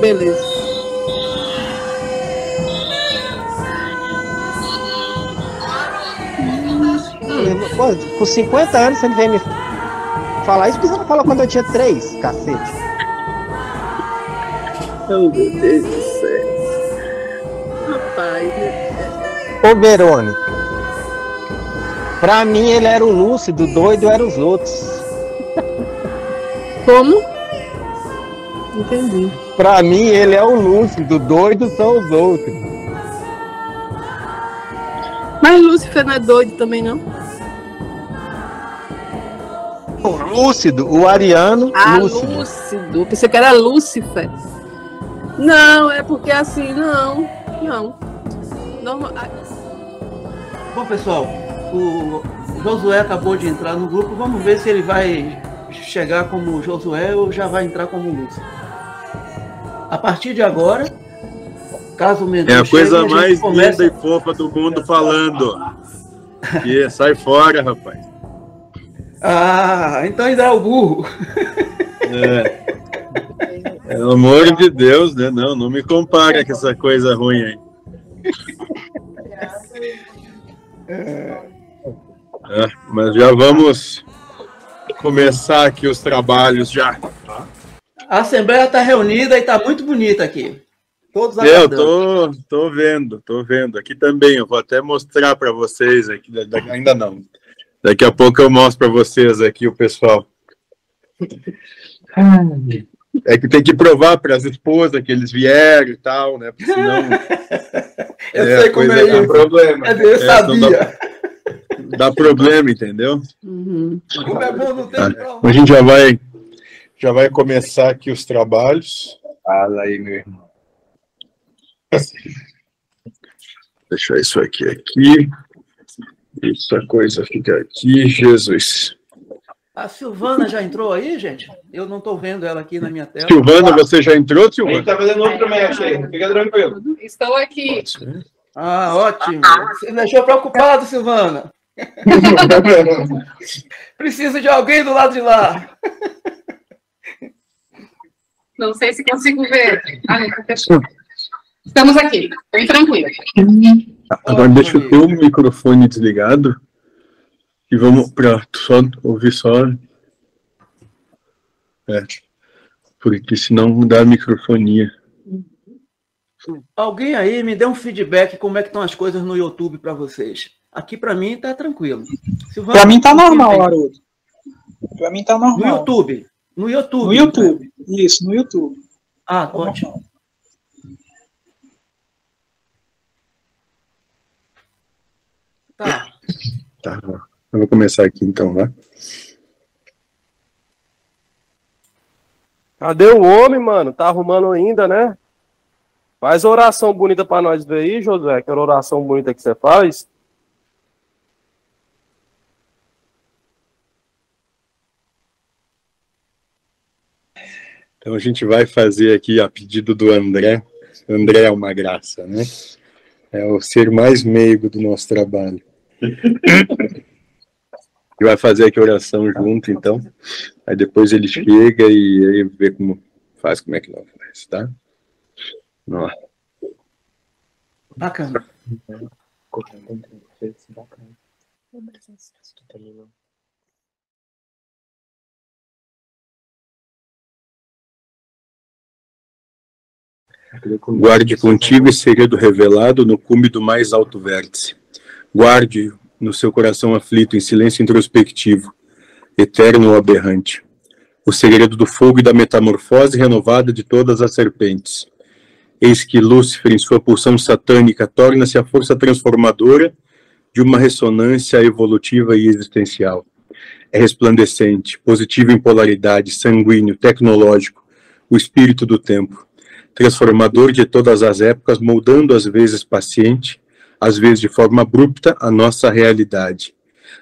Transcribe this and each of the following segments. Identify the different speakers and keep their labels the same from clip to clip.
Speaker 1: Beleza.
Speaker 2: Pô, com 50 anos você vem me falar isso, porque você não falou quando eu tinha 3, cacete.
Speaker 1: Oh, meu Deus do céu. Rapaz.
Speaker 2: Ô, Verônica. Pra mim ele era o lúcido, doido eram os outros.
Speaker 1: Como? Entendi.
Speaker 2: Pra mim ele é o lúcido, doido são os outros.
Speaker 1: Mas Lúcifer não é doido também, não?
Speaker 2: O lúcido, o ariano,
Speaker 1: Ah,
Speaker 2: lúcido.
Speaker 1: lúcido. Pensei que era Lúcifer. Não, é porque assim, não. Não. Norma- ah,
Speaker 3: Bom, pessoal, o Josué acabou de entrar no grupo. Vamos ver se ele vai chegar como Josué ou já vai entrar como Lúcio. A partir de agora, caso o mentor
Speaker 4: É a coisa
Speaker 3: chegue,
Speaker 4: mais
Speaker 3: gente começa...
Speaker 4: linda e fofa do mundo falando. E sai fora, rapaz.
Speaker 3: Ah, então ainda é o burro.
Speaker 4: É. Pelo amor de Deus, né? Não, não me compara com essa coisa ruim aí. É, mas já vamos começar aqui os trabalhos já.
Speaker 3: A Assembleia está reunida e está muito bonita aqui. Todos
Speaker 4: Eu tô, tô vendo, tô vendo. Aqui também, eu vou até mostrar para vocês aqui. da- da- Ainda não. Daqui a pouco eu mostro para vocês aqui o pessoal. É que tem que provar para as esposas que eles vieram e tal, né? Porque senão
Speaker 3: Eu
Speaker 4: é,
Speaker 3: sei como é
Speaker 4: dá
Speaker 3: isso.
Speaker 4: problema.
Speaker 3: É, eu
Speaker 4: É,
Speaker 3: sabia.
Speaker 4: dá, dá problema, entendeu?
Speaker 1: uhum.
Speaker 3: Como é bom não ter
Speaker 4: Ah,
Speaker 3: prova.
Speaker 4: A gente já vai, já vai começar aqui os trabalhos.
Speaker 5: Fala aí, meu irmão.
Speaker 4: Deixar isso aqui aqui. Essa coisa fica aqui, Jesus.
Speaker 3: A Silvana já entrou aí, gente? Eu não estou vendo ela aqui na minha tela.
Speaker 4: Silvana, você já entrou,
Speaker 5: A gente
Speaker 4: Silvana?
Speaker 5: tá fazendo outro match aí, fica tranquilo.
Speaker 6: Estou aqui.
Speaker 3: Ah, ótimo. Você me deixou preocupado, Silvana. Preciso de alguém do lado de lá.
Speaker 6: Não sei se consigo ver. Ah, fechou. Estamos aqui, bem tranquilo.
Speaker 4: Agora deixa o microfone desligado e vamos para só ouvir só. É, porque senão dá microfonia.
Speaker 3: Alguém aí me dê um feedback como é que estão as coisas no YouTube para vocês. Aqui para mim tá tranquilo.
Speaker 7: Pra mim tá normal, Haroldo. Pra mim tá
Speaker 3: No
Speaker 7: normal.
Speaker 3: YouTube. No YouTube.
Speaker 7: No YouTube. Isso, no YouTube.
Speaker 3: Ah,
Speaker 7: Tá
Speaker 3: ótimo. Tá.
Speaker 4: Tá, eu vou começar aqui então, né?
Speaker 8: Cadê o homem, mano? Tá arrumando ainda, né? Faz a oração bonita pra nós ver aí, José. Aquela oração bonita que você faz.
Speaker 4: Então a gente vai fazer aqui a pedido do André. André é uma graça, né? É o ser mais meigo do nosso trabalho. E vai fazer aqui a oração junto, então. Aí depois ele chega e aí vê como faz, como é que não faz, tá? Ó,
Speaker 3: Bacana.
Speaker 4: Guarde contigo esse segredo revelado no cume do mais alto vértice. Guarde no seu coração aflito, em silêncio introspectivo, eterno ou aberrante. O segredo do fogo e da metamorfose renovada de todas as serpentes. Eis que Lúcifer, em sua pulsão satânica, torna-se a força transformadora de uma ressonância evolutiva e existencial. É resplandecente, positivo em polaridade, sanguíneo, tecnológico, o espírito do tempo transformador de todas as épocas, moldando às vezes paciente, às vezes de forma abrupta, a nossa realidade.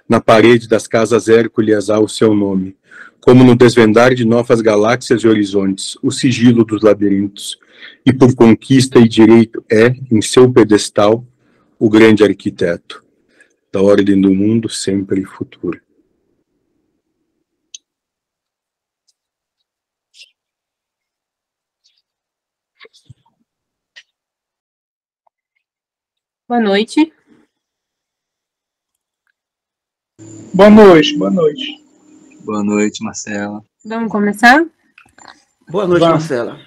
Speaker 4: Na parede das casas Hércules há o seu nome, como no desvendar de novas galáxias e horizontes, o sigilo dos labirintos, e por conquista e direito é, em seu pedestal, o grande arquiteto da ordem do mundo sempre e futuro.
Speaker 6: Boa noite.
Speaker 7: Boa noite, boa noite.
Speaker 9: Boa noite, Marcela.
Speaker 6: Vamos começar?
Speaker 3: Boa noite,
Speaker 7: Vamos.
Speaker 3: Marcela.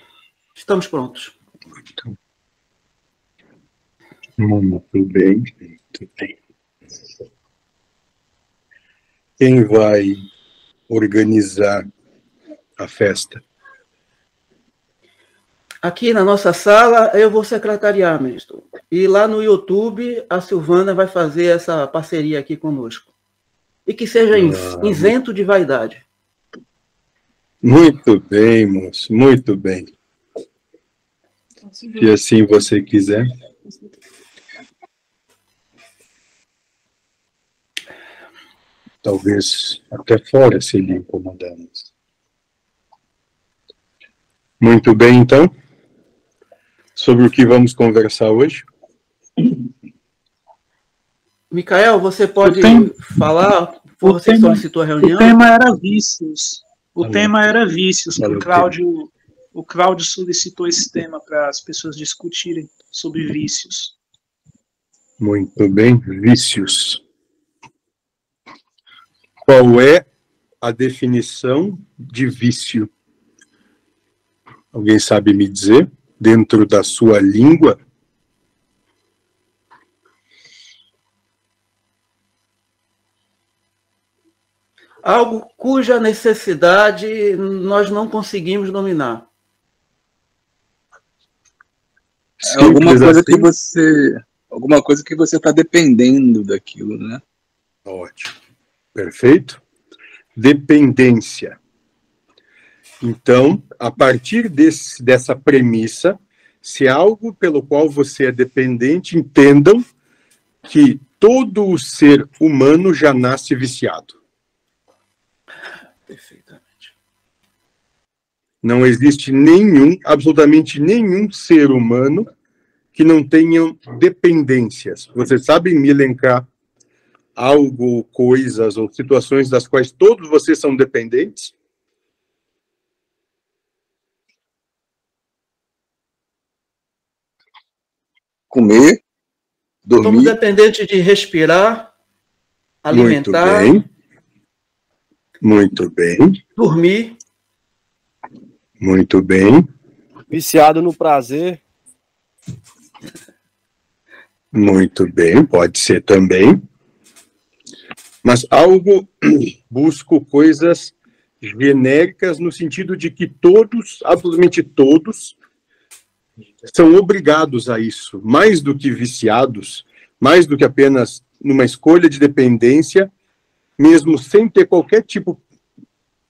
Speaker 3: Estamos prontos.
Speaker 4: Muito bem, muito bem. Quem vai organizar a festa?
Speaker 3: Aqui na nossa sala, eu vou secretariar, ministro. E lá no YouTube, a Silvana vai fazer essa parceria aqui conosco. E que seja
Speaker 4: Ah.
Speaker 3: isento de vaidade.
Speaker 4: Muito bem, moço, muito bem. Se assim você quiser. Talvez até fora se lhe incomodamos. Muito bem, então. Sobre o que vamos conversar hoje?
Speaker 3: Micael, você pode
Speaker 7: O
Speaker 3: falar?
Speaker 7: o
Speaker 3: Você
Speaker 7: tema-
Speaker 3: solicitou a
Speaker 7: O
Speaker 3: reunião?
Speaker 7: tema era vícios. O
Speaker 4: Alô.
Speaker 7: tema era vícios. que O Cláudio, o Cláudio solicitou esse tema para as pessoas discutirem sobre vícios.
Speaker 4: Muito bem, vícios. Qual é a definição de vício? Alguém sabe me dizer? Dentro da sua língua?
Speaker 3: Algo cuja necessidade nós não conseguimos dominar.
Speaker 9: É alguma
Speaker 4: Simples
Speaker 9: coisa
Speaker 4: assim?
Speaker 9: que você. Alguma coisa que você está dependendo daquilo, né?
Speaker 4: Ótimo. Perfeito? Dependência. Então, a partir desse, dessa premissa, se algo pelo qual você é dependente, entendam que todo o ser humano já nasce viciado.
Speaker 3: Perfeitamente.
Speaker 4: Não existe nenhum, absolutamente nenhum ser humano que não tenha dependências. Vocês sabem me elencar algo, coisas ou situações das quais todos vocês são dependentes?
Speaker 9: Comer,
Speaker 3: Somos
Speaker 9: dormir,
Speaker 3: dependentes de respirar, alimentar,
Speaker 4: Muito bem. Muito bem.
Speaker 3: dormir.
Speaker 4: Muito bem.
Speaker 8: Viciado no prazer.
Speaker 4: Muito bem. Pode ser também. Mas algo, busco coisas genéricas no sentido de que todos, absolutamente todos, são obrigados a isso, mais do que viciados, mais do que apenas numa escolha de dependência, mesmo sem ter qualquer tipo,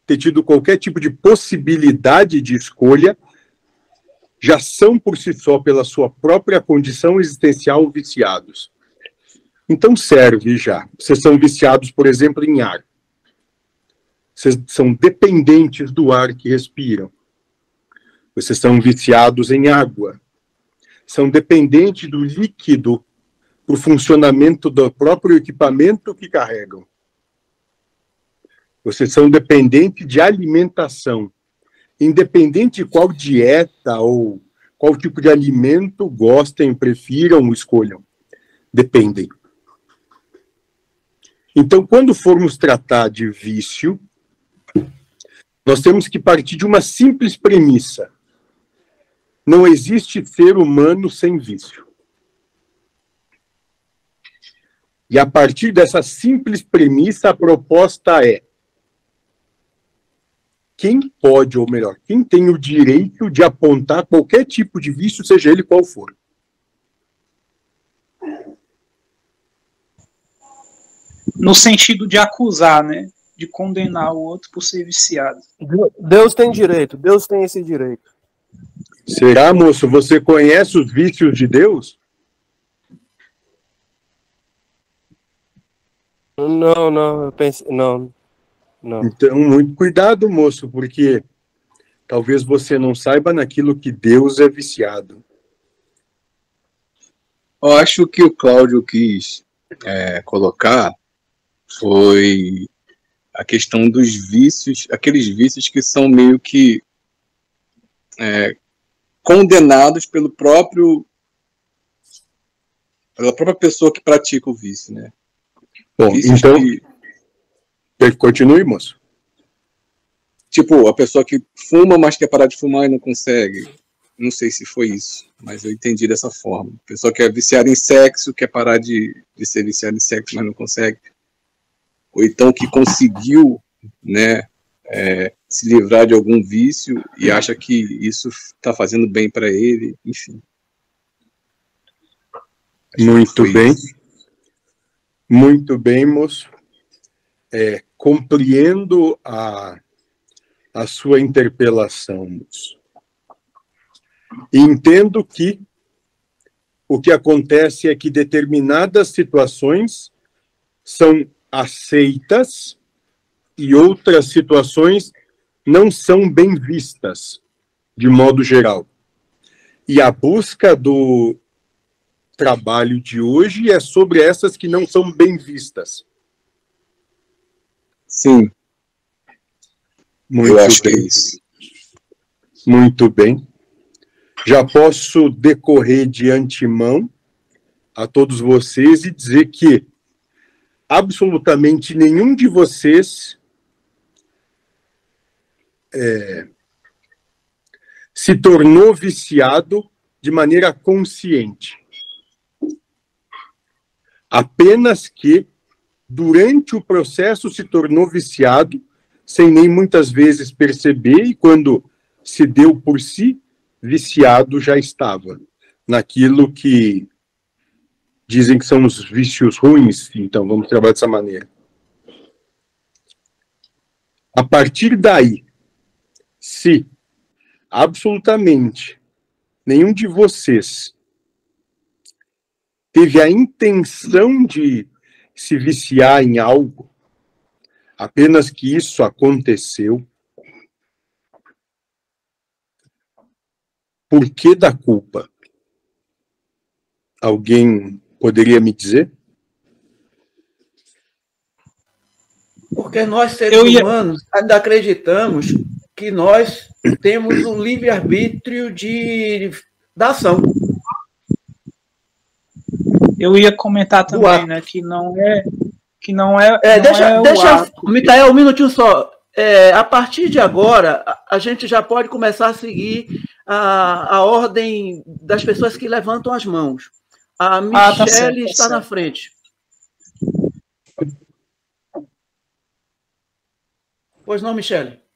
Speaker 4: ter tido qualquer tipo de possibilidade de escolha, já são por si só, pela sua própria condição existencial, viciados. Então serve já. Vocês são viciados, por exemplo, em ar. Vocês são dependentes do ar que respiram. Vocês são viciados em água. São dependentes do líquido para o funcionamento do próprio equipamento que carregam. Vocês são dependentes de alimentação. Independente de qual dieta ou qual tipo de alimento gostem, prefiram, escolham. Dependem. Então, quando formos tratar de vício, nós temos que partir de uma simples premissa. Não existe ser humano sem vício. E a partir dessa simples premissa, a proposta é: quem pode, ou melhor, quem tem o direito de apontar qualquer tipo de vício, seja ele qual for?
Speaker 7: No sentido de acusar, né? De condenar o outro por ser viciado.
Speaker 8: Deus tem direito, Deus tem esse direito.
Speaker 4: Será, moço? Você conhece os vícios de Deus?
Speaker 8: Não, não, eu pensei. Não, não.
Speaker 4: Então, muito cuidado, moço, porque talvez você não saiba naquilo que Deus é viciado.
Speaker 9: Eu acho que o Cláudio quis é, colocar foi a questão dos vícios, aqueles vícios que são meio que é, condenados pelo próprio pela própria pessoa que pratica o vício, né?
Speaker 4: Bom,
Speaker 9: Vícios
Speaker 4: então,
Speaker 9: que-
Speaker 4: continue, moço.
Speaker 9: tipo, a pessoa que fuma, mas quer parar de fumar e não consegue. Não sei se foi isso, mas eu entendi dessa forma. A pessoa que é viciada em sexo, quer parar de, de ser viciada em sexo, mas não consegue. Ou então que conseguiu, né, é, se livrar de algum vício e acha que isso está fazendo bem para ele, enfim.
Speaker 4: Muito
Speaker 9: foi
Speaker 4: bem.
Speaker 9: isso.
Speaker 4: Muito bem, moço. É, compreendo a, a sua interpelação, moço. Entendo que o que acontece é que determinadas situações são aceitas e outras situações não são bem vistas, de modo geral. E a busca do trabalho de hoje é sobre essas que não são bem vistas.
Speaker 9: Sim,
Speaker 4: Muito
Speaker 9: eu acho que
Speaker 4: bem.
Speaker 9: é isso.
Speaker 4: Muito bem. Já posso decorrer de antemão a todos vocês e dizer que absolutamente nenhum de vocês é, se tornou viciado de maneira consciente. Apenas que, durante o processo, se tornou viciado, sem nem muitas vezes perceber, e quando se deu por si, viciado já estava naquilo que dizem que são os vícios ruins, então vamos trabalhar dessa maneira. A partir daí, se absolutamente nenhum de vocês teve a intenção de se viciar em algo, apenas que isso aconteceu, por que da culpa? Alguém poderia me dizer?
Speaker 3: Porque nós, seres
Speaker 7: ia-
Speaker 3: humanos, ainda acreditamos que nós temos o livre-arbítrio de da ação.
Speaker 7: Eu ia comentar também, né, que não é que não é,
Speaker 3: É,
Speaker 7: não
Speaker 3: deixa,
Speaker 7: é
Speaker 3: deixa. Micael, um minutinho só. É, a partir de agora, a, a gente já pode começar a seguir a, a ordem das pessoas que levantam as mãos. A
Speaker 7: Ah, tá certo, tá
Speaker 3: está na frente. Pois não, Michele?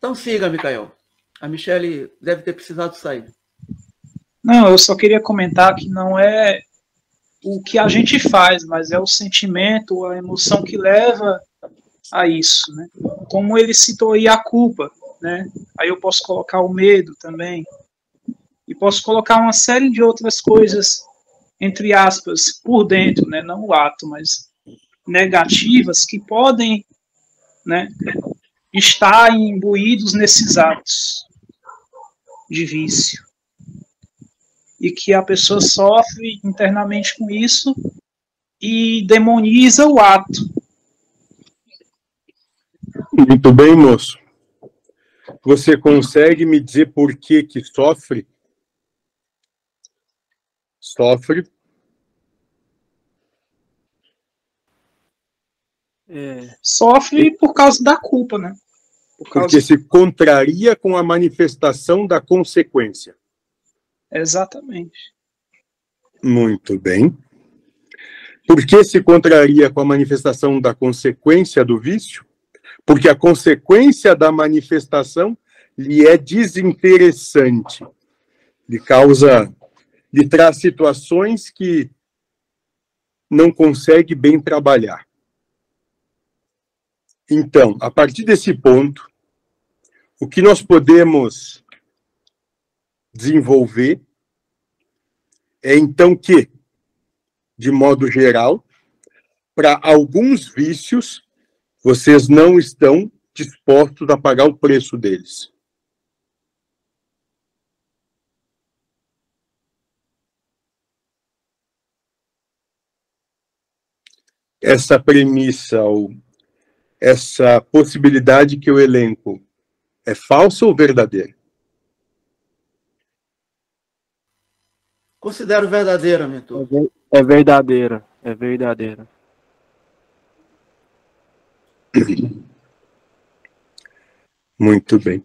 Speaker 3: Então siga, Micael. A Michele deve ter precisado sair.
Speaker 7: Não, eu só queria comentar que não é o que a gente faz, mas é o sentimento, a emoção que leva a isso, né? Como ele citou aí a culpa, né? Aí eu posso colocar o medo também. E posso colocar uma série de outras coisas, entre aspas, por dentro, né? Não o ato, mas negativas que podem, né? Estar imbuídos nesses atos de vício e que a pessoa sofre internamente com isso e demoniza o ato.
Speaker 4: Muito bem, moço. Você consegue me dizer por que que sofre? Sofre
Speaker 7: Sofre por causa da culpa, né? Por causa
Speaker 4: porque se contraria com a manifestação da consequência.
Speaker 7: exatamente.
Speaker 4: Muito bem. Por que se contraria com a manifestação da consequência do vício? Porque a consequência da manifestação lhe é desinteressante, lhe causa, lhe traz situações que não consegue bem trabalhar. Então, a partir desse ponto, o que nós podemos desenvolver é então que, de modo geral, para alguns vícios, vocês não estão dispostos a pagar o preço deles. essa premissa ou essa possibilidade que eu elenco é falsa ou verdadeira?
Speaker 3: Considero verdadeira, mentor.
Speaker 8: É verdadeira, é verdadeira.
Speaker 4: Muito bem.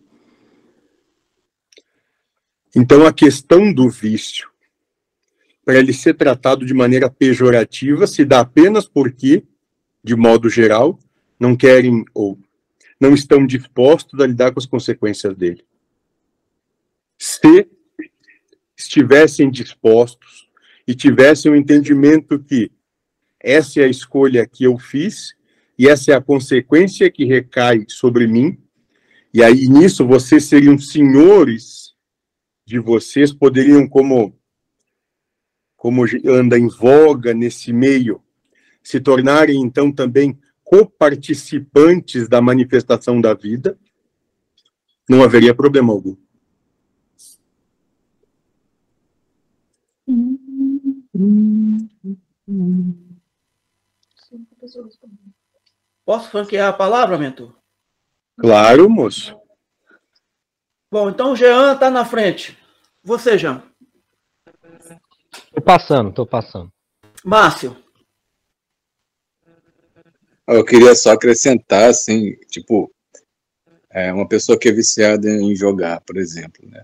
Speaker 4: Então, a questão do vício, para ele ser tratado de maneira pejorativa, se dá apenas porque, de modo geral, não querem ou não estão dispostos a lidar com as consequências dele. Se estivessem dispostos e tivessem o um entendimento que essa é a escolha que eu fiz e essa é a consequência que recai sobre mim, e aí nisso vocês seriam senhores de vocês, poderiam, como, como anda em voga nesse meio, se tornarem então também coparticipantes da manifestação da vida, não haveria problema algum.
Speaker 3: Posso franquear a palavra, mentor?
Speaker 4: Claro, moço.
Speaker 3: Bom, então o Jean está na frente. Você, Jean.
Speaker 2: Tô passando, tô passando.
Speaker 3: Márcio.
Speaker 9: Eu queria só acrescentar, assim, tipo, é uma pessoa que é viciada em jogar, por exemplo, né?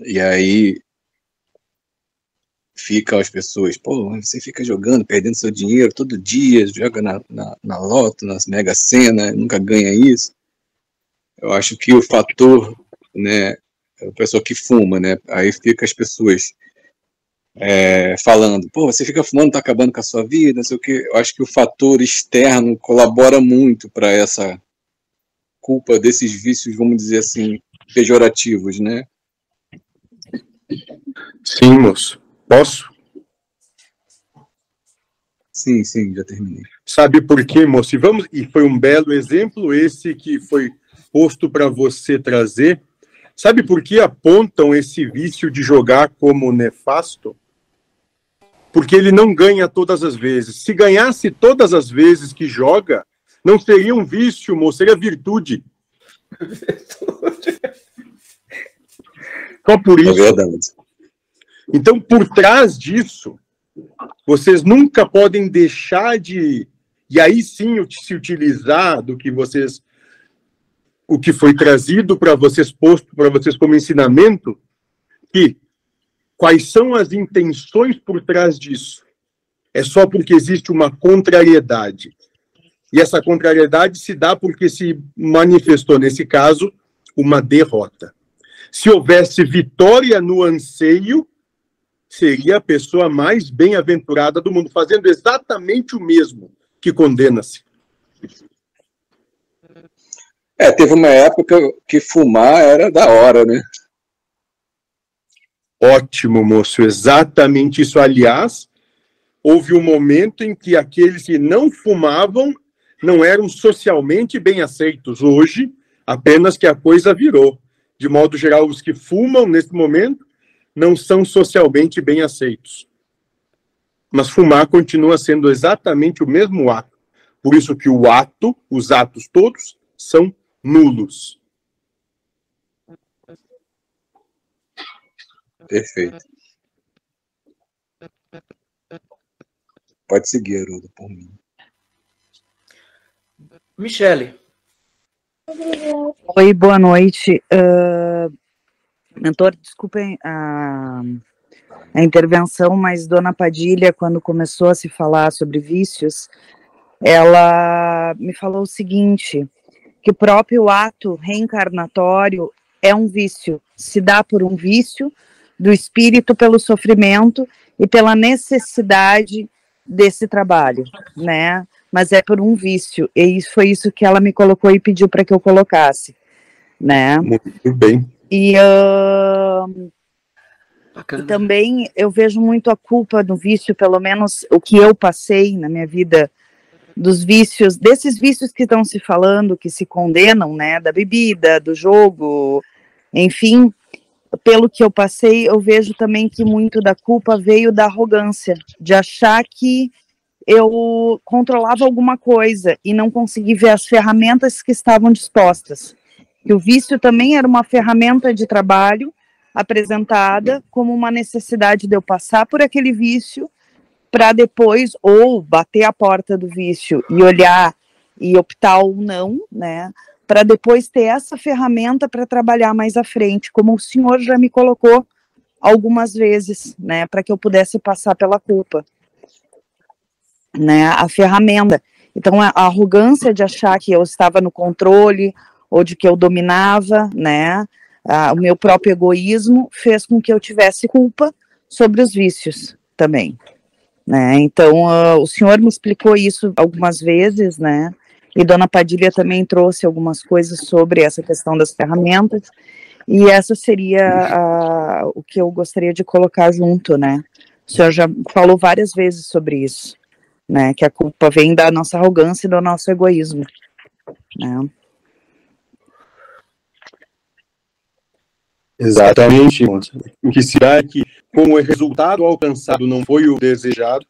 Speaker 9: E aí fica as pessoas, pô, você fica jogando, perdendo seu dinheiro todo dia, joga na, na, na loto, nas mega sena, nunca ganha isso. Eu acho que o fator, né, a pessoa que fuma, né, aí fica as pessoas é, falando, pô, você fica fumando, tá acabando com a sua vida, não sei o que. Eu acho que o fator externo colabora muito para essa culpa desses vícios, vamos dizer assim, pejorativos, né?
Speaker 4: Sim, moço. Posso?
Speaker 9: Sim, sim, já terminei.
Speaker 4: Sabe por quê, moço? E, vamos, e foi um belo exemplo esse que foi posto para você trazer. Sabe por que apontam esse vício de jogar como nefasto? Porque ele não ganha todas as vezes. Se ganhasse todas as vezes que joga, não seria um vício, moço, seria virtude. Só por isso.
Speaker 9: É verdade.
Speaker 4: Então, por trás disso, vocês nunca podem deixar de, e aí sim se utilizar do que vocês, o que foi trazido para vocês, posto para vocês como ensinamento, que quais são as intenções por trás disso? É só porque existe uma contrariedade. E essa contrariedade se dá porque se manifestou, nesse caso, uma derrota. Se houvesse vitória no anseio, seria a pessoa mais bem-aventurada do mundo, fazendo exatamente o mesmo que condena-se.
Speaker 9: É, teve uma época que fumar era da hora, né?
Speaker 4: Ótimo, moço, exatamente isso. Aliás, houve um momento em que aqueles que não fumavam não eram socialmente bem aceitos. Hoje, apenas que a coisa virou. De modo geral, os que fumam nesse momento não são socialmente bem aceitos. Mas fumar continua sendo exatamente o mesmo ato. Por isso que o ato, os atos todos, são nulos.
Speaker 9: Perfeito. Pode seguir, Haroldo, por mim.
Speaker 3: Michele.
Speaker 10: Oi, boa noite. Uh, Mentor, desculpem a, a intervenção, mas Dona Padilha, quando começou a se falar sobre vícios, ela me falou o seguinte, que o próprio ato reencarnatório é um vício, se dá por um vício do espírito pelo sofrimento e pela necessidade desse trabalho, né? Mas é por um vício, e foi isso que ela me colocou e pediu para que eu colocasse, né?
Speaker 4: Muito bem.
Speaker 10: E, uh, e também eu vejo muito a culpa do vício, pelo menos o que eu passei na minha vida, dos vícios, desses vícios que estão se falando, que se condenam, né, da bebida, do jogo, enfim, pelo que eu passei, eu vejo também que muito da culpa veio da arrogância, de achar que eu controlava alguma coisa e não consegui ver as ferramentas que estavam dispostas. Que o vício também era uma ferramenta de trabalho apresentada como uma necessidade de eu passar por aquele vício para depois ou bater a porta do vício e olhar e optar ou não, né? Para depois ter essa ferramenta para trabalhar mais à frente, como o senhor já me colocou algumas vezes, né, para que eu pudesse passar pela culpa né, a ferramenta. Então, a, arrogância de achar que eu estava no controle ou de que eu dominava, né, a, o meu próprio egoísmo fez com que eu tivesse culpa sobre os vícios também, né. Então, uh, o senhor me explicou isso algumas vezes, né, e Dona Padilha também trouxe algumas coisas sobre essa questão das ferramentas, e essa seria o que eu gostaria de colocar junto, né. O senhor já falou várias vezes sobre isso né? Que a culpa vem da nossa arrogância e do nosso egoísmo, né?
Speaker 4: Exatamente, o que se dá é que, como o resultado alcançado não foi o desejado,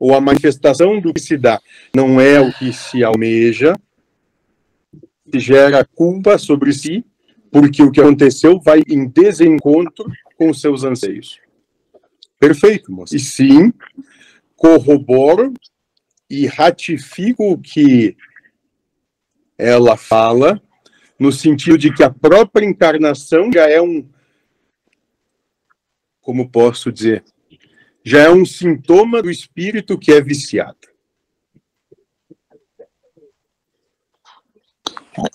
Speaker 4: ou a manifestação do que se dá não é o que se almeja, se gera culpa sobre si, porque o que aconteceu vai em desencontro com seus anseios. Perfeito, moça. E sim, corroboro e ratifico o que ela fala, no sentido de que a própria encarnação já é um. Como posso dizer? Já é um sintoma do espírito que é viciado.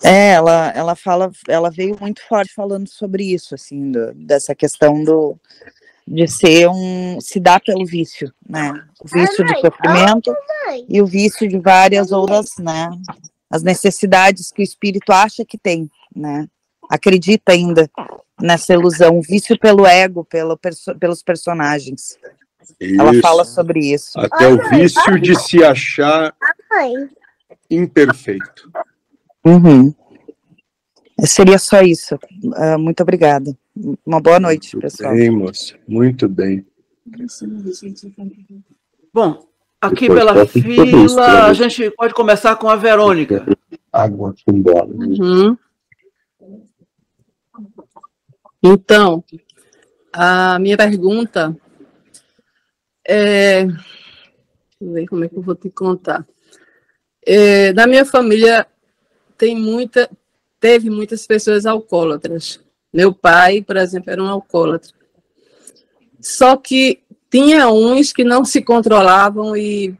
Speaker 10: É, ela, ela fala, ela veio muito forte falando sobre isso, assim, do, dessa questão do, de ser um se dá pelo vício, né? O vício do sofrimento e o vício de várias outras, né? As necessidades que o espírito acha que tem, né? Acredita ainda nessa ilusão, o vício pelo ego, pelo perso pelos personagens. Isso. Ela fala sobre isso.
Speaker 4: Até o vício de se achar imperfeito.
Speaker 10: Uhum. Seria só isso. Uh, muito obrigada. Uma boa noite,
Speaker 4: muito
Speaker 10: pessoal.
Speaker 4: Bem, moça. Muito bem.
Speaker 3: Bom, aqui pela fila, a gente pode começar com a Verônica.
Speaker 4: Água com bola.
Speaker 1: Uhum. Então, a minha pergunta é. Deixa eu ver como é que eu vou te contar. É, da minha família tem muita, teve muitas pessoas alcoólatras. Meu pai, por exemplo, era um alcoólatra. Só que tinha uns que não se controlavam e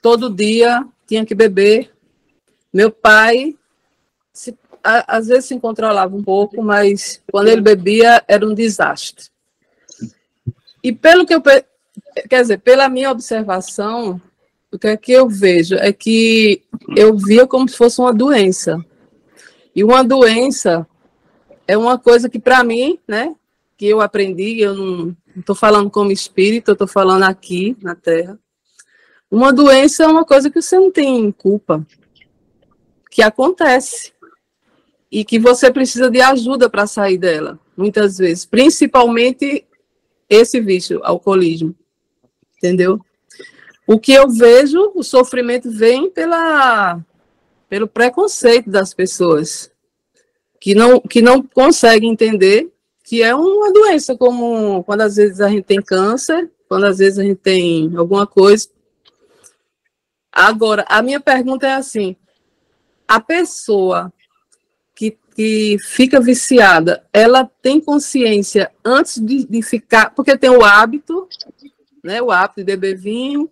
Speaker 1: todo dia tinha que beber. Meu pai, se, a, às vezes se controlava um pouco, mas quando ele bebia era um desastre. E pelo que eu quer dizer, pela minha observação, o que é que eu vejo é que eu via como se fosse uma doença. E uma doença é uma coisa que, para mim, né, que eu aprendi, eu não estou falando como espírito, eu estou falando aqui na Terra. Uma doença é uma coisa que você não tem culpa, que acontece e que você precisa de ajuda para sair dela, muitas vezes, principalmente esse vício, alcoolismo, entendeu? O que eu vejo, o sofrimento vem pela pelo preconceito das pessoas que não, que não conseguem entender que é uma doença, como quando às vezes a gente tem câncer, quando às vezes a gente tem alguma coisa. Agora, a minha pergunta é assim: a pessoa que, que fica viciada, ela tem consciência antes de, de ficar, porque tem o hábito, né, o hábito de beber vinho,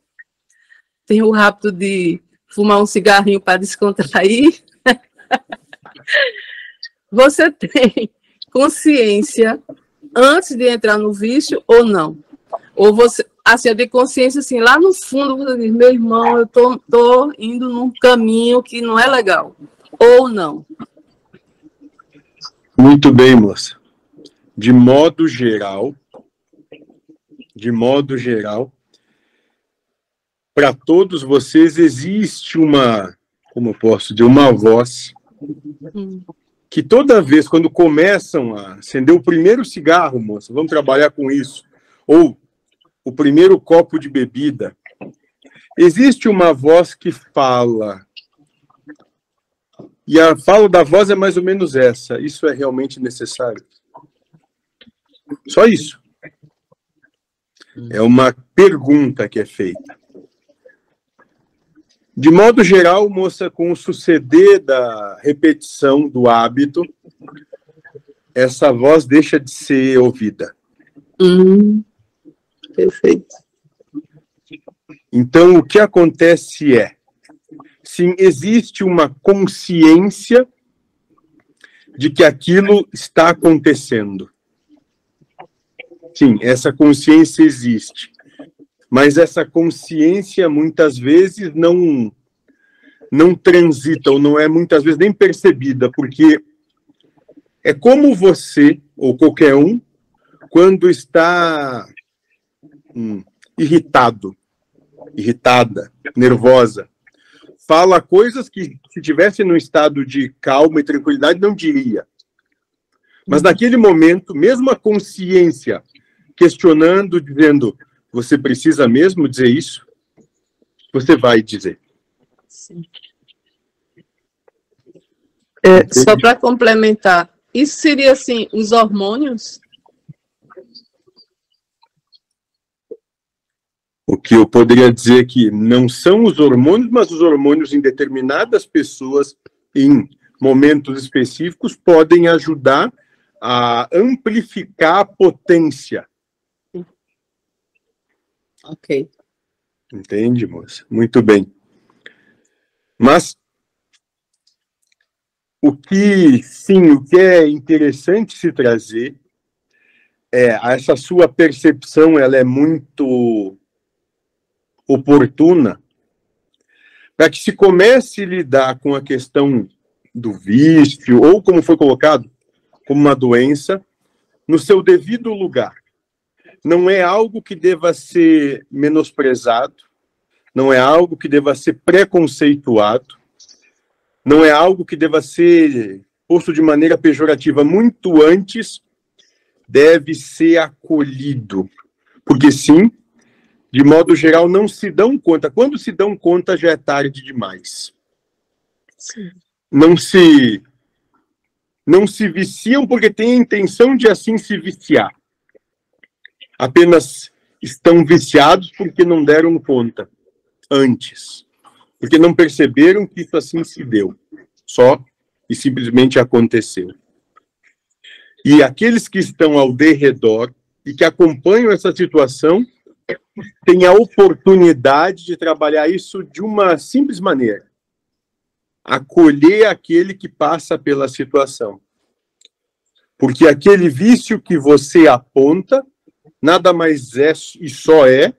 Speaker 1: tem o hábito de fumar um cigarrinho para descontrair. Você tem consciência antes de entrar no vício ou não? Ou você, assim, consciência, assim, lá no fundo, você diz, meu irmão, eu tô, tô indo num caminho que não é legal. Ou não?
Speaker 4: Muito bem, moça. De modo geral, de modo geral, para todos vocês existe uma, como eu posso dizer, uma voz que toda vez quando começam a acender o primeiro cigarro, moça, vamos trabalhar com isso, ou o primeiro copo de bebida, Existe uma voz que fala. E a fala da voz é mais ou menos essa. Isso é realmente necessário? Só isso. É uma pergunta que é feita. De modo geral, moça, com o suceder da repetição do hábito, essa voz deixa de ser ouvida.
Speaker 1: Hum, perfeito.
Speaker 4: Então, o que acontece é, sim, existe uma consciência de que aquilo está acontecendo. Sim, essa consciência existe. Mas essa consciência muitas vezes não não transita ou não é muitas vezes nem percebida, porque é como você ou qualquer um quando está hum, irritado, irritada, nervosa, fala coisas que se tivesse num estado de calma e tranquilidade não diria. Mas naquele momento, mesmo a consciência questionando, dizendo: você precisa mesmo dizer isso? Você vai dizer.
Speaker 1: Sim. É, só para complementar, isso seria assim, os hormônios?
Speaker 4: O que eu poderia dizer que não são os hormônios, mas os hormônios em determinadas pessoas, em momentos específicos, podem ajudar a amplificar a potência
Speaker 1: Ok.
Speaker 4: Entende, moça? Muito bem. Mas o que, sim, o que é interessante se trazer é essa sua percepção, ela é muito oportuna para que se comece a lidar com a questão do vício ou como foi colocado como uma doença no seu devido lugar não é algo que deva ser menosprezado, não é algo que deva ser preconceituado, não é algo que deva ser posto de maneira pejorativa. Muito antes, deve ser acolhido. Porque, sim, de modo geral, não se dão conta. Quando se dão conta, já é tarde demais. Sim. Não se não se viciam porque têm a intenção de assim se viciar apenas estão viciados porque não deram conta antes, porque não perceberam que isso assim se deu, só e simplesmente aconteceu. E aqueles que estão ao derredor e que acompanham essa situação têm a oportunidade de trabalhar isso de uma simples maneira. Acolher aquele que passa pela situação. Porque aquele vício que você aponta nada mais é e só é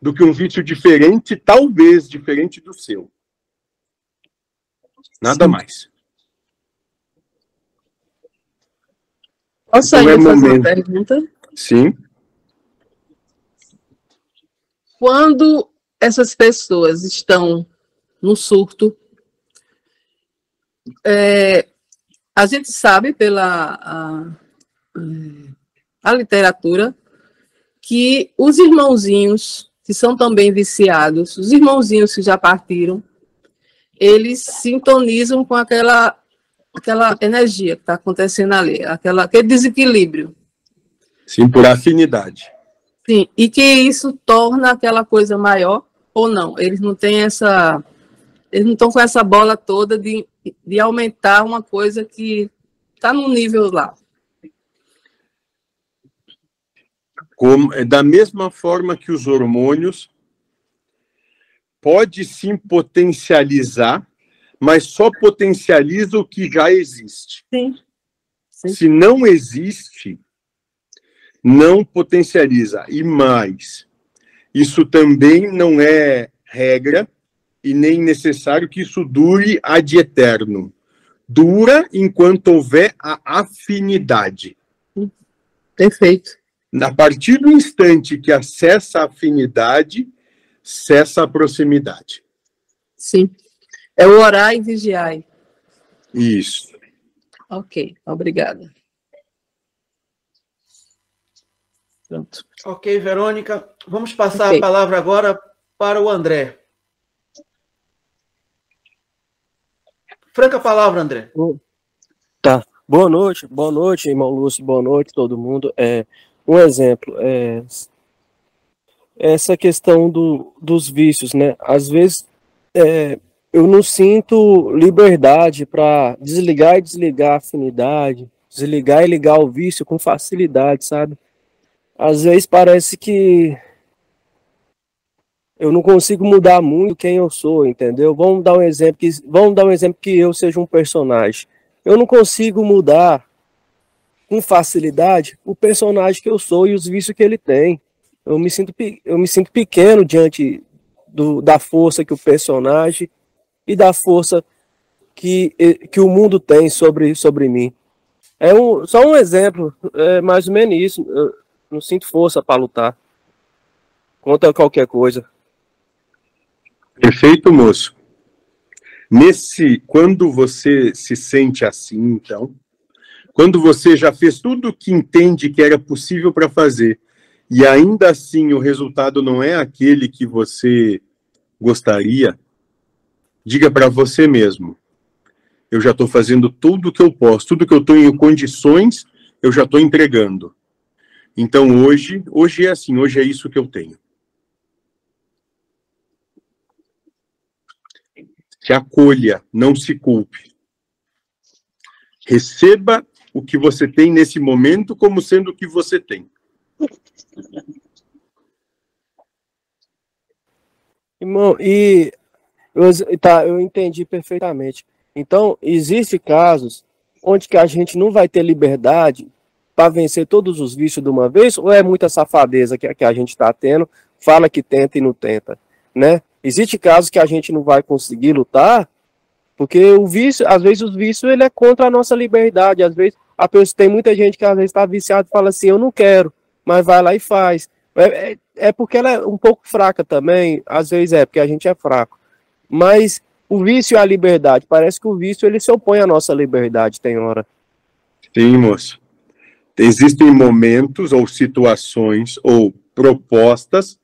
Speaker 4: do que um vício diferente, talvez diferente do seu. Nada Sim. mais.
Speaker 1: Posso ainda é fazer uma pergunta?
Speaker 4: Sim.
Speaker 1: Quando essas pessoas estão no surto, é, a gente sabe pela a, a literatura que os irmãozinhos que são também viciados, os irmãozinhos que já partiram, eles sintonizam com aquela aquela energia que está acontecendo ali, aquela, aquele desequilíbrio.
Speaker 4: Sim, por afinidade.
Speaker 1: Sim, e que isso torna aquela coisa maior ou não. Eles não têm essa. Eles não estão com essa bola toda de, de aumentar uma coisa que está no nível lá.
Speaker 4: Como, é da mesma forma que os hormônios pode sim potencializar, mas só potencializa o que já existe.
Speaker 1: Sim. sim.
Speaker 4: Se não existe, não potencializa. E mais, isso também não é regra e nem necessário que isso dure ad eterno. Dura enquanto houver a afinidade.
Speaker 1: Perfeito.
Speaker 4: A partir do instante que acessa a afinidade, cessa a proximidade.
Speaker 1: Sim. É o orar e vigiar.
Speaker 4: Isso.
Speaker 1: Ok, obrigada.
Speaker 3: Pronto. Ok, Verônica. Vamos passar okay. a palavra agora para o André. Franca palavra, André.
Speaker 8: Tá. Boa noite, boa noite, irmão Lúcio, boa noite, todo mundo. É, um exemplo, é, essa questão do, dos vícios, né? Às vezes é, eu não sinto liberdade para desligar e desligar a afinidade, desligar e ligar o vício com facilidade, sabe? Às vezes parece que eu não consigo mudar muito quem eu sou, entendeu? Vamos dar um exemplo que vamos dar um exemplo que eu seja um personagem. Eu não consigo mudar com facilidade o personagem que eu sou e os vícios que ele tem. Eu me sinto eu me sinto pequeno diante do, da força que o personagem e da força que, que o mundo tem sobre, sobre mim. É um, só um exemplo, é mais ou menos isso. Eu não sinto força para lutar contra qualquer coisa.
Speaker 4: Perfeito, moço. Nesse, quando você se sente assim, então, quando você já fez tudo o que entende que era possível para fazer, e ainda assim o resultado não é aquele que você gostaria, diga para você mesmo: eu já estou fazendo tudo o que eu posso, tudo que eu estou em condições, eu já estou entregando. Então hoje, hoje é assim, hoje é isso que eu tenho. Se acolha, não se culpe. Receba o que você tem nesse momento como sendo o que você tem.
Speaker 8: Irmão, e tá, eu entendi perfeitamente. Então, existe casos onde que a gente não vai ter liberdade para vencer todos os vícios de uma vez, ou é muita safadeza que, que a gente está tendo, fala que tenta e não tenta, né? Existe casos que a gente não vai conseguir lutar, porque o vício, às vezes o vício ele é contra a nossa liberdade, às vezes a pessoa, tem muita gente que às vezes está viciado e fala assim, eu não quero, mas vai lá e faz. É, é, é porque ela é um pouco fraca também, às vezes é, porque a gente é fraco. Mas o vício é a liberdade, parece que o vício ele se opõe à nossa liberdade, tem hora.
Speaker 4: Sim, moço. Existem momentos ou situações ou propostas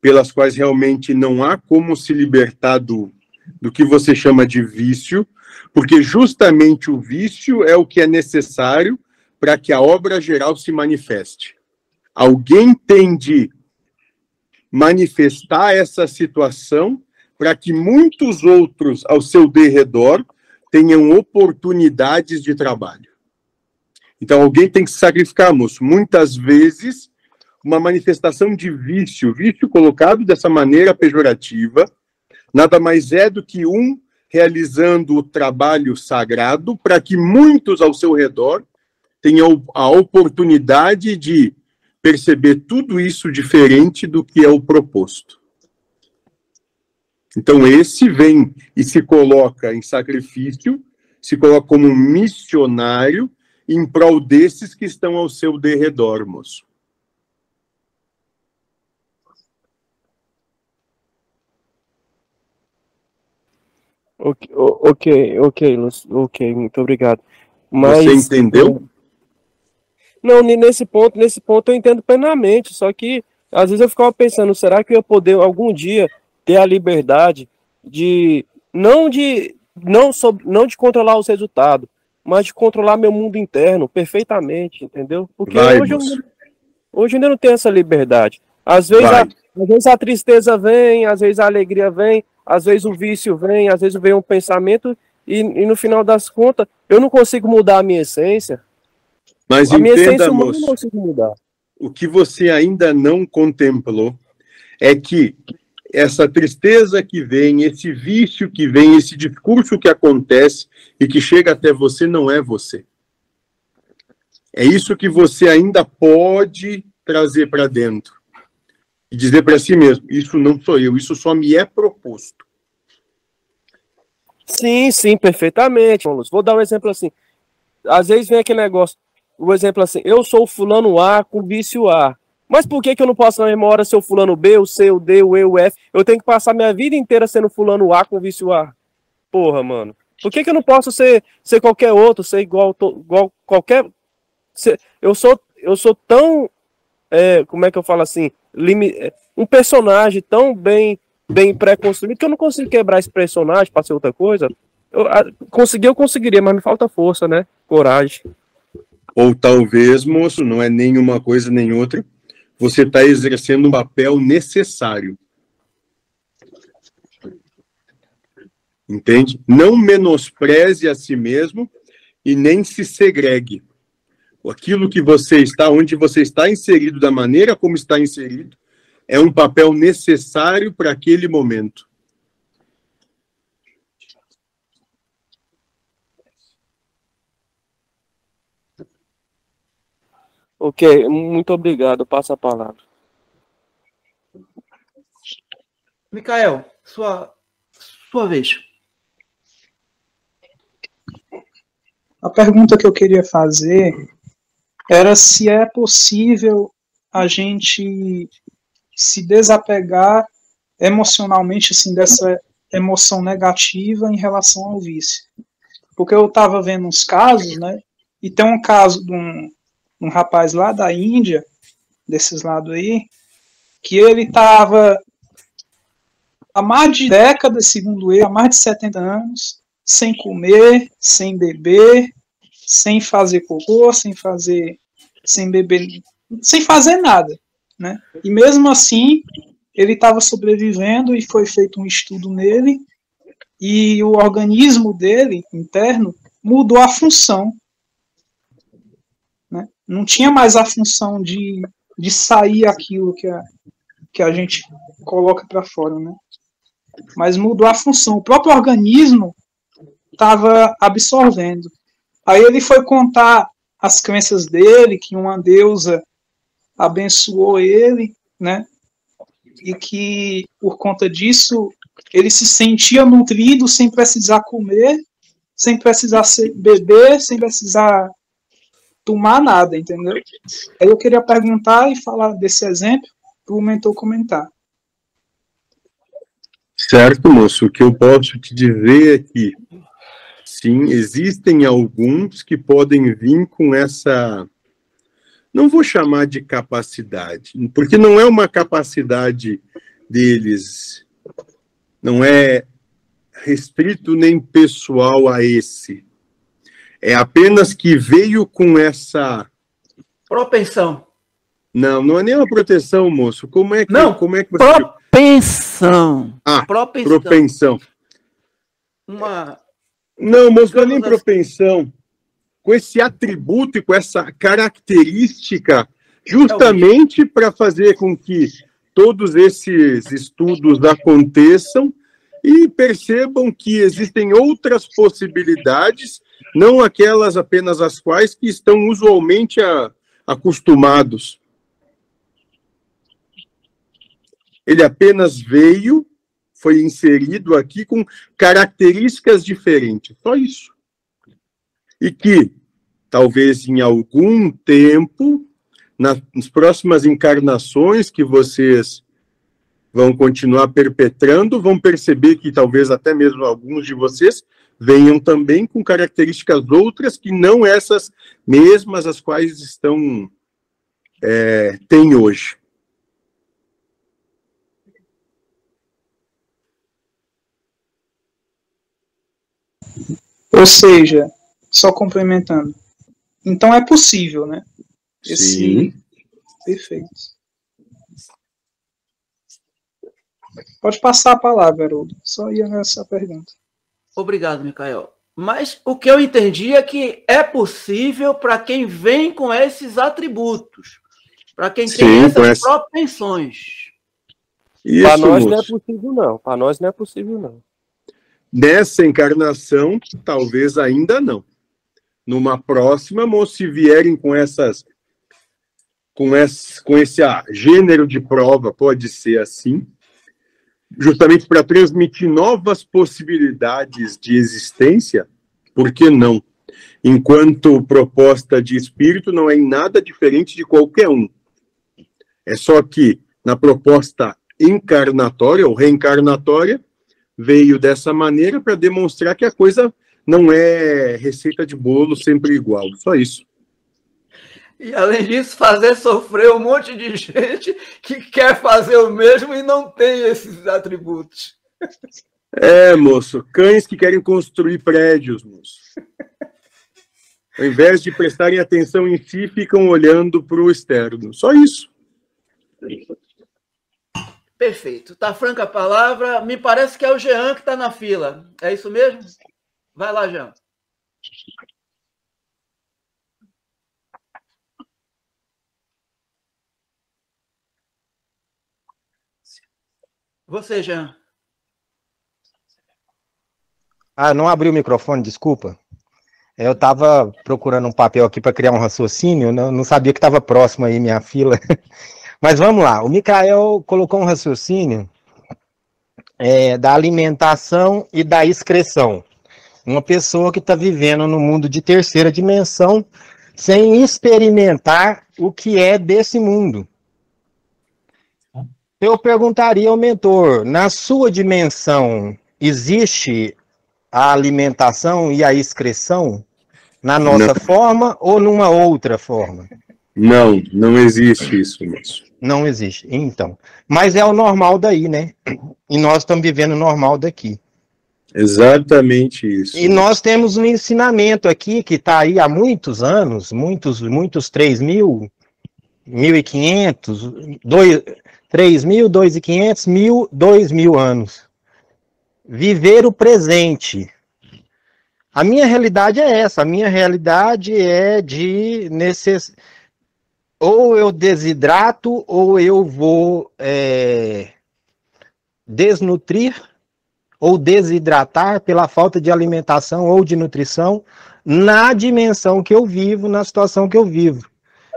Speaker 4: pelas quais realmente não há como se libertar do, do que você chama de vício, porque justamente o vício é o que é necessário para que a obra geral se manifeste. Alguém tem de manifestar essa situação para que muitos outros ao seu derredor tenham oportunidades de trabalho. Então, alguém tem que sacrificar, moço. Muitas vezes, uma manifestação de vício, vício colocado dessa maneira pejorativa, nada mais é do que um realizando o trabalho sagrado para que muitos ao seu redor tenham a oportunidade de perceber tudo isso diferente do que é o proposto. Então, esse vem e se coloca em sacrifício, se coloca como missionário em prol desses que estão ao seu derredor, moço.
Speaker 8: Ok, ok, ok, ok, muito obrigado. Mas,
Speaker 4: Você entendeu?
Speaker 8: Não, nesse ponto, nesse ponto eu entendo plenamente, só que às vezes eu ficava pensando, será que eu ia poder algum dia ter a liberdade de não de não sobre, não de controlar os resultados, mas de controlar meu mundo interno perfeitamente, entendeu? Porque
Speaker 4: Vai,
Speaker 8: hoje, eu, hoje eu ainda não tenho essa liberdade. Às vezes, a, às vezes a tristeza vem, às vezes a alegria vem, às vezes o vício vem, às vezes vem um pensamento e, e no final das contas eu não consigo mudar a minha essência.
Speaker 4: Mas
Speaker 8: a minha
Speaker 4: entenda,
Speaker 8: essência humana eu não
Speaker 4: moço,
Speaker 8: consigo mudar.
Speaker 4: o que você ainda não contemplou é que essa tristeza que vem, esse vício que vem, esse discurso que acontece e que chega até você não é você. É isso que você ainda pode trazer para dentro e dizer para si mesmo: isso não sou eu, isso só me é proposto.
Speaker 8: Sim, sim, perfeitamente, Lúcio. Vou dar um exemplo assim. Às vezes vem aquele negócio, o exemplo assim, eu sou fulano A com vício A. Mas por que, que eu não posso na mesma hora ser o fulano B, o C, o D, o E, o F? Eu tenho que passar minha vida inteira sendo fulano A com vício A. Porra, mano. Por que, que eu não posso ser, ser qualquer outro, ser igual, to- igual qualquer. ser- eu sou eu sou tão. é, como é que eu falo assim? Um personagem tão bem, bem pré-construído que eu não consigo quebrar esse personagem para ser outra coisa. Eu, a, conseguir, eu conseguiria, mas me falta força, né? Coragem.
Speaker 4: Ou talvez, moço, não é nenhuma coisa nem outra, você está exercendo um papel necessário. Entende? Não menospreze a si mesmo e nem se segregue. Aquilo que você está, onde você está inserido, da maneira como está inserido, é um papel necessário para aquele momento.
Speaker 8: Ok, muito obrigado. Passa a palavra.
Speaker 3: Micael, sua, sua vez.
Speaker 7: A pergunta que eu queria fazer era se é possível a gente se desapegar emocionalmente assim dessa emoção negativa em relação ao vício. Porque eu estava vendo uns casos, né? E tem um caso de um, um rapaz lá da Índia, desses lados aí, que ele estava há mais de décadas, segundo ele, há mais de 70 anos, sem comer, sem beber, sem fazer cocô, sem fazer, sem beber, sem fazer nada, né? E mesmo assim, ele estava sobrevivendo e foi feito um estudo nele e o organismo dele interno mudou a função, né? Não tinha mais a função de, de sair aquilo que a, que a gente coloca para fora, né? Mas mudou a função. O próprio organismo estava absorvendo. Aí ele foi contar as crenças dele, que uma deusa abençoou ele, né? E que por conta disso ele se sentia nutrido sem precisar comer, sem precisar beber, sem precisar tomar nada, entendeu? Aí eu queria perguntar e falar desse exemplo para o mentor comentar.
Speaker 4: Certo, moço. O que eu posso te dizer é que sim, existem alguns que podem vir com essa. Não vou chamar de capacidade, porque não é uma capacidade deles, não é restrito nem pessoal a esse. É apenas que veio com essa
Speaker 3: propensão.
Speaker 4: Não, não é nem uma proteção, moço. Como é que
Speaker 3: não?
Speaker 4: Como é que
Speaker 3: você... propensão.
Speaker 4: Ah,
Speaker 3: propensão.
Speaker 4: propensão.
Speaker 3: Uma
Speaker 4: não, é nem propensão. Com esse atributo e com essa característica, justamente para fazer com que todos esses estudos aconteçam e percebam que existem outras possibilidades, não aquelas apenas as quais que estão usualmente a, acostumados. Ele apenas veio foi inserido aqui com características diferentes. Só isso. E que, talvez em algum tempo, nas próximas encarnações que vocês vão continuar perpetrando, vão perceber que talvez até mesmo alguns de vocês venham também com características outras que não essas mesmas as quais estão é, têm hoje.
Speaker 7: Ou seja, só complementando. Então é possível, né?
Speaker 4: Esse... Sim.
Speaker 7: Perfeito. Pode passar a palavra, Haroldo. Só ia nessa pergunta.
Speaker 3: Obrigado, Micael. Mas o que eu entendi é que é possível para quem vem com esses atributos, para quem Sim, tem essas essa... propensões.
Speaker 8: Para nós não é possível, não. Para nós não é possível, não.
Speaker 4: Nessa encarnação, talvez ainda não. Numa próxima, se vierem com essas com esse, com esse ah, gênero de prova, pode ser assim, justamente para transmitir novas possibilidades de existência, por que não? Enquanto proposta de espírito não é em nada diferente de qualquer um. É só que na proposta encarnatória ou reencarnatória, veio dessa maneira para demonstrar que a coisa não é receita de bolo sempre igual, só isso.
Speaker 3: E além disso, fazer sofrer um monte de gente que quer fazer o mesmo e não tem esses atributos.
Speaker 4: É, moço, cães que querem construir prédios, moço. Ao invés de prestarem atenção em si, ficam olhando para o externo. Só isso.
Speaker 3: Perfeito. Tá franca a palavra. Me parece que é o Jean que está na fila. É isso mesmo? Vai lá, Jean. Você, Jean.
Speaker 2: Ah, não abri o microfone, desculpa. Eu estava procurando um papel aqui para criar um raciocínio, não, não sabia que estava próximo aí minha fila. Mas vamos lá, o Mikael colocou um raciocínio é, da alimentação e da excreção. Uma pessoa que está vivendo no mundo de terceira dimensão sem experimentar o que é desse mundo. Eu perguntaria ao mentor, na sua dimensão, existe a alimentação e a excreção na nossa não. forma ou numa outra forma?
Speaker 4: Não, não existe isso, moço.
Speaker 2: Não existe. Então, mas é o normal daí, né? E nós estamos vivendo o normal daqui.
Speaker 4: Exatamente isso.
Speaker 2: E nós temos um ensinamento aqui que está aí há muitos anos, muitos, muitos 3 mil, 1.500, 3 mil, 2.500, mil, 2 mil anos viver o presente. A minha realidade é essa, a minha realidade é de necess... ou eu desidrato ou eu vou é, desnutrir ou desidratar pela falta de alimentação ou de nutrição na dimensão que eu vivo, na situação que eu vivo.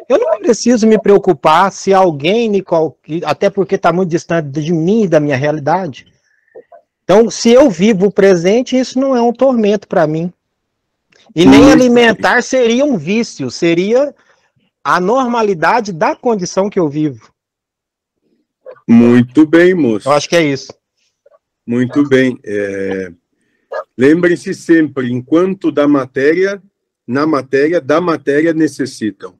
Speaker 2: Eu não preciso me preocupar se alguém, até porque está muito distante de mim e da minha realidade, então, se eu vivo o presente, isso não é um tormento para mim. E nem alimentar seria um vício, seria a normalidade da condição que eu vivo.
Speaker 4: Muito bem, moço.
Speaker 2: Eu acho que é isso.
Speaker 4: Muito bem. É... Lembrem-se sempre, enquanto da matéria, na matéria, da matéria necessitam.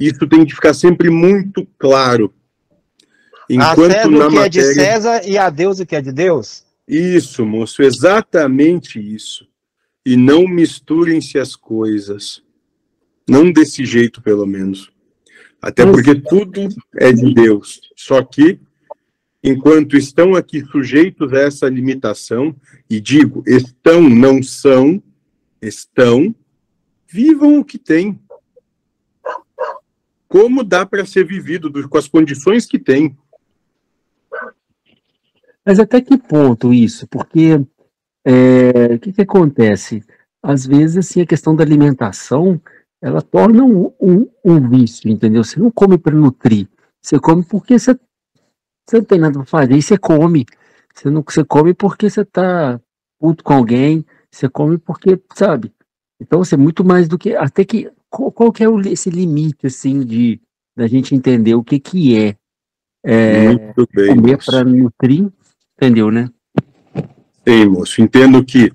Speaker 4: Isso tem que ficar sempre muito claro.
Speaker 2: Enquanto a César na o que matéria... é de César e a Deus o que é de Deus?
Speaker 4: Isso, moço, exatamente isso. E não misturem-se as coisas. Não desse jeito, pelo menos. Até porque tudo é de Deus. Só que, enquanto estão aqui sujeitos a essa limitação, e digo, estão, não são, estão, vivam o que têm. Como dá para ser vivido com as condições que tem.
Speaker 11: Mas até que ponto isso? Porque é, o que, que acontece? Às vezes, assim, a questão da alimentação, ela torna um, um, um vício, entendeu? Você não come para nutrir, você come porque você, você não tem nada para fazer e você come. Você, não, você come porque você está puto com alguém, você come porque, sabe? Então, você assim, é muito mais do que. Até que. Qual, qual que é o, esse limite, assim, de da gente entender o que, que é, é bem, comer para nutrir Entendeu, né?
Speaker 4: Sim, moço. Entendo que,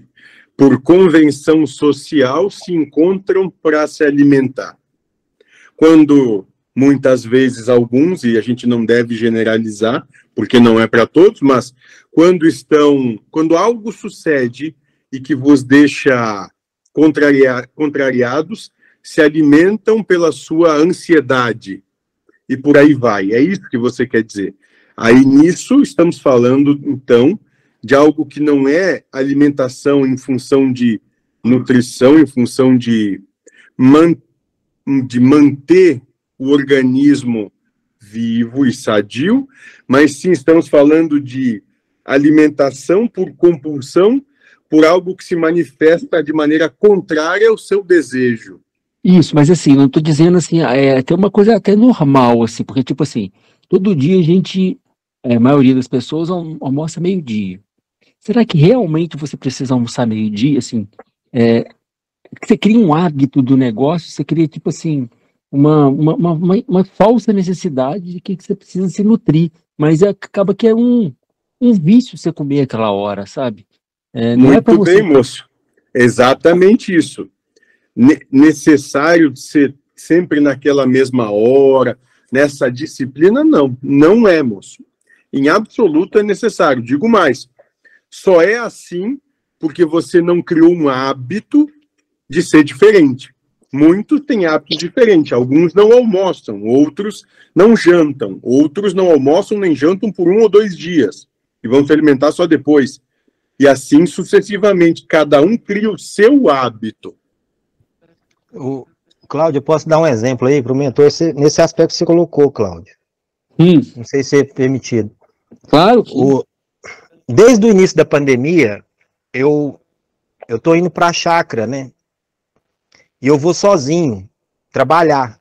Speaker 4: por convenção social, se encontram para se alimentar. Quando muitas vezes alguns, e a gente não deve generalizar, porque não é para todos, mas quando estão, quando algo sucede e que vos deixa contrariar, contrariados, se alimentam pela sua ansiedade. E por aí vai. É isso que você quer dizer. Aí nisso estamos falando, então, de algo que não é alimentação em função de nutrição, em função de, man, de manter o organismo vivo e sadio, mas sim estamos falando de alimentação por compulsão, por algo que se manifesta de maneira contrária ao seu desejo.
Speaker 11: Isso, mas assim, não estou dizendo assim, é até uma coisa até normal, assim, porque tipo assim, todo dia a gente é, a maioria das pessoas almoça meio-dia. Será que realmente você precisa almoçar meio-dia? Assim, é, você cria um hábito do negócio, você cria, tipo assim, uma, uma, uma, uma falsa necessidade de que você precisa se nutrir, mas é, acaba que é um, um vício você comer aquela hora, sabe?
Speaker 4: É, é Muito é você... bem, moço. Exatamente isso. Ne necessário ser sempre naquela mesma hora, nessa disciplina, não. Não é, moço em absoluto é necessário. Digo mais, Só é assim porque você não criou um hábito de ser diferente. Muitos têm hábitos diferentes. Alguns não almoçam, outros não jantam, outros não almoçam nem jantam por um ou dois dias e vão se alimentar só depois. E assim sucessivamente. Cada um cria o seu hábito.
Speaker 2: O, Cláudio, eu posso dar um exemplo aí para o mentor esse- nesse aspecto que você colocou, Cláudio. Não sei se é permitido.
Speaker 12: Claro.
Speaker 2: O, desde o início da pandemia, eu eu tô indo para a chácara, né? E eu vou sozinho trabalhar.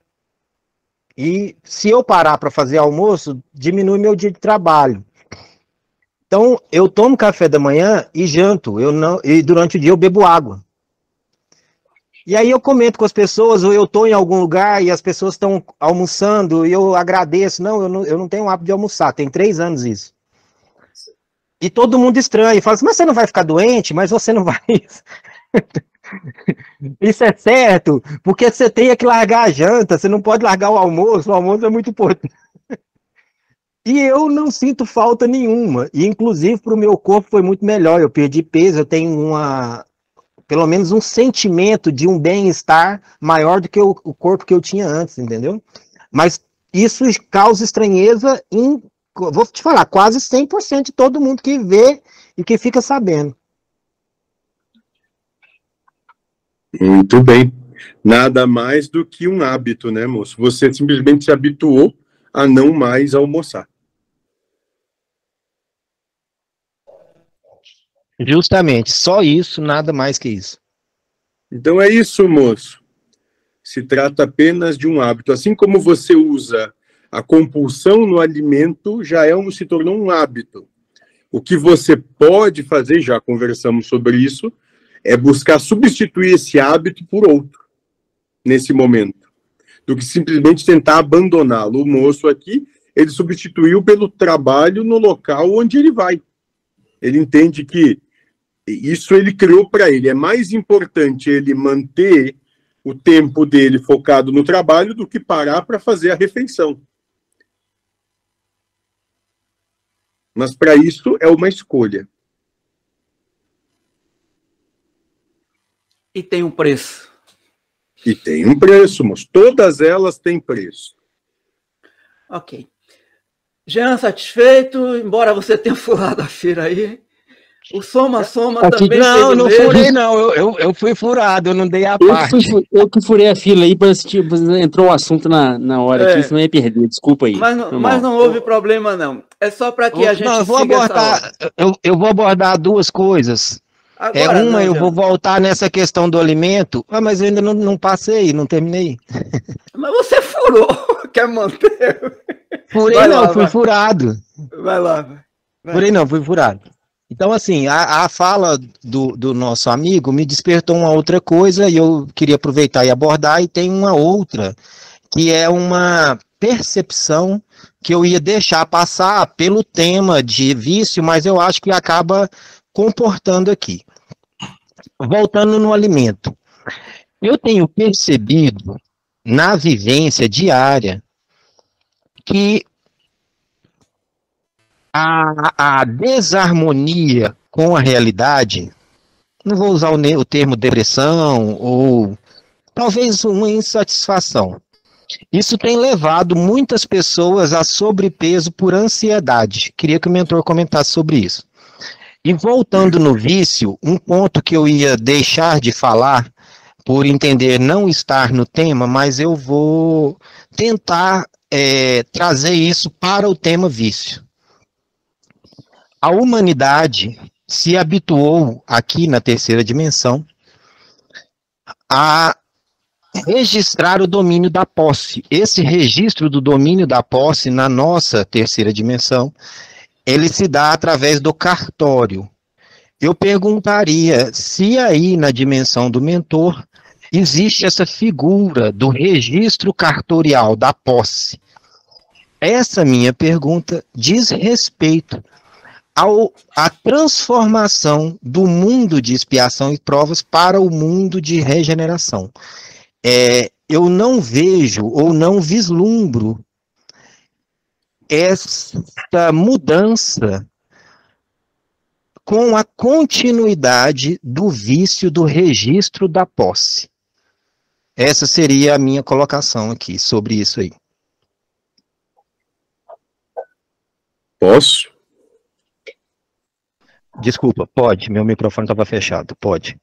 Speaker 2: E se eu parar para fazer almoço, diminui meu dia de trabalho. Então, eu tomo café da manhã e janto. Eu não e durante o dia eu bebo água. E aí eu comento com as pessoas, ou eu estou em algum lugar e as pessoas estão almoçando e eu agradeço. Não, eu não, eu não tenho hábito de almoçar, tem três anos isso. E todo mundo estranha, e fala assim, mas você não vai ficar doente? Mas você não vai... Isso é certo, porque você tem que largar a janta, você não pode largar o almoço, o almoço é muito importante. E eu não sinto falta nenhuma, e inclusive para o meu corpo foi muito melhor, eu perdi peso, eu tenho uma, pelo menos um sentimento de um bem-estar maior do que o, o corpo que eu tinha antes, entendeu? Mas isso causa estranheza em, vou te falar, quase 100% de todo mundo que vê e que fica sabendo.
Speaker 4: Muito bem. Nada mais do que um hábito, né, moço? Você simplesmente se habituou a não mais almoçar.
Speaker 2: Justamente, só isso, nada mais que isso.
Speaker 4: Então é isso, moço. Se trata apenas de um hábito. Assim como você usa a compulsão no alimento, já é um, se tornou um hábito. O que você pode fazer, já conversamos sobre isso, é buscar substituir esse hábito por outro, nesse momento, do que simplesmente tentar abandoná-lo. O moço aqui, ele substituiu pelo trabalho no local onde ele vai. Ele entende que isso ele criou para ele. É mais importante ele manter o tempo dele focado no trabalho do que parar para fazer a refeição. Mas para isso é uma escolha.
Speaker 3: E tem um preço.
Speaker 4: E tem um preço, mas todas elas têm preço.
Speaker 3: Ok. Jean, satisfeito, embora você tenha furado a feira aí. O Soma Soma
Speaker 2: Aqui-
Speaker 3: também
Speaker 2: não,
Speaker 3: o
Speaker 2: não
Speaker 3: mesmo.
Speaker 2: furei, não. Eu, eu, eu fui furado, eu não dei a
Speaker 12: Eu,
Speaker 2: parte.
Speaker 12: fui, fu- eu que furei a fila aí, para tipo, entrou um assunto na, na hora
Speaker 3: É.
Speaker 12: aqui, senão eu ia perder. Desculpa aí.
Speaker 3: Mas não, mas não houve problema, não. É só para que a gente
Speaker 2: não, eu vou abordar, eu, eu vou abordar duas coisas. é
Speaker 3: Agora
Speaker 2: uma,
Speaker 3: não,
Speaker 2: eu
Speaker 3: Jean.
Speaker 2: vou voltar nessa questão do alimento. Ah, mas eu ainda não, não passei, não terminei.
Speaker 3: Mas você furou. Quer manter?
Speaker 2: Furei
Speaker 3: Vai
Speaker 2: não,
Speaker 3: lá,
Speaker 2: fui
Speaker 3: vai.
Speaker 2: furado.
Speaker 3: Vai lá. Vai.
Speaker 2: Furei não, fui furado. Então, assim, a, a fala do, do nosso amigo me despertou uma outra coisa e eu queria aproveitar e abordar, e tem uma outra, que é uma percepção que eu ia deixar passar pelo tema de vício, mas eu acho que acaba comportando aqui. Voltando no alimento. Eu tenho percebido na vivência diária que a, a desarmonia com a realidade, não vou usar o, o termo depressão ou talvez uma insatisfação. Isso tem levado muitas pessoas a sobrepeso por ansiedade. Queria que o mentor comentasse sobre isso. E voltando no vício, um ponto que eu ia deixar de falar, por entender não estar no tema, mas eu vou tentar eh, trazer isso para o tema vício. A humanidade se habituou aqui na terceira dimensão a registrar o domínio da posse. Esse registro do domínio da posse na nossa terceira dimensão, ele se dá através do cartório. Eu perguntaria se aí na dimensão do mentor existe essa figura do registro cartorial da posse. Essa minha pergunta diz respeito ao, à transformação do mundo de expiação e provas para o mundo de regeneração. É, eu não vejo ou não vislumbro essa mudança com a continuidade do vício do registro da posse. Essa seria a minha colocação aqui sobre isso aí.
Speaker 4: Posso?
Speaker 2: Desculpa, pode, meu microfone estava fechado, pode.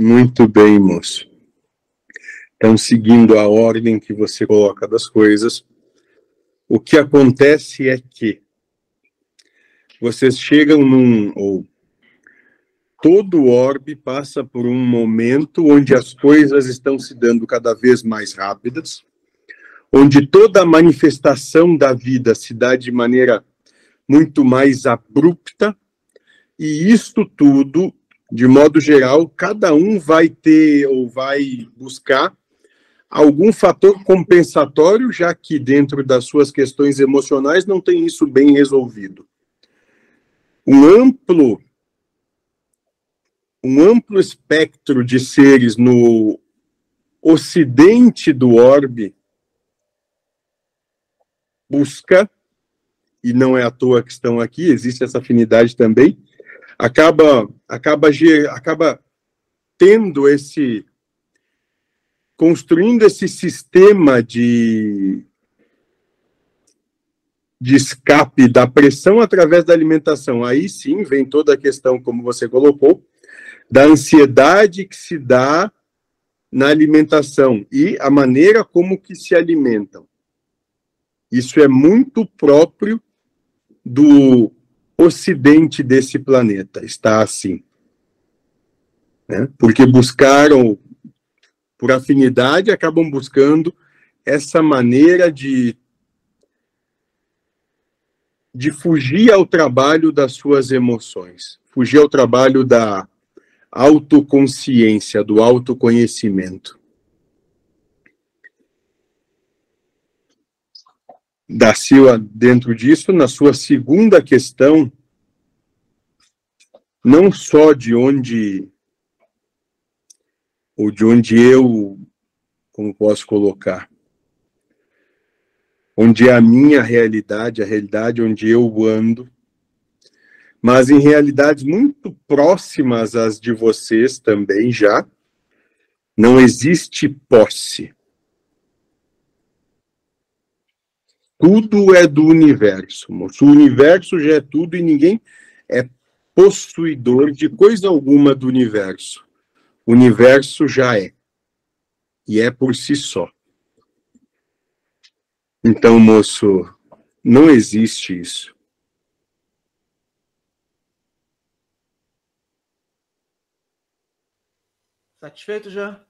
Speaker 4: Muito bem, moço. Então, seguindo a ordem que você coloca das coisas, o que acontece é que vocês chegam num, ou todo orbe passa por um momento onde as coisas estão se dando cada vez mais rápidas, onde toda a manifestação da vida se dá de maneira muito mais abrupta, e isto tudo, de modo geral, cada um vai ter ou vai buscar algum fator compensatório, já que dentro das suas questões emocionais não tem isso bem resolvido. Um amplo um amplo espectro de seres no ocidente do orbe busca e não é à toa que estão aqui, existe essa afinidade também, acaba acaba acaba tendo esse construindo esse sistema de de escape da pressão através da alimentação. Aí sim vem toda a questão, como você colocou, da ansiedade que se dá na alimentação e a maneira como que se alimentam. Isso é muito próprio do ocidente desse planeta, está assim. Né? Porque buscaram, por afinidade, acabam buscando essa maneira de de fugir ao trabalho das suas emoções, fugir ao trabalho da autoconsciência, do autoconhecimento. Da Silva dentro disso, na sua segunda questão, não só de onde ou de onde eu, como posso colocar, onde é a minha realidade, a realidade onde eu ando, mas em realidades muito próximas às de vocês também já, não existe posse. Tudo é do universo. O universo já é tudo e ninguém é possuidor de coisa alguma do universo. O universo já é. E é por si só. Então, moço, não existe isso.
Speaker 3: Satisfeito já?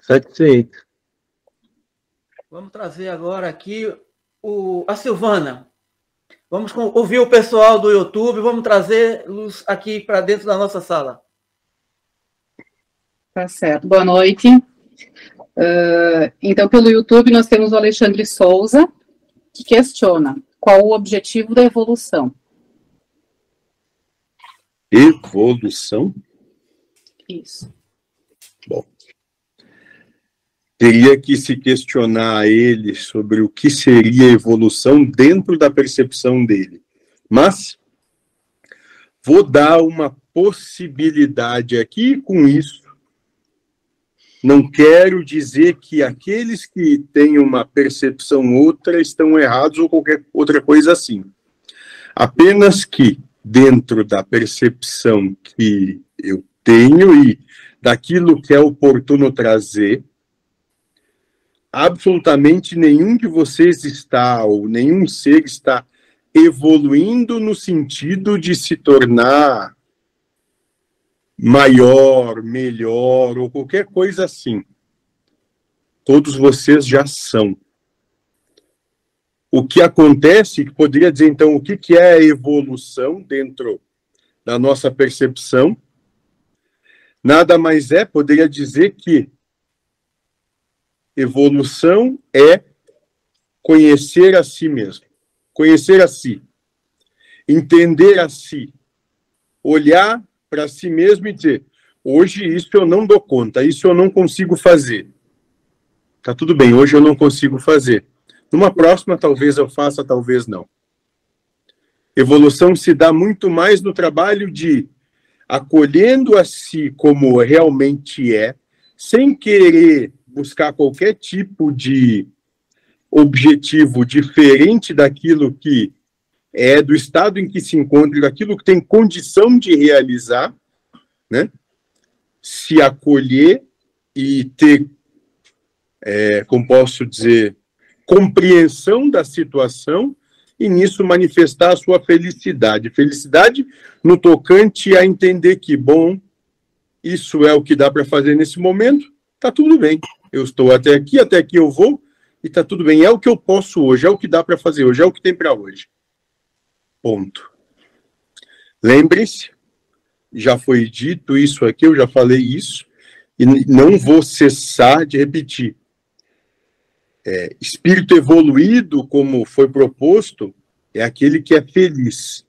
Speaker 2: Satisfeito.
Speaker 3: Vamos trazer agora aqui o, a Silvana. Vamos com, ouvir o pessoal do YouTube, vamos trazê-los aqui para dentro da nossa sala.
Speaker 6: Tá certo. Boa noite. Uh, então, pelo YouTube, nós temos o Alexandre Souza, que questiona qual o objetivo da evolução.
Speaker 4: Evolução?
Speaker 6: Isso.
Speaker 4: Bom teria que se questionar a ele sobre o que seria evolução dentro da percepção dele. Mas vou dar uma possibilidade aqui com isso. Não quero dizer que aqueles que têm uma percepção outra estão errados ou qualquer outra coisa assim. Apenas que dentro da percepção que eu tenho e daquilo que é oportuno trazer, absolutamente nenhum de vocês está, ou nenhum ser está evoluindo no sentido de se tornar maior, melhor, ou qualquer coisa assim. Todos vocês já são. O que acontece, que poderia dizer então o que, que é a evolução dentro da nossa percepção, nada mais é, poderia dizer que Evolução é conhecer a si mesmo, conhecer a si, entender a si, olhar para si mesmo e dizer: hoje isso eu não dou conta, isso eu não consigo fazer. Tá tudo bem, hoje eu não consigo fazer. Numa próxima, talvez eu faça, talvez não. Evolução se dá muito mais no trabalho de acolhendo a si como realmente é, sem querer buscar qualquer tipo de objetivo diferente daquilo que é do estado em que se encontra, daquilo que tem condição de realizar, né? Se acolher e ter, é, como posso dizer, compreensão da situação e nisso manifestar a sua felicidade. Felicidade no tocante a entender que, bom, isso é o que dá para fazer nesse momento, tá tudo bem. Eu estou até aqui, até aqui eu vou, e tá tudo bem. É o que eu posso hoje, é o que dá para fazer hoje, é o que tem para hoje. Ponto. Lembre-se, já foi dito isso aqui, eu já falei isso, e não vou cessar de repetir. É, espírito evoluído, como foi proposto, é aquele que é feliz.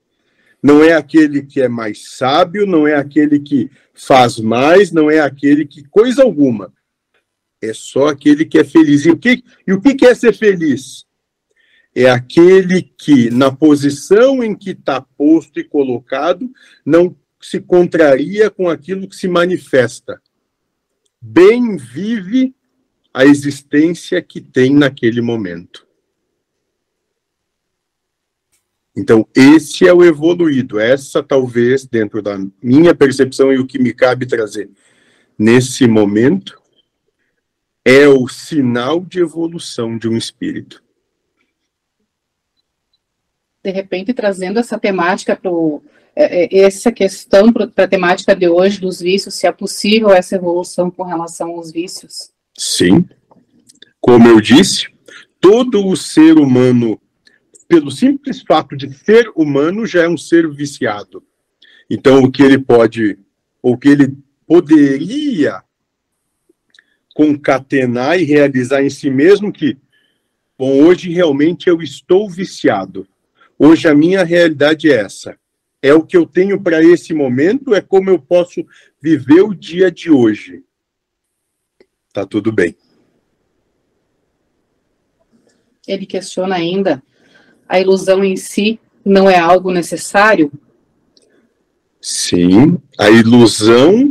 Speaker 4: Não é aquele que é mais sábio, não é aquele que faz mais, não é aquele que coisa alguma. É só aquele que é feliz. E o que, e o que é ser feliz? É aquele que, na posição em que está posto e colocado, não se contraria com aquilo que se manifesta. Bem vive a existência que tem naquele momento. Então, esse é o evoluído. Essa, talvez, dentro da minha percepção e o que me cabe trazer nesse momento, é o sinal de evolução de um espírito.
Speaker 6: De repente, trazendo essa temática para é, é, essa questão para a temática de hoje dos vícios, se é possível essa evolução com relação aos vícios.
Speaker 4: Sim. Como eu disse, todo o ser humano, pelo simples fato de ser humano, já é um ser viciado. Então, o que ele pode, ou o que ele poderia concatenar e realizar em si mesmo que, bom, hoje realmente eu estou viciado. Hoje a minha realidade é essa. É o que eu tenho para esse momento, é como eu posso viver o dia de hoje. Tá tudo bem.
Speaker 6: Ele questiona ainda: a ilusão em si não é algo necessário?
Speaker 4: Sim, a ilusão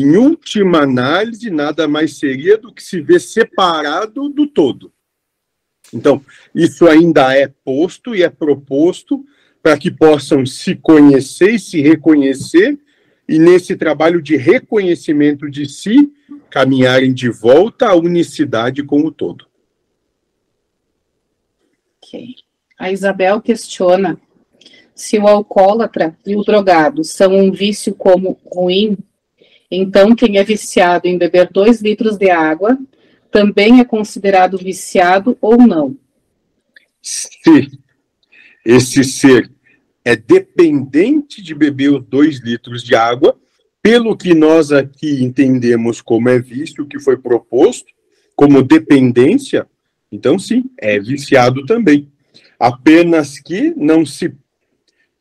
Speaker 4: em última análise, nada mais seria do que se ver separado do todo. Então, isso ainda é posto e é proposto para que possam se conhecer e se reconhecer, e nesse trabalho de reconhecimento de si, caminharem de volta à unicidade com o todo.
Speaker 6: Ok. A Isabel questiona se o alcoólatra e o drogado são um vício como ruim então, quem é viciado em beber dois litros de água também é considerado viciado ou não?
Speaker 4: Se esse ser é dependente de beber os dois litros de água, pelo que nós aqui entendemos como é vício, que foi proposto, como dependência, então sim, é viciado também. Apenas que não se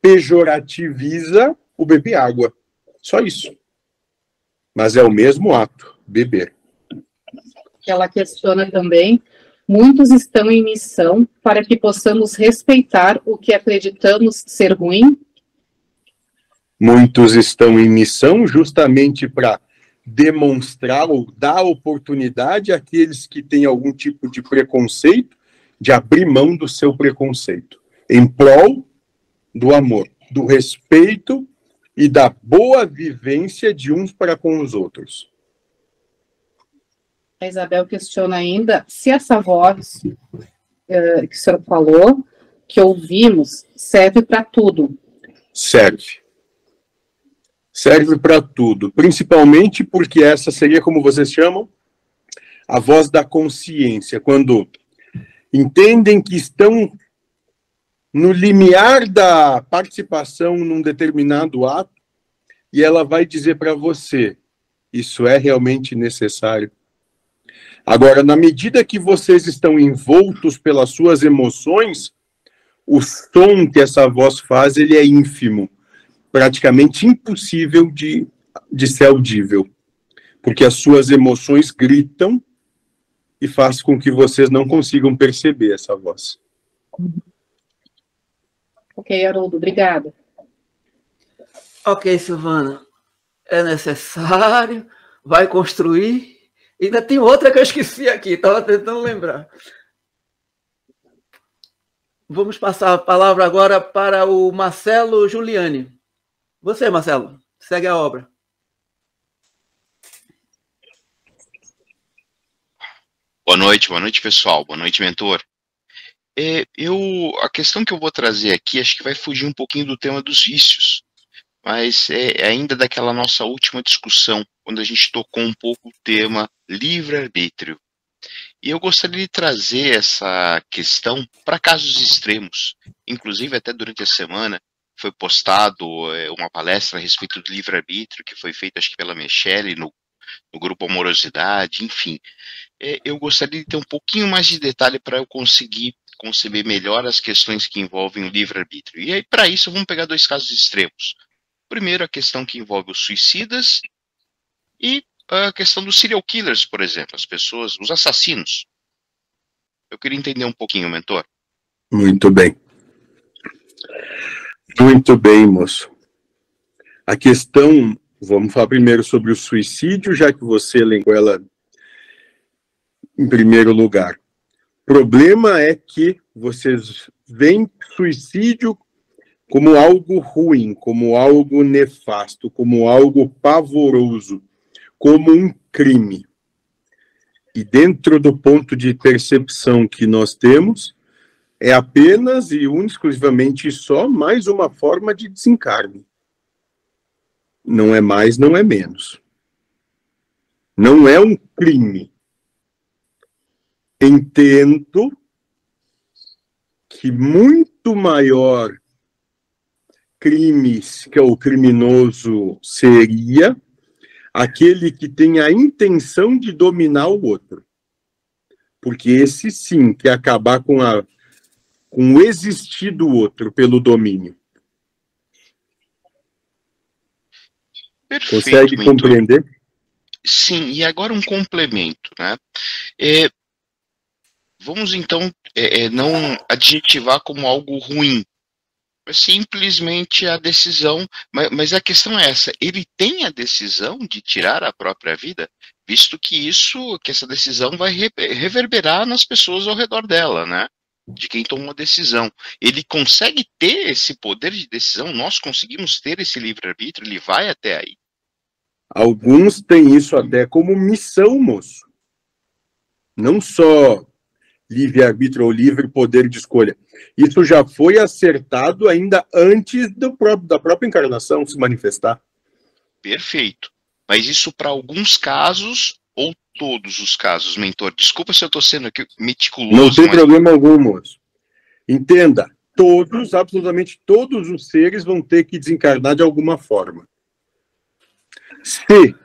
Speaker 4: pejorativiza o beber água. Só isso mas é o mesmo ato, beber.
Speaker 6: Ela questiona também: muitos estão em missão para que possamos respeitar o que acreditamos ser ruim?
Speaker 4: Muitos estão em missão justamente para demonstrar ou dar oportunidade àqueles que têm algum tipo de preconceito de abrir mão do seu preconceito em prol do amor, do respeito e da boa vivência de uns para com os outros.
Speaker 6: A Isabel questiona ainda se essa voz uh, que o senhor falou, que ouvimos, serve para tudo.
Speaker 4: Serve. Serve para tudo, principalmente porque essa seria, como vocês chamam, a voz da consciência, quando entendem que estão no limiar da participação num determinado ato e ela vai dizer para você: isso é realmente necessário. Agora, na medida que vocês estão envoltos pelas suas emoções, o som que essa voz faz ele é ínfimo, praticamente impossível de, de ser audível, porque as suas emoções gritam e faz com que vocês não consigam perceber essa voz.
Speaker 6: Ok, Haroldo, obrigada.
Speaker 3: Ok, Silvana. É necessário, vai construir. Ainda tem outra que eu esqueci aqui, estava tentando lembrar. Vamos passar a palavra agora para o Marcelo Giuliani. Você, Marcelo, segue a obra.
Speaker 13: Boa noite, boa noite, pessoal. Boa noite, mentor. É, eu, a questão que eu vou trazer aqui, acho que vai fugir um pouquinho do tema dos vícios, mas é, ainda daquela nossa última discussão, quando a gente tocou um pouco o tema livre-arbítrio. E eu gostaria de trazer essa questão para casos extremos. Inclusive, até durante a semana, foi postado é, uma palestra a respeito do livre-arbítrio, que foi feita, acho que pela Michelle, no, no grupo Amorosidade, enfim é, eu gostaria de ter um pouquinho mais de detalhe para eu conseguir conceber melhor as questões que envolvem o livre-arbítrio. E aí, para isso, vamos pegar dois casos extremos. Primeiro, a questão que envolve os suicidas e a questão dos serial killers, por exemplo, as pessoas, os assassinos. Eu queria entender um pouquinho, mentor.
Speaker 4: Muito bem. Muito bem, moço. A questão, vamos falar primeiro sobre o suicídio, já que você elencou ela em primeiro lugar. Problema é que vocês veem suicídio como algo ruim, como algo nefasto, como algo pavoroso, como um crime. E dentro do ponto de percepção que nós temos, é apenas e exclusivamente só mais uma forma de desencarne. Não é mais, não é menos. Não é um crime entendo que muito maior crimes que o criminoso seria aquele que tem a intenção de dominar o outro. Porque esse sim quer acabar com, a, com o existir do outro pelo domínio.
Speaker 13: Perfeito,
Speaker 4: Consegue compreender?
Speaker 13: Sim, e agora um complemento, né? É, vamos então é, é, não adjetivar como algo ruim, mas simplesmente a decisão. Mas, mas, a questão é essa: ele tem a decisão de tirar a própria vida, visto que isso, que essa decisão vai reverberar nas pessoas ao redor dela, né? De quem tomou a decisão. Ele consegue ter esse poder de decisão, nós conseguimos ter esse livre-arbítrio, ele vai até aí.
Speaker 4: Alguns têm isso até como missão, moço. Não só livre-arbítrio ou livre poder de escolha. Isso já foi acertado ainda antes do próprio, da própria encarnação se manifestar.
Speaker 13: Perfeito. Mas isso para alguns casos ou todos os casos, mentor? Desculpa se eu estou sendo aqui meticuloso.
Speaker 4: Não tem
Speaker 13: mas...
Speaker 4: problema algum, moço. Entenda, todos, absolutamente todos os seres vão ter que desencarnar de alguma forma. Se,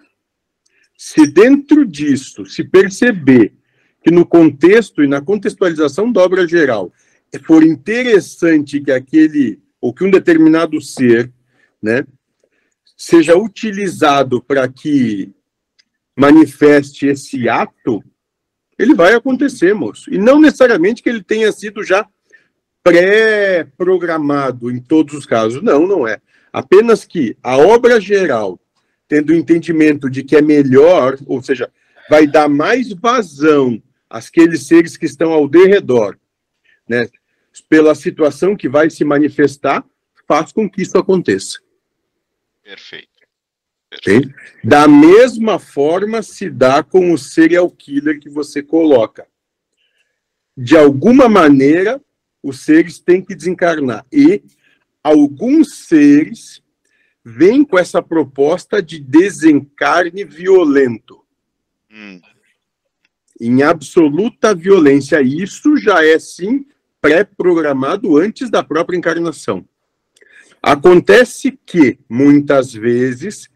Speaker 4: se dentro disso se perceber que no contexto e na contextualização da obra geral for interessante que aquele ou que um determinado ser, né, seja utilizado para que manifeste esse ato, ele vai acontecer, moço. E não necessariamente que ele tenha sido já pré-programado em todos os casos. Não, não é. Apenas que a obra geral, tendo o entendimento de que é melhor, ou seja, vai dar mais vazão aqueles seres que estão ao derredor, né? Pela situação que vai se manifestar, faz com que isso aconteça.
Speaker 13: Perfeito.
Speaker 4: Perfeito. Da mesma forma se dá com o serial killer que você coloca. De alguma maneira, os seres têm que desencarnar. E alguns seres vêm com essa proposta de desencarne violento.
Speaker 13: Hum
Speaker 4: em absoluta violência. Isso já é, sim, pré-programado antes da própria encarnação. Acontece que, muitas vezes,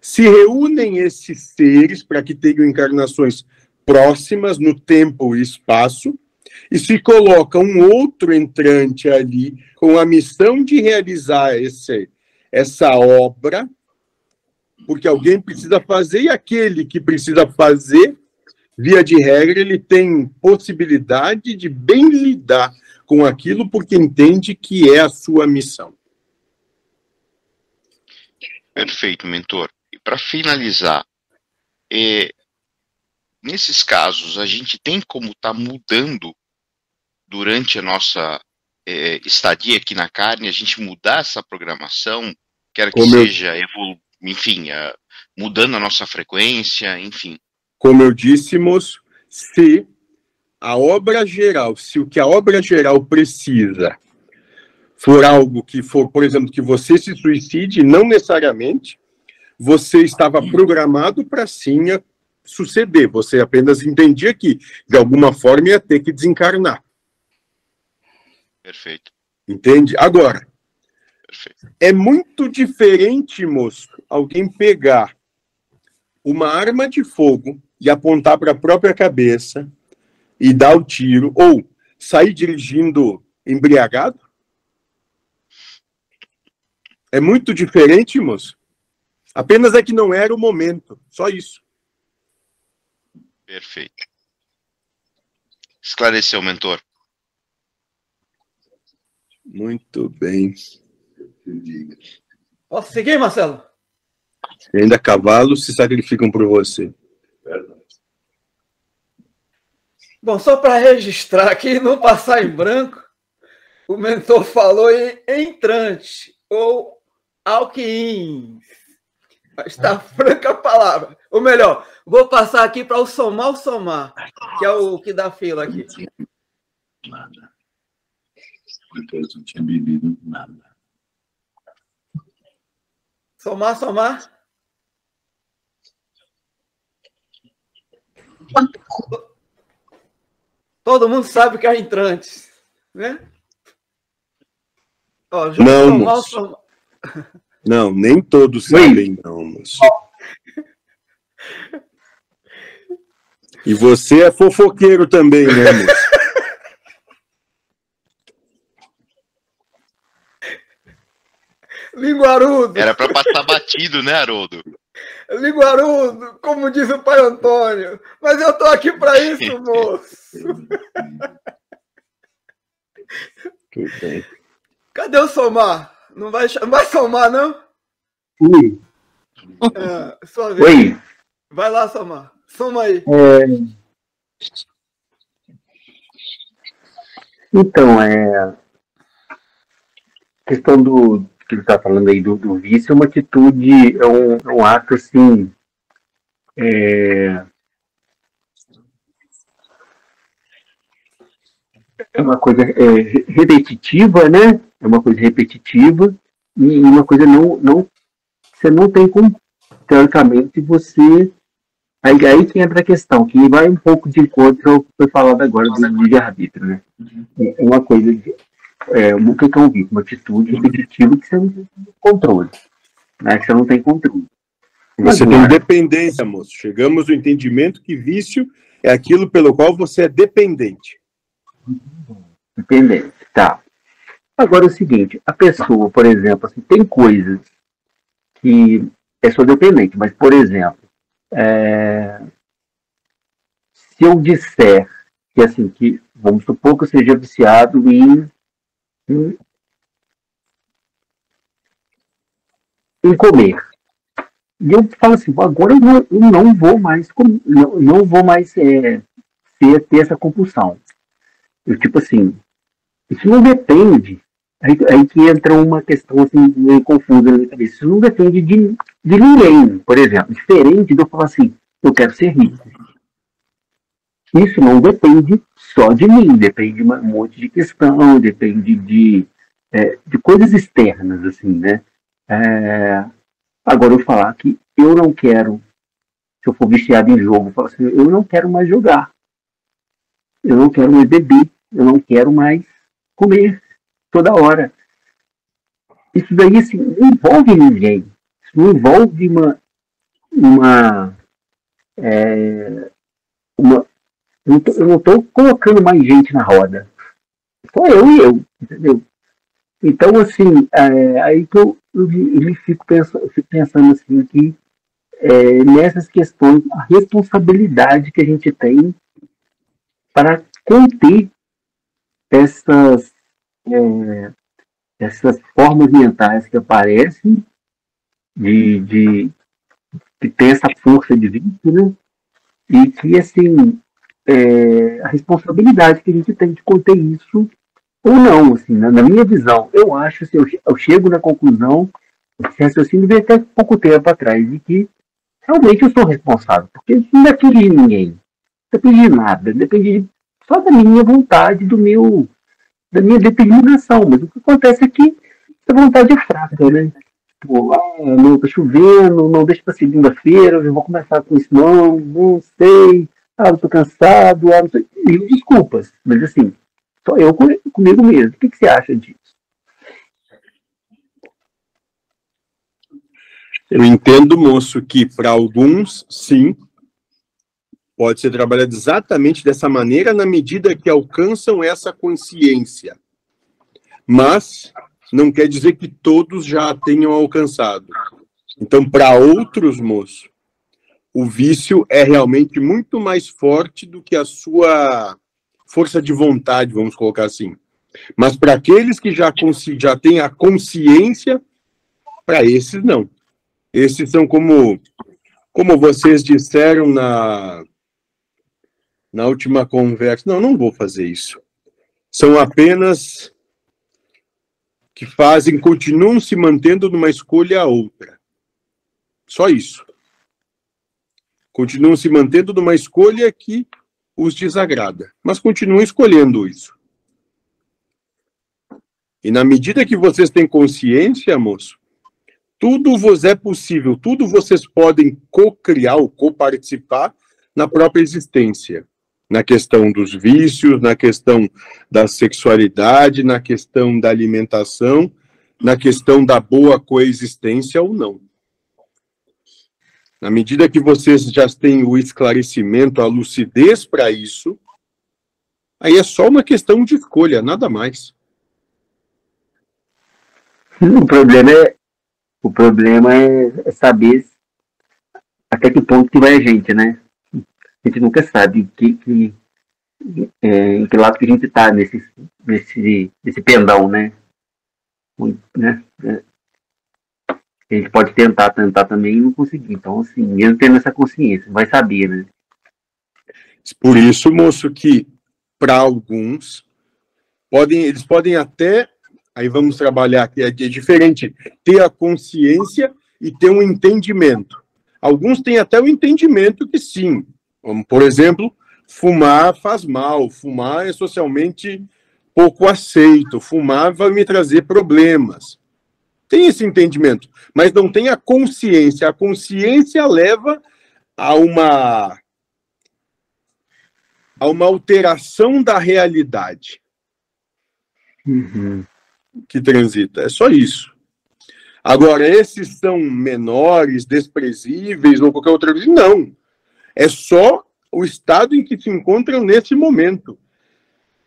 Speaker 4: se reúnem esses seres para que tenham encarnações próximas no tempo e espaço, e se coloca um outro entrante ali com a missão de realizar esse, essa obra, porque alguém precisa fazer, e aquele que precisa fazer via de regra, ele tem possibilidade de bem lidar com aquilo porque entende que é a sua missão.
Speaker 13: Perfeito, mentor. E para finalizar, é, nesses casos, a gente tem como estar tá mudando durante a nossa é, estadia aqui na carne, a gente mudar essa programação, quer que
Speaker 4: Como eu-
Speaker 13: seja, evolu enfim, a- mudando a nossa frequência, enfim.
Speaker 4: Como eu disse, moço, se a obra geral, se o que a obra geral precisa for algo que for, por exemplo, que você se suicide, não necessariamente você estava programado para sim suceder. Você apenas entendia que, de alguma forma, ia ter que desencarnar.
Speaker 13: Perfeito.
Speaker 4: Entende? Agora,
Speaker 13: Perfeito.
Speaker 4: é muito diferente, moço, alguém pegar uma arma de fogo e apontar para a própria cabeça e dar o tiro, ou sair dirigindo embriagado? É muito diferente, moço. Apenas é que não era o momento, só isso.
Speaker 13: Perfeito. Esclareceu, mentor.
Speaker 4: Muito bem.
Speaker 3: Posso seguir, Marcelo?
Speaker 4: E ainda cavalos se sacrificam por você.
Speaker 3: Bom, só para registrar aqui, não passar em branco, o mentor falou em entrante ou alquim. Está franca a palavra. Ou melhor, vou passar aqui para o somar o somar, que é o que dá fila aqui.
Speaker 14: Nada. Eu não tinha bebido nada.
Speaker 3: Somar, somar. Todo mundo sabe que é entrante, né? Ó,
Speaker 4: Não, moço. Não, nem todos sabem, não, moço. E você é fofoqueiro também, né, moço?
Speaker 3: Linguarudo.
Speaker 13: Era para passar batido, né, Haroldo?
Speaker 3: Linguarudo, como diz o pai Antônio. Mas eu tô aqui para isso, moço.
Speaker 4: Tudo bem.
Speaker 3: Cadê o somar? Não vai, cha- vai somar, não?
Speaker 12: Ui,
Speaker 3: É, sua vez.
Speaker 12: oi.
Speaker 3: Vai lá, somar. Soma aí.
Speaker 12: É, Então, é, a questão do que ele está falando aí do, do vício é uma atitude, é um, é um ato assim, é, é uma coisa é, re- repetitiva, né? É uma coisa repetitiva e uma coisa não, não você não tem como, teoricamente, você Aí, aí que entra a questão, que vai um pouco de encontro ao que foi falado agora do livre-arbítrio, né? É Uma coisa, de, é, o que é um vício? Uma atitude repetitiva que você não tem controle, né? Que você não tem controle.
Speaker 4: Você tem
Speaker 12: Agora-
Speaker 4: dependência, moço. Chegamos ao entendimento que vício é aquilo pelo qual você é dependente.
Speaker 12: Dependente, tá. Agora é o seguinte, a pessoa, por exemplo, assim, tem coisas que é só dependente, mas, por exemplo, é, se eu disser que, assim, que, vamos supor que eu seja viciado em, em, comer, e eu falo assim, agora eu, vou- eu não vou mais, não, não vou mais é, ter, ter essa compulsão. Eu, tipo assim, isso não depende. Aí, aí que entra uma questão assim, meio confusa na minha cabeça. Isso não depende de, de ninguém, por exemplo. Diferente de eu falar assim, eu quero ser rico. Isso não depende só de mim, depende de um monte de questão, depende de, é, de coisas externas, assim, né? É, agora eu falar que eu não quero, se eu for viciado em jogo, eu assim, eu não quero mais jogar. Eu não quero mais beber, eu não quero mais comer toda hora. Isso daí assim, não envolve ninguém. Isso não envolve uma. uma, é, uma eu não estou colocando mais gente na roda. Só eu e eu, entendeu? Então, assim, é, aí que eu, eu, eu fico, pensando, eu fico pensando assim que é, nessas questões, a responsabilidade que a gente tem para conter essas, é, essas formas mentais que aparecem de, de tem essa força de vida, né? E que, assim, é, a responsabilidade que a gente tem de conter isso ou não, assim, na, na minha visão. Eu acho, assim, eu, eu chego na conclusão, esse raciocínio veio até pouco tempo atrás, de que realmente eu sou responsável, porque não depende de ninguém, não depende de nada, depende de, só da minha vontade, do meu, da minha determinação. Mas o que acontece é que essa vontade é fraca, né? Tipo, ah, não tá chovendo, não deixa para segunda-feira, eu vou começar com isso, não, não sei, ah, eu cansado, ah, não sei. Desculpas, mas assim, só eu comigo mesmo. O que, que você acha disso?
Speaker 4: Eu entendo, moço, que para alguns, sim, pode ser trabalhado exatamente dessa maneira na medida que alcançam essa consciência. Mas não quer dizer que todos já a tenham alcançado. Então, para outros, moço, o vício é realmente muito mais forte do que a sua força de vontade, vamos colocar assim. Mas para aqueles que já, já têm a consciência, para esses não. Esses são como, como vocês disseram na, na última conversa. Não, não vou fazer isso. São apenas que fazem, continuam se mantendo numa escolha a outra. Só isso. Continuam se mantendo numa escolha que os desagrada, mas continuam escolhendo isso. E na medida que vocês têm consciência, moço, tudo vos é possível, tudo vocês podem co-criar ou co-participar na própria existência na questão dos vícios, na questão da sexualidade, na questão da alimentação, na questão da boa coexistência ou não. Na medida que vocês já têm o esclarecimento, a lucidez para isso, aí é só uma questão de escolha, nada mais.
Speaker 12: O problema é o problema é saber até que ponto que vai a gente, né? a gente nunca sabe que, que, é, em que lado que a gente está nesse, nesse, nesse pendão, né? Né? É, a gente pode tentar, tentar também e não conseguir. Então, assim, mesmo tendo essa consciência, vai saber, né?
Speaker 4: Por isso, moço, que para alguns, podem, eles podem até, aí vamos trabalhar aqui, é diferente, ter a consciência e ter um entendimento. Alguns têm até o entendimento que sim, como, por exemplo, fumar faz mal, fumar é socialmente pouco aceito, fumar vai me trazer problemas. Tem esse entendimento, mas não tem a consciência. A consciência leva a uma a uma alteração da realidade
Speaker 12: uhum.
Speaker 4: que transita. É só isso. Agora, esses são menores, desprezíveis ou qualquer outra coisa? Não. É só o estado em que se encontram nesse momento.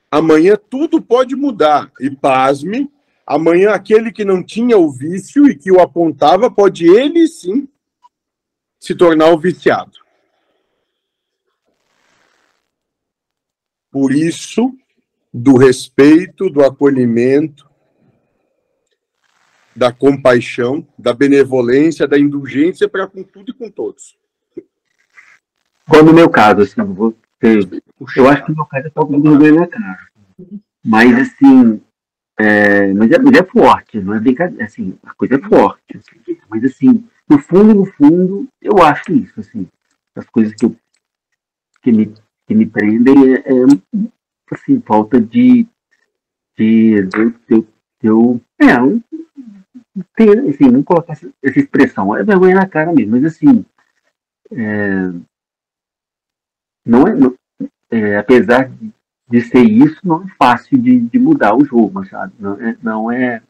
Speaker 4: Amanhã tudo pode mudar. E pasme, amanhã aquele que não tinha o vício e que o apontava, pode ele sim se tornar o viciado. Por isso, do respeito, do acolhimento, da compaixão, da benevolência, da indulgência para com tudo e com todos.
Speaker 12: Qual no meu caso, assim, vou ter, eu acho que no meu caso é de vergonha na cara. Mas, assim, é, mas, é, mas é forte, não é brincadeira, assim, a coisa é forte. Assim, mas, assim, no fundo, no fundo, eu acho isso, assim, as coisas que, eu, que, me, que me prendem é, é assim, falta de, de, de, eu, é, ter, assim, não colocar essa, essa expressão, é vergonha na cara mesmo, mas, assim, é, não é, não, é, apesar de ser isso, não é fácil de, de mudar o jogo, sabe? Não é, não é,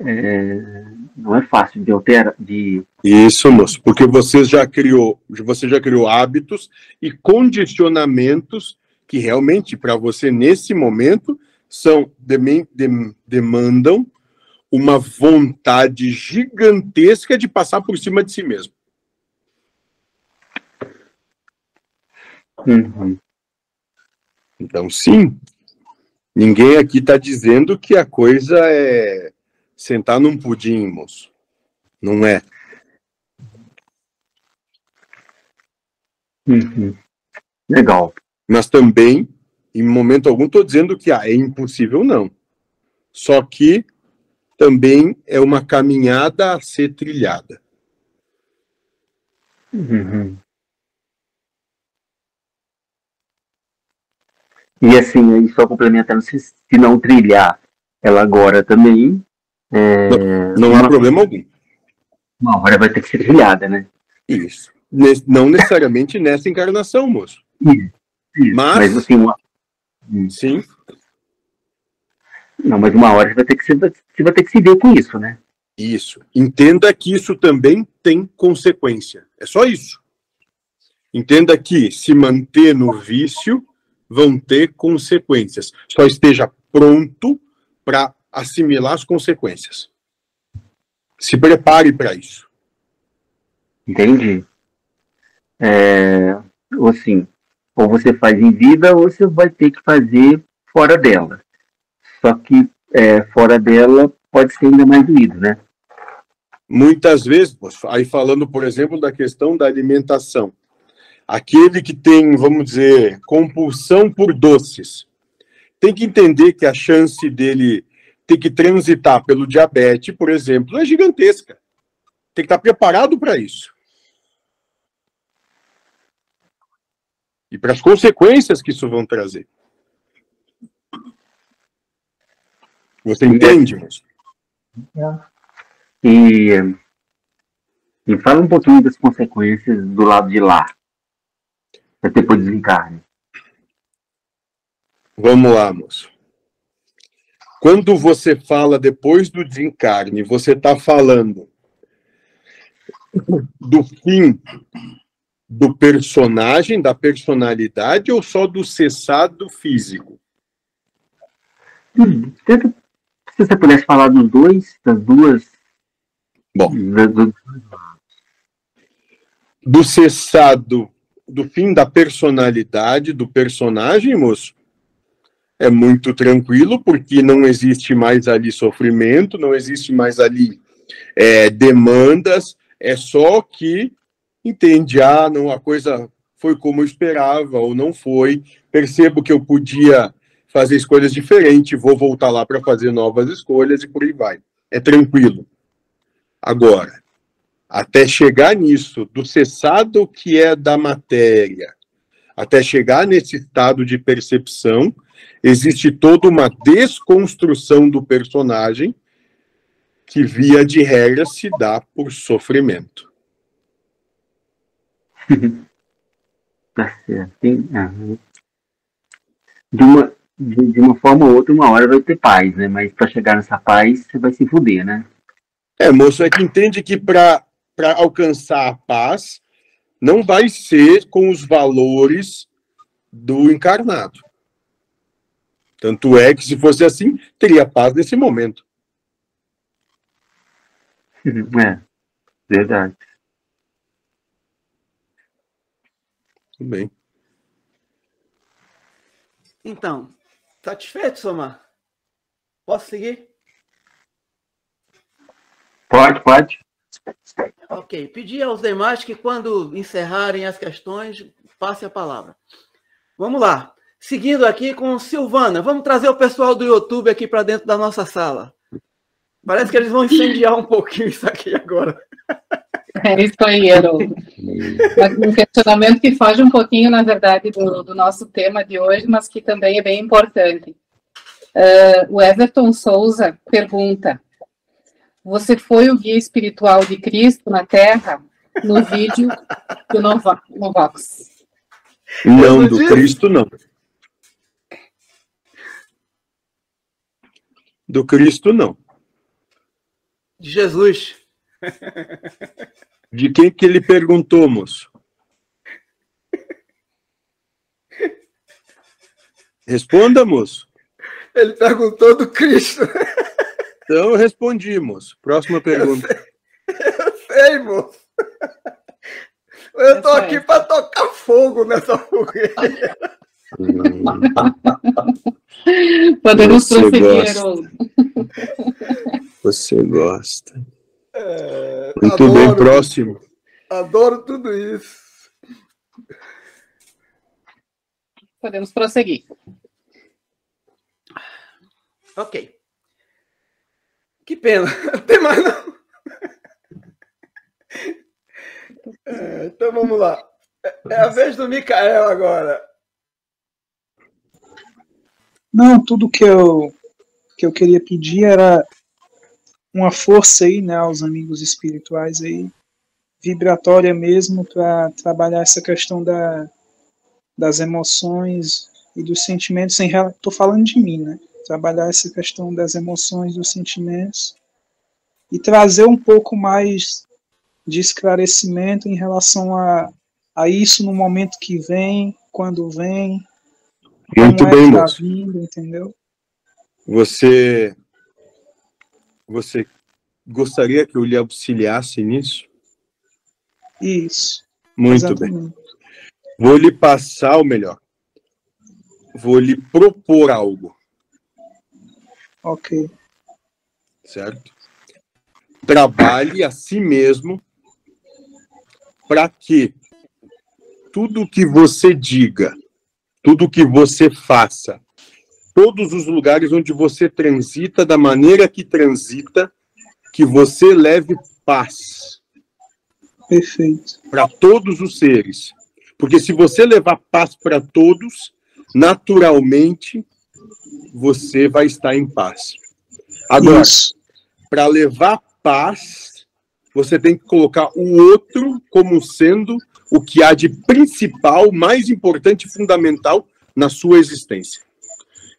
Speaker 12: é, não é fácil de alterar, de
Speaker 4: isso, moço, porque você já criou, você já criou hábitos e condicionamentos que realmente para você nesse momento são demandam uma vontade gigantesca de passar por cima de si mesmo.
Speaker 12: Uhum.
Speaker 4: Então, sim, Ninguém aqui está dizendo que a coisa é sentar num pudim, moço. Não é.
Speaker 12: Uhum. Legal.
Speaker 4: Mas também, em momento algum, estou dizendo que ah, é impossível, não. Só que também é uma caminhada a ser trilhada.
Speaker 12: Uhum. E assim, aí só complementando, se, se não trilhar ela agora também. É,
Speaker 4: Não há problema algum.
Speaker 12: Uma hora vai ter que ser trilhada, né?
Speaker 4: Isso. Não necessariamente nessa encarnação, moço.
Speaker 12: Isso, isso.
Speaker 4: Mas-
Speaker 12: Mas assim, uma,
Speaker 4: Sim.
Speaker 12: não, mas uma hora você vai ter que se, você vai ter que se ver com isso, né?
Speaker 4: Isso. Entenda que isso também tem consequência. É só isso. Entenda que se manter no vício vão ter consequências. Só esteja pronto para assimilar as consequências. Se prepare para isso.
Speaker 12: Entendi. É, ou assim, ou você faz em vida ou você vai ter que fazer fora dela. Só que é, fora dela pode ser ainda mais doído, né?
Speaker 4: Muitas vezes, aí falando, por exemplo, da questão da alimentação. Aquele que tem, vamos dizer, compulsão por doces, tem que entender que a chance dele ter que transitar pelo diabetes, por exemplo, é gigantesca. Tem que estar preparado para isso. E para as consequências que isso vão trazer. Você entende, moço?
Speaker 12: E, e fala um pouquinho das consequências do lado de lá, depois do desencarne.
Speaker 4: Vamos lá, moço. Quando você fala depois do desencarne, você está falando do fim do personagem, da personalidade, ou só do cessado físico?
Speaker 12: Hum, se você pudesse falar dos dois, das duas.
Speaker 4: Bom.
Speaker 12: do-
Speaker 4: Do cessado, do fim da personalidade do personagem, moço? É muito tranquilo, porque não existe mais ali sofrimento, não existe mais ali é, demandas, é só que entende, ah, não, a coisa foi como eu esperava, ou não foi, percebo que eu podia fazer escolhas diferentes, vou voltar lá para fazer novas escolhas e por aí vai. É tranquilo. Agora, até chegar nisso, do cessado que é da matéria, até chegar nesse estado de percepção, existe toda uma desconstrução do personagem que, via de regra, se dá por sofrimento.
Speaker 12: Tá certo. Tem- aham. De uma, de, de uma forma ou outra, uma hora vai ter paz, né? Mas para chegar nessa paz, você vai se fuder, né?
Speaker 4: É, moço, é que entende que para alcançar a paz não vai ser com os valores do encarnado. Tanto é que, se fosse assim, teria paz nesse momento.
Speaker 12: É, verdade.
Speaker 4: Tudo bem.
Speaker 3: Então, satisfeito, Somar? Posso seguir?
Speaker 12: Pode, pode.
Speaker 3: Ok. Pedir aos demais que, quando encerrarem as questões, passe a palavra. Vamos lá. Seguindo aqui com Silvana. Vamos trazer o pessoal do YouTube aqui para dentro da nossa sala. Parece que eles vão incendiar um pouquinho isso aqui agora.
Speaker 6: É isso aí, Um questionamento que foge um pouquinho, na verdade, do, do nosso tema de hoje, mas que também é bem importante. Ah, o Everton Souza pergunta: Você foi o guia espiritual de Cristo na Terra no vídeo do Nova, Novox?
Speaker 4: Não, do Cristo não. Do Cristo não.
Speaker 3: De Jesus.
Speaker 4: De quem que ele perguntou, moço? Responda, moço.
Speaker 3: Ele perguntou do Cristo.
Speaker 4: Então eu respondi, moço. Próxima pergunta.
Speaker 3: Sei, moço. Eu tô aqui para tocar fogo nessa fogueira.
Speaker 6: Podemos
Speaker 4: Você
Speaker 6: prosseguir,
Speaker 4: gosta. Você gosta.
Speaker 15: É,
Speaker 4: Muito
Speaker 15: adoro,
Speaker 4: bem, próximo.
Speaker 15: Adoro tudo isso.
Speaker 6: Podemos prosseguir.
Speaker 15: Ok. Que pena. Tem mais não. É, então vamos lá. É- a vez do Mikael agora.
Speaker 7: Não, tudo que eu que eu queria pedir era uma força aí, né, aos amigos espirituais aí, vibratória mesmo para trabalhar essa questão da, das emoções e dos sentimentos tô falando de mim, né? Trabalhar essa questão das emoções, dos sentimentos e trazer um pouco mais de esclarecimento em relação a, a isso no momento que vem, quando vem,
Speaker 4: Muito
Speaker 7: é
Speaker 4: bem,
Speaker 7: tá vindo, entendeu?
Speaker 4: Você, você gostaria que eu lhe auxiliasse nisso?
Speaker 7: Isso.
Speaker 4: Muito bem.
Speaker 7: exatamente.
Speaker 4: Vou lhe passar o melhor. Vou lhe propor algo,
Speaker 7: Ok.
Speaker 4: certo? Trabalhe a si mesmo para que tudo que você diga, tudo que você faça, todos os lugares onde você transita, da maneira que transita, que você leve paz.
Speaker 7: Perfeito.
Speaker 4: Para todos os seres. Porque se você levar paz para todos, naturalmente você vai estar em paz. Agora, para levar paz, você tem que colocar o outro como sendo o que há de principal, mais importante e fundamental na sua existência.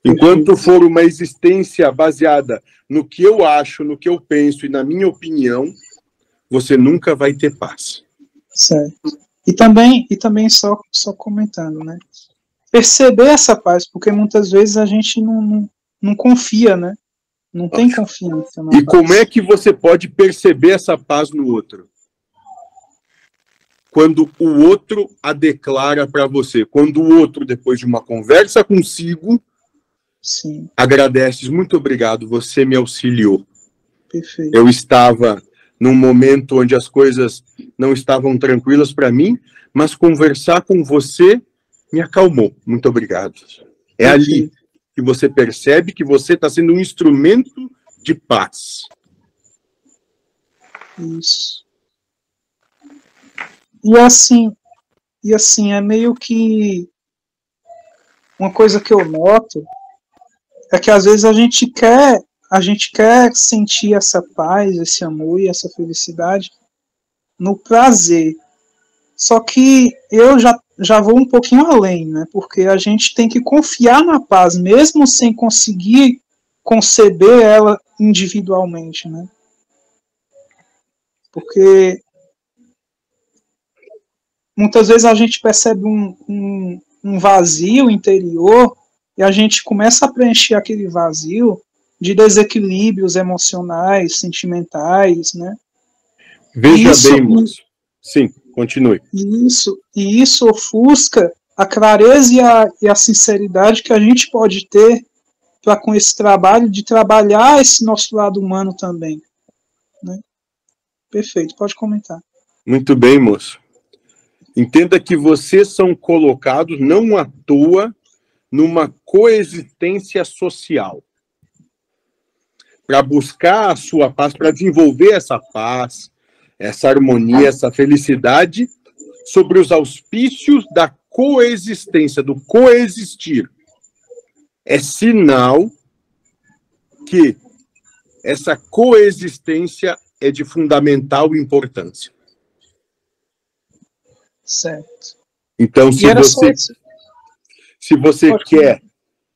Speaker 4: Enquanto for uma existência baseada no que eu acho, no que eu penso e na minha opinião, você nunca vai ter paz.
Speaker 7: Certo. E também, e também só, só comentando, né? Perceber essa paz, porque muitas vezes a gente não, não, não confia, né? Não tem confiança. Na
Speaker 4: E
Speaker 7: paz.
Speaker 4: como é que você pode perceber essa paz no outro? Quando o outro a declara para você, quando o outro, depois de uma conversa consigo,
Speaker 7: Sim,
Speaker 4: agradece, muito obrigado, você me auxiliou.
Speaker 7: perfeito.
Speaker 4: Eu estava num momento onde as coisas não estavam tranquilas para mim, mas conversar com você me acalmou. Muito obrigado. É ali que você percebe que você está sendo um instrumento de paz.
Speaker 7: Isso. E assim, e assim, é meio que uma coisa que eu noto é que às vezes a gente quer, a gente quer sentir essa paz, esse amor e essa felicidade no prazer. Só que eu já, já vou um pouquinho além, né? Porque a gente tem que confiar na paz, mesmo sem conseguir conceber ela individualmente, né? Porque muitas vezes a gente percebe um, um, um vazio interior e a gente começa a preencher aquele vazio de desequilíbrios emocionais, sentimentais, né?
Speaker 4: Veja
Speaker 7: Isso-
Speaker 4: bem, moço. Sim, continue.
Speaker 7: Isso, e isso ofusca a clareza e a, e a sinceridade que a gente pode ter para com esse trabalho de trabalhar esse nosso lado humano também. Né? Perfeito, pode comentar.
Speaker 4: Muito bem, moço. Entenda que vocês são colocados não à toa numa coexistência social. Para buscar a sua paz, para desenvolver essa paz, essa harmonia, essa felicidade, sobre os auspícios da coexistência, do coexistir. É sinal que essa coexistência é de fundamental importância.
Speaker 7: Certo.
Speaker 4: Então, se você, se você quer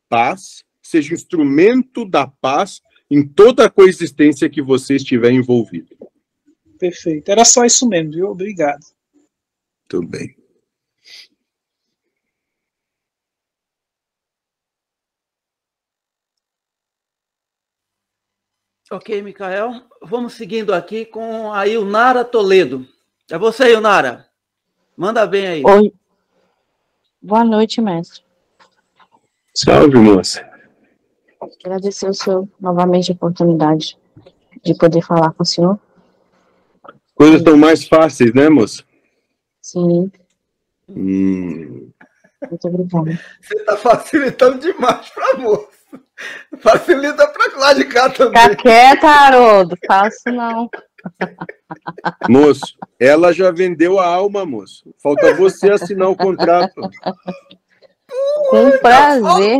Speaker 4: paz, seja instrumento da paz em toda a coexistência que você estiver envolvido.
Speaker 7: Perfeito. Era só isso mesmo, viu? Obrigado.
Speaker 4: Tudo bem.
Speaker 3: Ok, Micael. Vamos seguindo aqui com a Ilnara Toledo. É você, Ilnara. Manda bem aí.
Speaker 16: Oi. Boa noite, mestre.
Speaker 4: Salve, moça.
Speaker 16: Agradecer o senhor novamente a oportunidade de poder falar com o senhor.
Speaker 4: Coisas estão mais fáceis, né, moça?
Speaker 16: Sim,
Speaker 4: Hum,
Speaker 16: muito obrigada.
Speaker 15: Você tá facilitando demais pra moça. Facilita pra lá de cá também.
Speaker 16: Fica quieta, Haroldo. Faço não.
Speaker 4: moço, ela já vendeu a alma, moço. Falta você assinar o contrato.
Speaker 16: Com prazer.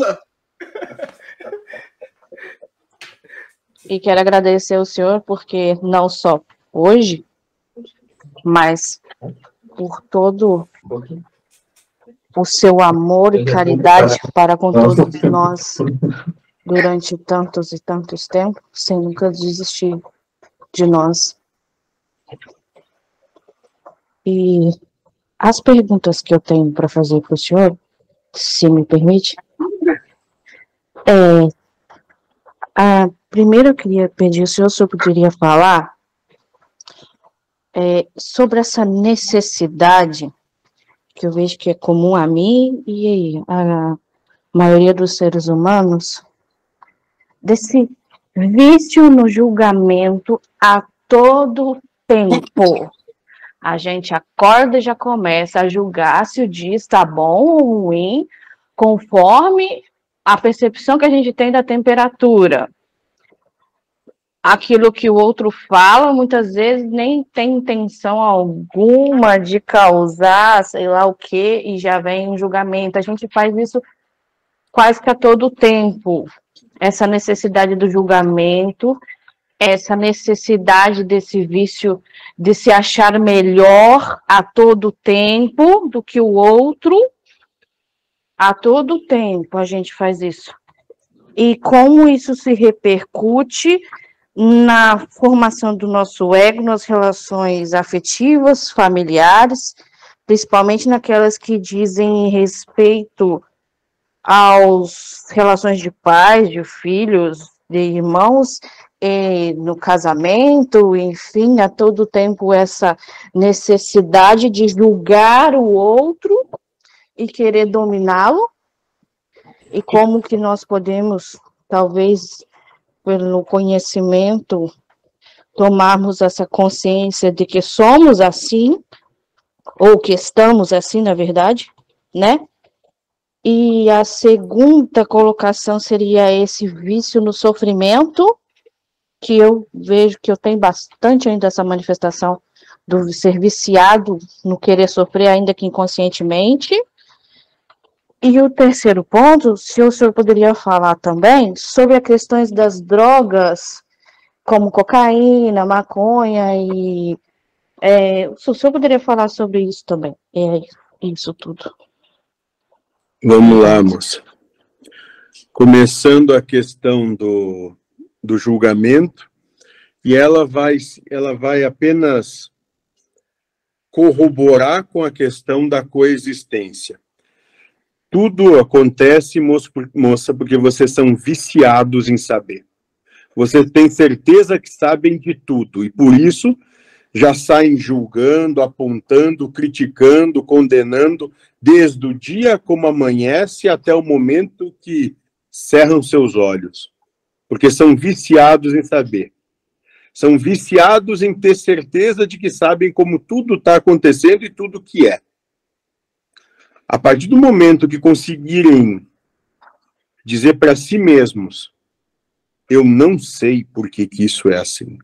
Speaker 16: E quero agradecer ao senhor porque não só hoje, mas por todo o seu amor e caridade para com todos nós durante tantos e tantos tempos, sem nunca desistir de nós. E as perguntas que eu tenho para fazer para o senhor, se me permite, é, a primeira eu queria pedir ao senhor se eu poderia falar é, sobre essa necessidade que eu vejo que é comum a mim e a maioria dos seres humanos desse vício no julgamento a todo tempo. A gente acorda e já começa a julgar se o dia está bom ou ruim, conforme a percepção que a gente tem da temperatura. Aquilo que o outro fala, muitas vezes nem tem intenção alguma de causar, sei lá o que, e já vem um julgamento. A gente faz isso quase que a todo tempo. Essa necessidade do julgamento, essa necessidade desse vício de se achar melhor a todo tempo do que o outro, a todo tempo a gente faz isso. E como isso se repercute na formação do nosso ego, nas relações afetivas, familiares, principalmente naquelas que dizem respeito às relações de pais, de filhos, de irmãos, no casamento, enfim, a todo tempo essa necessidade de julgar o outro e querer dominá-lo, e como que nós podemos, talvez, pelo conhecimento, tomarmos essa consciência de que somos assim, ou que estamos assim, na verdade, né? E a segunda colocação seria esse vício no sofrimento, que eu vejo que eu tenho bastante ainda essa manifestação do ser viciado no querer sofrer, ainda que inconscientemente. E o terceiro ponto, se o senhor poderia falar também sobre as questões das drogas, como cocaína, maconha e. É, o senhor poderia falar sobre isso também? É isso tudo.
Speaker 4: Vamos lá, moça. Começando a questão do, do julgamento, e ela vai, ela vai apenas corroborar com a questão da coexistência. Tudo acontece, moça, porque vocês são viciados em saber. Vocês têm certeza que sabem de tudo, e por isso já saem julgando, apontando, criticando, condenando, desde o dia como amanhece até o momento que cerram seus olhos. Porque são viciados em saber. São viciados em ter certeza de que sabem como tudo está acontecendo e tudo que é. A partir do momento que conseguirem dizer para si mesmos, eu não sei por que, que isso é assim.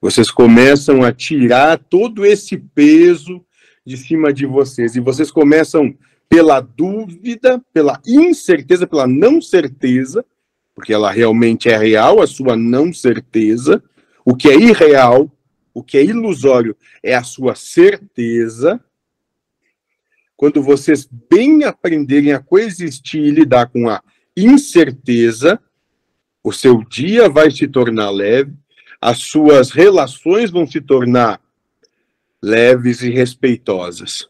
Speaker 4: Vocês começam a tirar todo esse peso de cima de vocês e vocês começam pela dúvida, pela incerteza, pela não certeza, porque ela realmente é real, a sua não certeza. O que é irreal, o que é ilusório é a sua certeza. Quando vocês bem aprenderem a coexistir e lidar com a incerteza, o seu dia vai se tornar leve, as suas relações vão se tornar leves e respeitosas.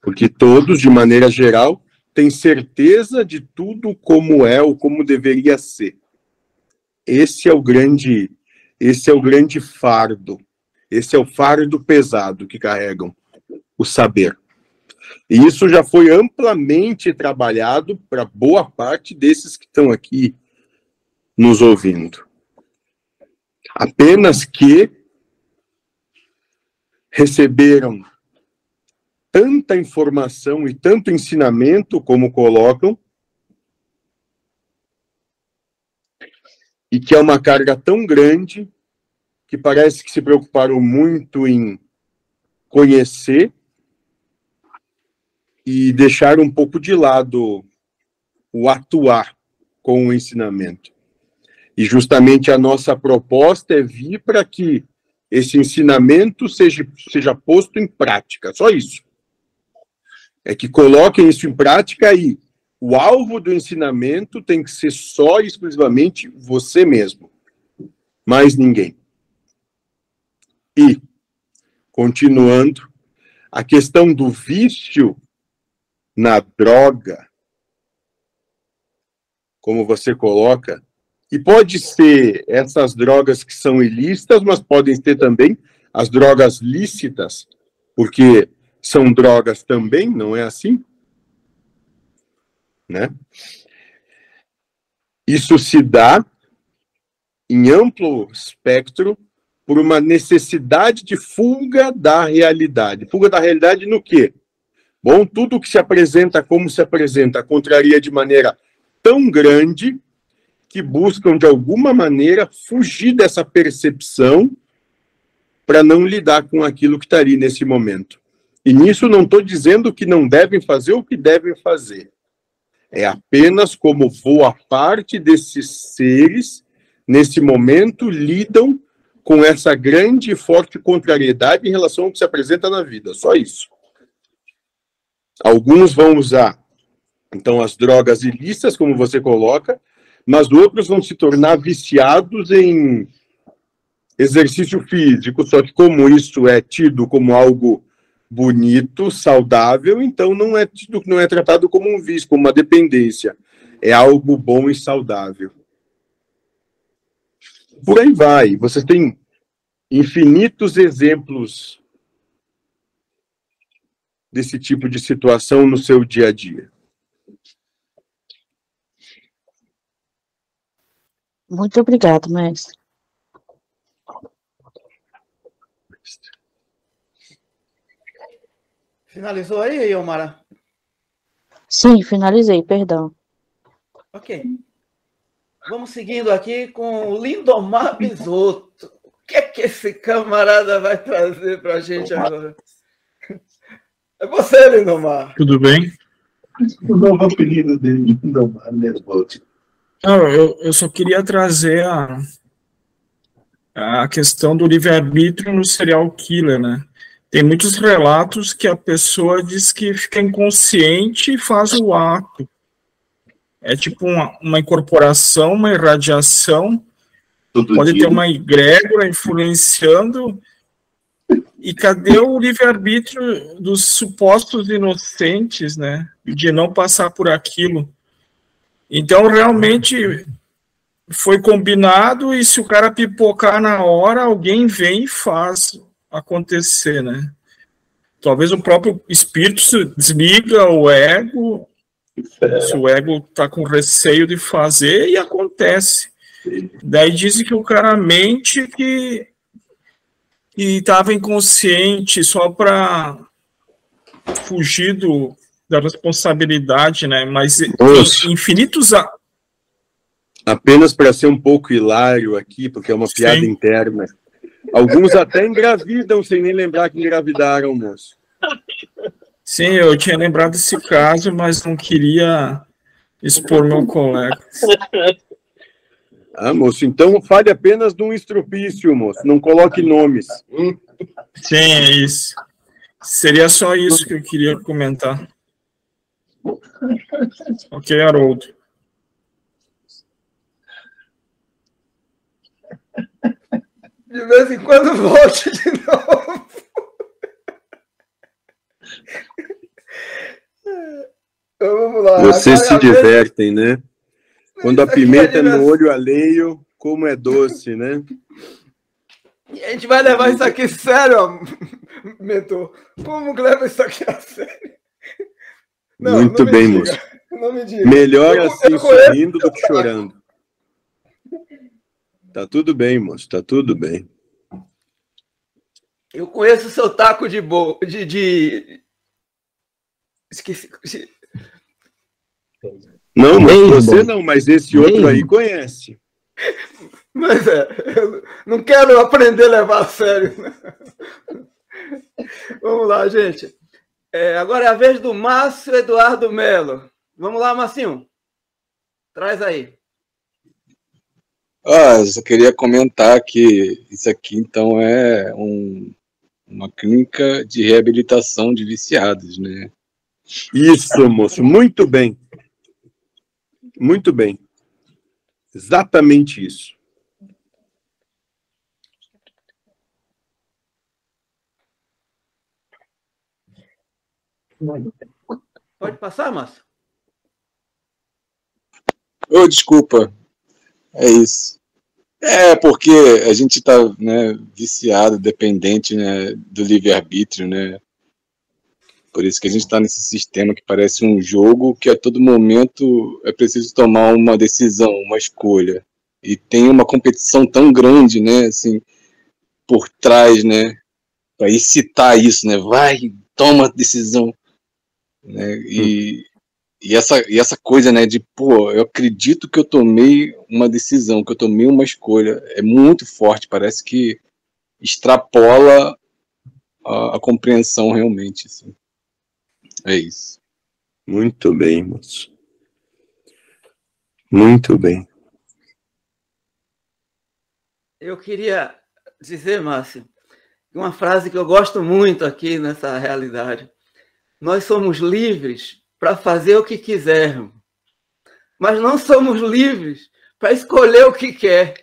Speaker 4: Porque todos, de maneira geral, têm certeza de tudo como é ou como deveria ser. Esse é o grande, esse é o grande fardo. Esse é o fardo pesado que carregam o saber. E isso já foi amplamente trabalhado para boa parte desses que estão aqui nos ouvindo. Apenas que receberam tanta informação e tanto ensinamento como colocam, e que é uma carga tão grande que parece que se preocuparam muito em conhecer e deixar um pouco de lado o atuar com o ensinamento. E justamente a nossa proposta é vir para que esse ensinamento seja, seja posto em prática, só isso. É que coloquem isso em prática e o alvo do ensinamento tem que ser só e exclusivamente você mesmo, mais ninguém. E, continuando, a questão do vício na droga, como você coloca, e pode ser essas drogas que são ilícitas, mas podem ser também as drogas lícitas, porque são drogas também, não é assim? Né? Isso se dá em amplo espectro por uma necessidade de fuga da realidade. Fuga da realidade no quê? Bom, tudo que se apresenta como se apresenta contraria de maneira tão grande que buscam, de alguma maneira, fugir dessa percepção para não lidar com aquilo que está ali nesse momento. E nisso não estou dizendo que não devem fazer o que devem fazer. É apenas como boa parte desses seres, nesse momento, lidam com essa grande e forte contrariedade em relação ao que se apresenta na vida. Só isso. Alguns vão usar, então, as drogas ilícitas, como você coloca, mas outros vão se tornar viciados em exercício físico, só que como isso é tido como algo bonito, saudável, então não é tido, não é tratado como um vício, como uma dependência. É algo bom e saudável. Por aí vai. Você tem infinitos exemplos desse tipo de situação no seu dia a dia.
Speaker 16: Muito obrigado, mestre.
Speaker 3: Finalizou aí, Yomara?
Speaker 16: Sim, finalizei, perdão.
Speaker 3: Ok. Vamos seguindo aqui com o Lindomar Bisotto. O que é que esse camarada vai trazer para a gente agora? É você, Lindomar.
Speaker 17: Tudo bem?
Speaker 14: O novo apelido dele, Lindomar Nesbolt.
Speaker 17: Não, eu, eu só queria trazer a, a questão do livre-arbítrio no serial killer, né? Tem muitos relatos que a pessoa diz que fica inconsciente e faz o ato. É tipo uma, uma incorporação, uma irradiação.
Speaker 14: Todo
Speaker 17: pode
Speaker 14: dia.
Speaker 17: ter uma egrégora influenciando. E cadê o livre-arbítrio dos supostos inocentes, né? De não passar por aquilo. Então, realmente, foi combinado e se o cara pipocar na hora, alguém vem e faz acontecer, né? Talvez o próprio espírito se desliga o ego, se o ego está com receio de fazer e acontece. Daí dizem que o cara mente que estava inconsciente só para fugir do, da responsabilidade, né? Mas
Speaker 4: Nossa.
Speaker 17: infinitos a-
Speaker 4: Apenas para ser um pouco hilário aqui, porque é uma piada
Speaker 17: Sim.
Speaker 4: interna. Alguns até engravidam sem nem lembrar que engravidaram, moço.
Speaker 17: Sim, eu tinha lembrado desse caso, mas não queria expor meu colega.
Speaker 4: Ah, moço, então fale apenas de um estrupício, moço. Não coloque nomes.
Speaker 17: Sim, é isso. Seria só isso que eu queria comentar. Ok, Haroldo.
Speaker 15: De vez em quando volte de novo. Vamos lá.
Speaker 4: Vocês se
Speaker 15: vezes,
Speaker 4: divertem, né? Quando a pimenta é no olho alheio, como é doce, né?
Speaker 15: A gente vai levar isso aqui sério, mentor. Como que leva isso aqui a sério? Não,
Speaker 4: Muito
Speaker 15: não
Speaker 4: bem, moço.
Speaker 15: Não me.
Speaker 4: Melhor
Speaker 15: Eu-
Speaker 4: assim
Speaker 15: eu
Speaker 4: sorrindo do que chorando. Tá tudo bem, moço. Tá tudo bem.
Speaker 15: Eu conheço o seu taco de bo... de, de... Esqueci.
Speaker 4: Não, mas você não, mas esse outro aí conhece.
Speaker 15: Mas é, eu não quero aprender a levar a sério. Vamos lá, gente. É, agora é a vez do Márcio Eduardo Melo. Vamos lá, Marcinho. Traz aí.
Speaker 9: Ah, eu só queria comentar que isso aqui, então, é um- uma clínica de reabilitação de viciados, né?
Speaker 4: Isso, moço. Muito bem. Muito bem. Exatamente isso.
Speaker 15: Pode passar, Márcio?
Speaker 9: Ô, desculpa. É isso. É, porque a gente tá, né, viciado, dependente, né, do livre-arbítrio, né? Por isso que a gente está nesse sistema que parece um jogo que a todo momento é preciso tomar uma decisão, uma escolha. E tem uma competição tão grande, né, assim, por trás, né, para excitar isso, né? Vai, toma a decisão, né? E, e essa e essa coisa, né, de pô, eu acredito que eu tomei uma decisão, que eu tomei uma escolha, é muito forte, parece que extrapola a, a compreensão realmente, assim. É isso.
Speaker 4: Muito bem, moço. Muito bem.
Speaker 15: Eu queria dizer, Márcio, uma frase que eu gosto muito aqui nessa realidade. Nós somos livres para fazer o que quisermos, mas não somos livres para escolher o que quer.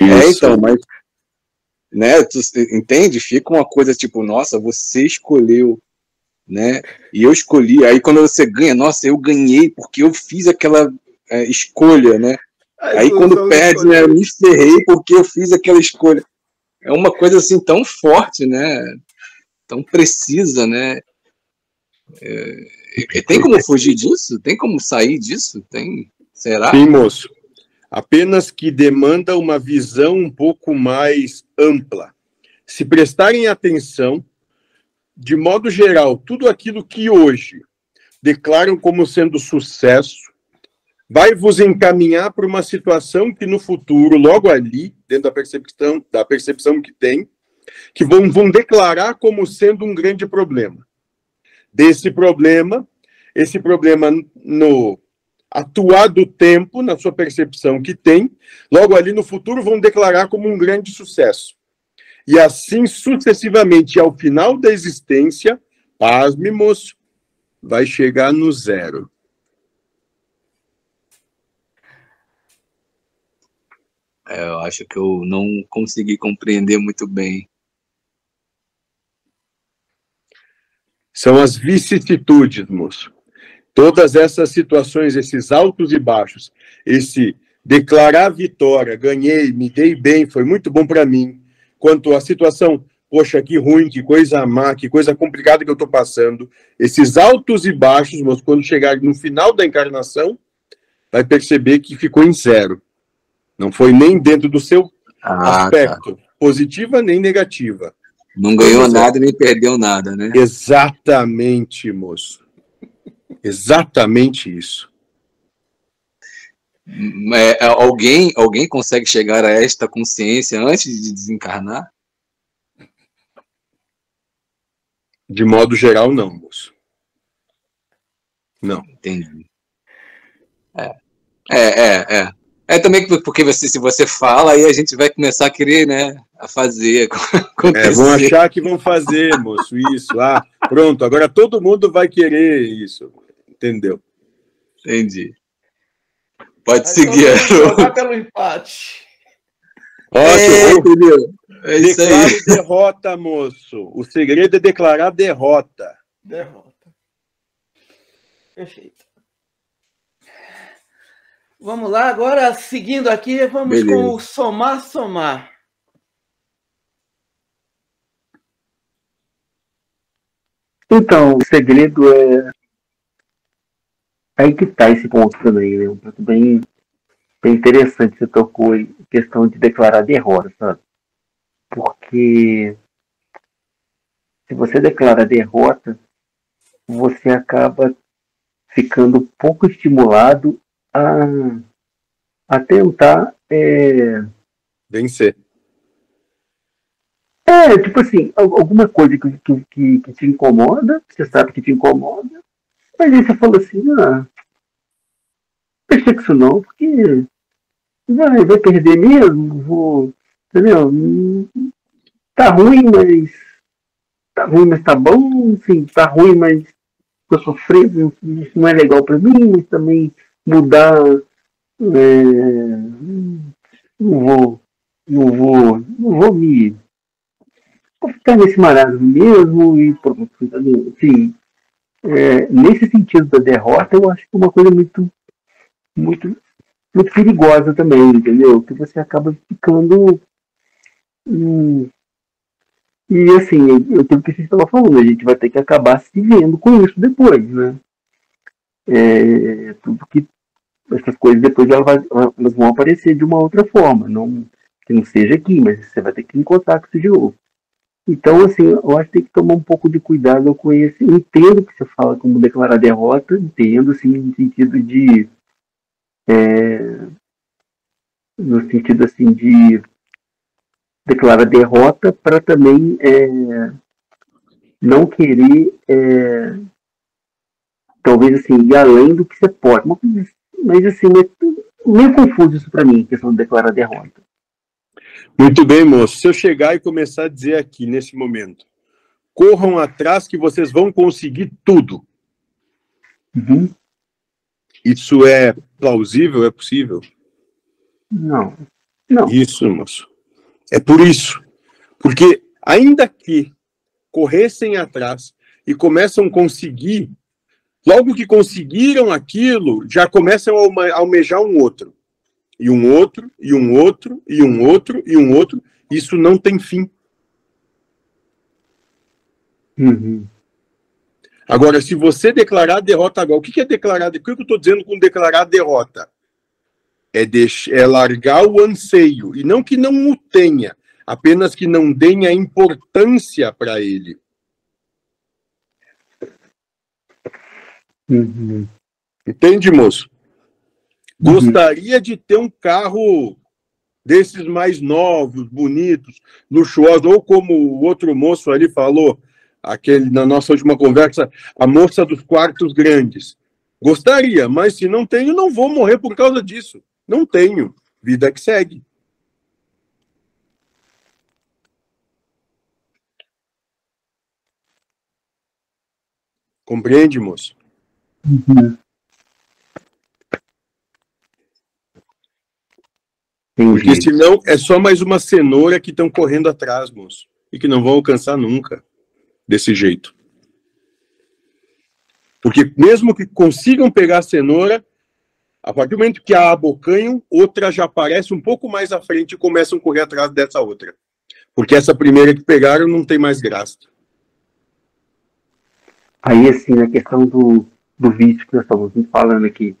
Speaker 9: É, então, mas né, tu entende? Fica uma coisa tipo, nossa, você escolheu, né? E eu escolhi. Aí quando você ganha, nossa, eu ganhei porque eu fiz aquela é, escolha, né? Aí quando perde, né, eu me ferrei porque eu fiz aquela escolha. É uma coisa assim tão forte, né? Tão precisa, né? É, tem como fugir disso? Tem como sair disso? Tem? Será?
Speaker 4: Sim, moço. Apenas que demanda uma visão um pouco mais ampla. Se prestarem atenção, de modo geral, tudo aquilo que hoje declaram como sendo sucesso, vai vos encaminhar para uma situação que no futuro, logo ali, dentro da percepção, da percepção que tem, que vão, vão declarar como sendo um grande problema. Desse problema, esse problema no atuar do tempo, na sua percepção que tem, logo ali no futuro vão declarar como um grande sucesso. E assim sucessivamente, ao final da existência, pasme, moço, vai chegar no zero.
Speaker 9: É, eu acho que eu não consegui compreender muito bem.
Speaker 4: São as vicissitudes, moço. Todas essas situações, esses altos e baixos, esse declarar vitória, ganhei, me dei bem, foi muito bom para mim, quanto à situação, poxa, que ruim, que coisa má, que coisa complicada que eu estou passando, esses altos e baixos, moço, quando chegar no final da encarnação, vai perceber que ficou em zero. Não foi nem dentro do seu
Speaker 9: Ah,
Speaker 4: aspecto, positiva nem negativa.
Speaker 9: Não ganhou
Speaker 4: é.
Speaker 9: nada nem perdeu nada, né?
Speaker 4: Exatamente, moço. Exatamente isso.
Speaker 9: É, alguém, alguém consegue chegar a esta consciência antes de desencarnar?
Speaker 4: De modo geral, não, moço. Não.
Speaker 9: Entendi. É, é, é. É, é também porque você, se você fala, aí a gente vai começar a querer, né, a fazer
Speaker 4: É,
Speaker 9: acontecer.
Speaker 4: vão achar que vão fazer, moço, isso. Ah, pronto, agora todo mundo vai querer isso. Entendeu?
Speaker 9: Entendi. Pode
Speaker 15: Mas
Speaker 9: seguir.
Speaker 15: vamos jogar pelo empate.
Speaker 9: É, entendeu? É isso aí.
Speaker 4: Declare derrota, moço. O segredo é declarar derrota.
Speaker 15: Derrota. Perfeito. Vamos lá, agora seguindo aqui, vamos
Speaker 9: Beleza.
Speaker 15: com o somar, somar.
Speaker 12: Então, o segredo é. Aí que tá esse ponto também, né? Um ponto bem, bem interessante. Você tocou em questão de declarar derrota, sabe? Porque se você declara derrota, você acaba ficando pouco estimulado a, a tentar é,
Speaker 4: Vencer.
Speaker 12: É, tipo assim, al- alguma coisa que, que, que, que te incomoda, você sabe que te incomoda, mas aí você fala assim, ah, deixa isso não, porque vai, vai perder mesmo, vou, entendeu? Tá ruim, mas tá ruim, mas tá bom, enfim, tá ruim, mas tô sofrendo, isso não é legal pra mim, mas também mudar, é, não vou, não vou, não vou me vou ficar nesse marasmo mesmo e pronto, entendeu? É, nesse sentido da derrota, eu acho que é uma coisa muito, muito, muito perigosa também, entendeu? Que você acaba ficando. hum, e assim, eu tenho que você estava falando, a gente vai ter que acabar se vendo com isso depois, né? É, tudo que essas coisas depois elas, elas vão aparecer de uma outra forma, não que não seja aqui, mas você vai ter que encontrar com isso de novo. Então, assim, eu acho que tem que tomar um pouco de cuidado com esse. Entendo que você fala como declarar derrota, entendo, assim, no sentido de. é, no sentido, assim, de declarar derrota para também é, não querer, é, talvez, assim, ir além do que você pode. Mas, assim, é meio confuso isso para mim, a questão de declarar derrota.
Speaker 4: Muito bem, moço. Se eu chegar e começar a dizer aqui, nesse momento, corram atrás que vocês vão conseguir tudo.
Speaker 12: Uhum.
Speaker 4: Isso é plausível? É possível?
Speaker 12: Não. Não.
Speaker 4: Isso, moço. É por isso. Porque, ainda que corressem atrás e começam a conseguir, logo que conseguiram aquilo, já começam a alme- almejar um outro. E um outro, e um outro, e um outro, e um outro. Isso não tem fim.
Speaker 12: Uhum.
Speaker 4: Agora, se você declarar derrota agora, o que que é declarar? O que que eu estou dizendo com declarar derrota? É, deix- é largar o anseio, e não que não o tenha, apenas que não deem a importância para ele.
Speaker 12: Uhum.
Speaker 4: Entende, moço? Gostaria de ter um carro desses mais novos, bonitos, luxuosos, ou como o outro moço ali falou, aquele na nossa última conversa, a moça dos quartos grandes. Gostaria, mas se não tenho, não vou morrer por causa disso. Não tenho. Vida que segue. Compreende, moço?
Speaker 12: Uhum.
Speaker 4: Porque senão é só mais uma cenoura que estão correndo atrás, moço. E que não vão alcançar nunca desse jeito. Porque mesmo que consigam pegar a cenoura, a partir do momento que a abocanham, outra já aparece um pouco mais à frente e começam a correr atrás dessa outra. Porque essa primeira que pegaram não tem mais graça.
Speaker 12: Aí, assim, na questão do, do vídeo que nós estamos falando aqui,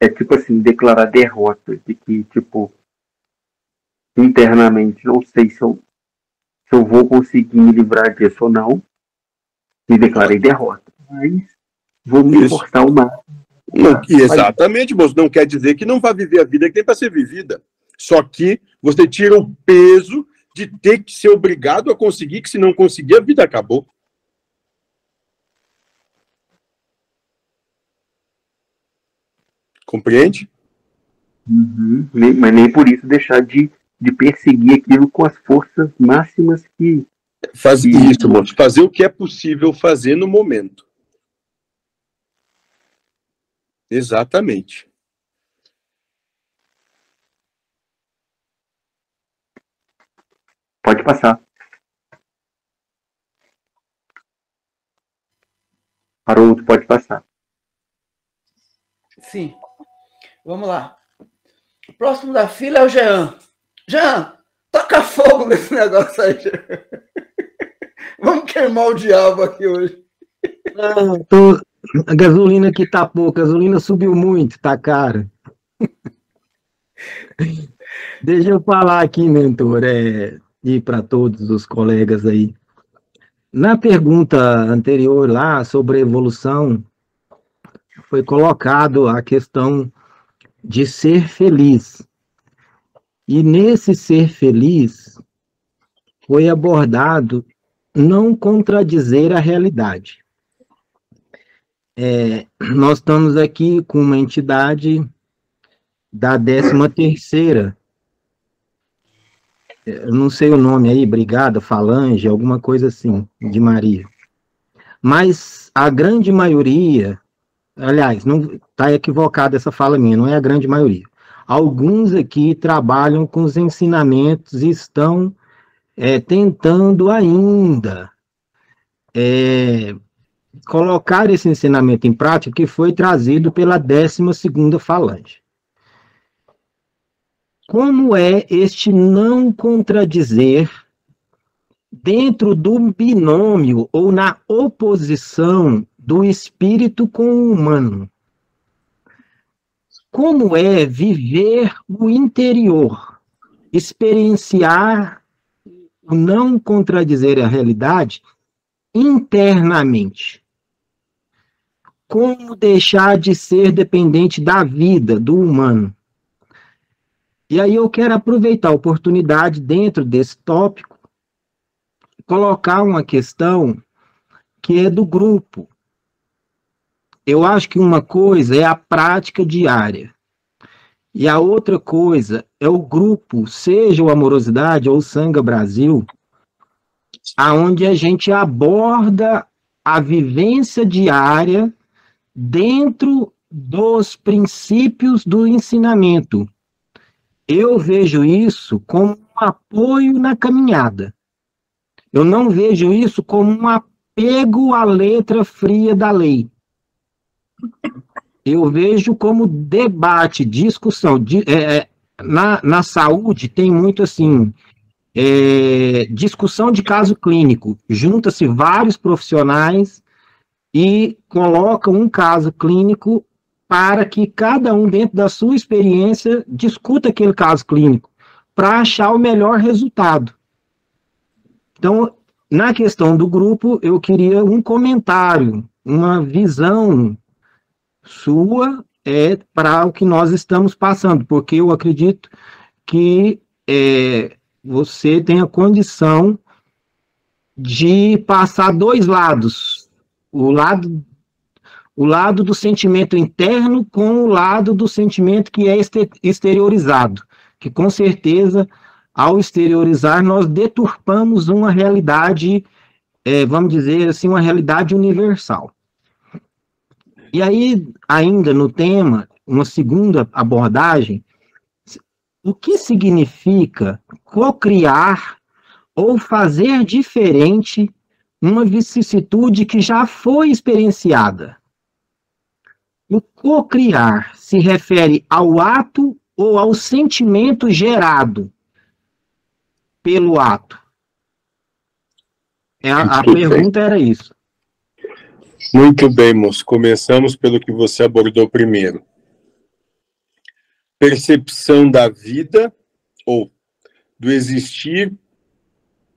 Speaker 12: é tipo assim, declarar derrota, de que, tipo, internamente, não sei se eu, se eu vou conseguir me livrar disso ou não, e declarei derrota. Mas vou me esforçar o máximo.
Speaker 4: Exatamente, moço. Não quer dizer que não vai viver a vida que tem para ser vivida. Só que você tira o peso de ter que ser obrigado a conseguir, que se não conseguir, a vida acabou. Compreende?
Speaker 12: Uhum. Nem- mas nem por isso deixar de, de perseguir aquilo com as forças máximas que.
Speaker 4: Faz isso, moço. Fazer o que é possível fazer no momento. Exatamente.
Speaker 12: Pode passar. Haroldo, pode passar.
Speaker 15: Sim. Vamos lá. O próximo da fila é o Jean. Jean, toca fogo nesse negócio aí. Jean. Vamos queimar o diabo aqui hoje.
Speaker 2: Ah, tô- A gasolina aqui tá pouca, a gasolina subiu muito, tá cara. Deixa eu falar aqui, mentor, é, e para todos os colegas aí. Na pergunta anterior lá sobre evolução, foi colocado a questão de ser feliz. E nesse ser feliz foi abordado não contradizer a realidade. É, nós estamos aqui com uma entidade da 13 terceira, eu não sei o nome aí, Brigada, Falange, alguma coisa assim, de Maria. Mas a grande maioria, aliás, não está equivocada essa fala minha, não é a grande maioria. Alguns aqui trabalham com os ensinamentos e estão é, tentando ainda é, colocar esse ensinamento em prática que foi trazido pela 12 segunda falange. Como é este não contradizer dentro do binômio ou na oposição do espírito com o humano? Como é viver o interior, experienciar o não contradizer a realidade internamente? Como deixar de ser dependente da vida, do humano? E aí eu quero aproveitar a oportunidade, dentro desse tópico, colocar uma questão que é do grupo. Eu acho que uma coisa é a prática diária. E a outra coisa é o grupo, seja o Amorosidade ou o Sanga Brasil, aonde a gente aborda a vivência diária dentro dos princípios do ensinamento. Eu vejo isso como um apoio na caminhada. Eu não vejo isso como um apego à letra fria da lei. Eu vejo como debate, discussão. Di- é, é, na, na saúde tem muito assim, é, discussão de caso clínico. Junta-se vários profissionais e colocam um caso clínico para que cada um, dentro da sua experiência, discuta aquele caso clínico, para achar o melhor resultado. Então, na questão do grupo, eu queria um comentário, uma visão sua é para o que nós estamos passando, porque eu acredito que é, você tem a condição de passar dois lados, o lado o lado do sentimento interno com o lado do sentimento que é exteriorizado, que com certeza, ao exteriorizar, nós deturpamos uma realidade, eh, vamos dizer assim, uma realidade universal. E aí, ainda no tema, uma segunda abordagem, o que significa cocriar ou fazer diferente uma vicissitude que já foi experienciada? O cocriar se refere ao ato ou ao sentimento gerado pelo ato? É, a, pergunta era isso.
Speaker 4: Muito bem, moço. Começamos pelo que você abordou primeiro. Percepção da vida ou do existir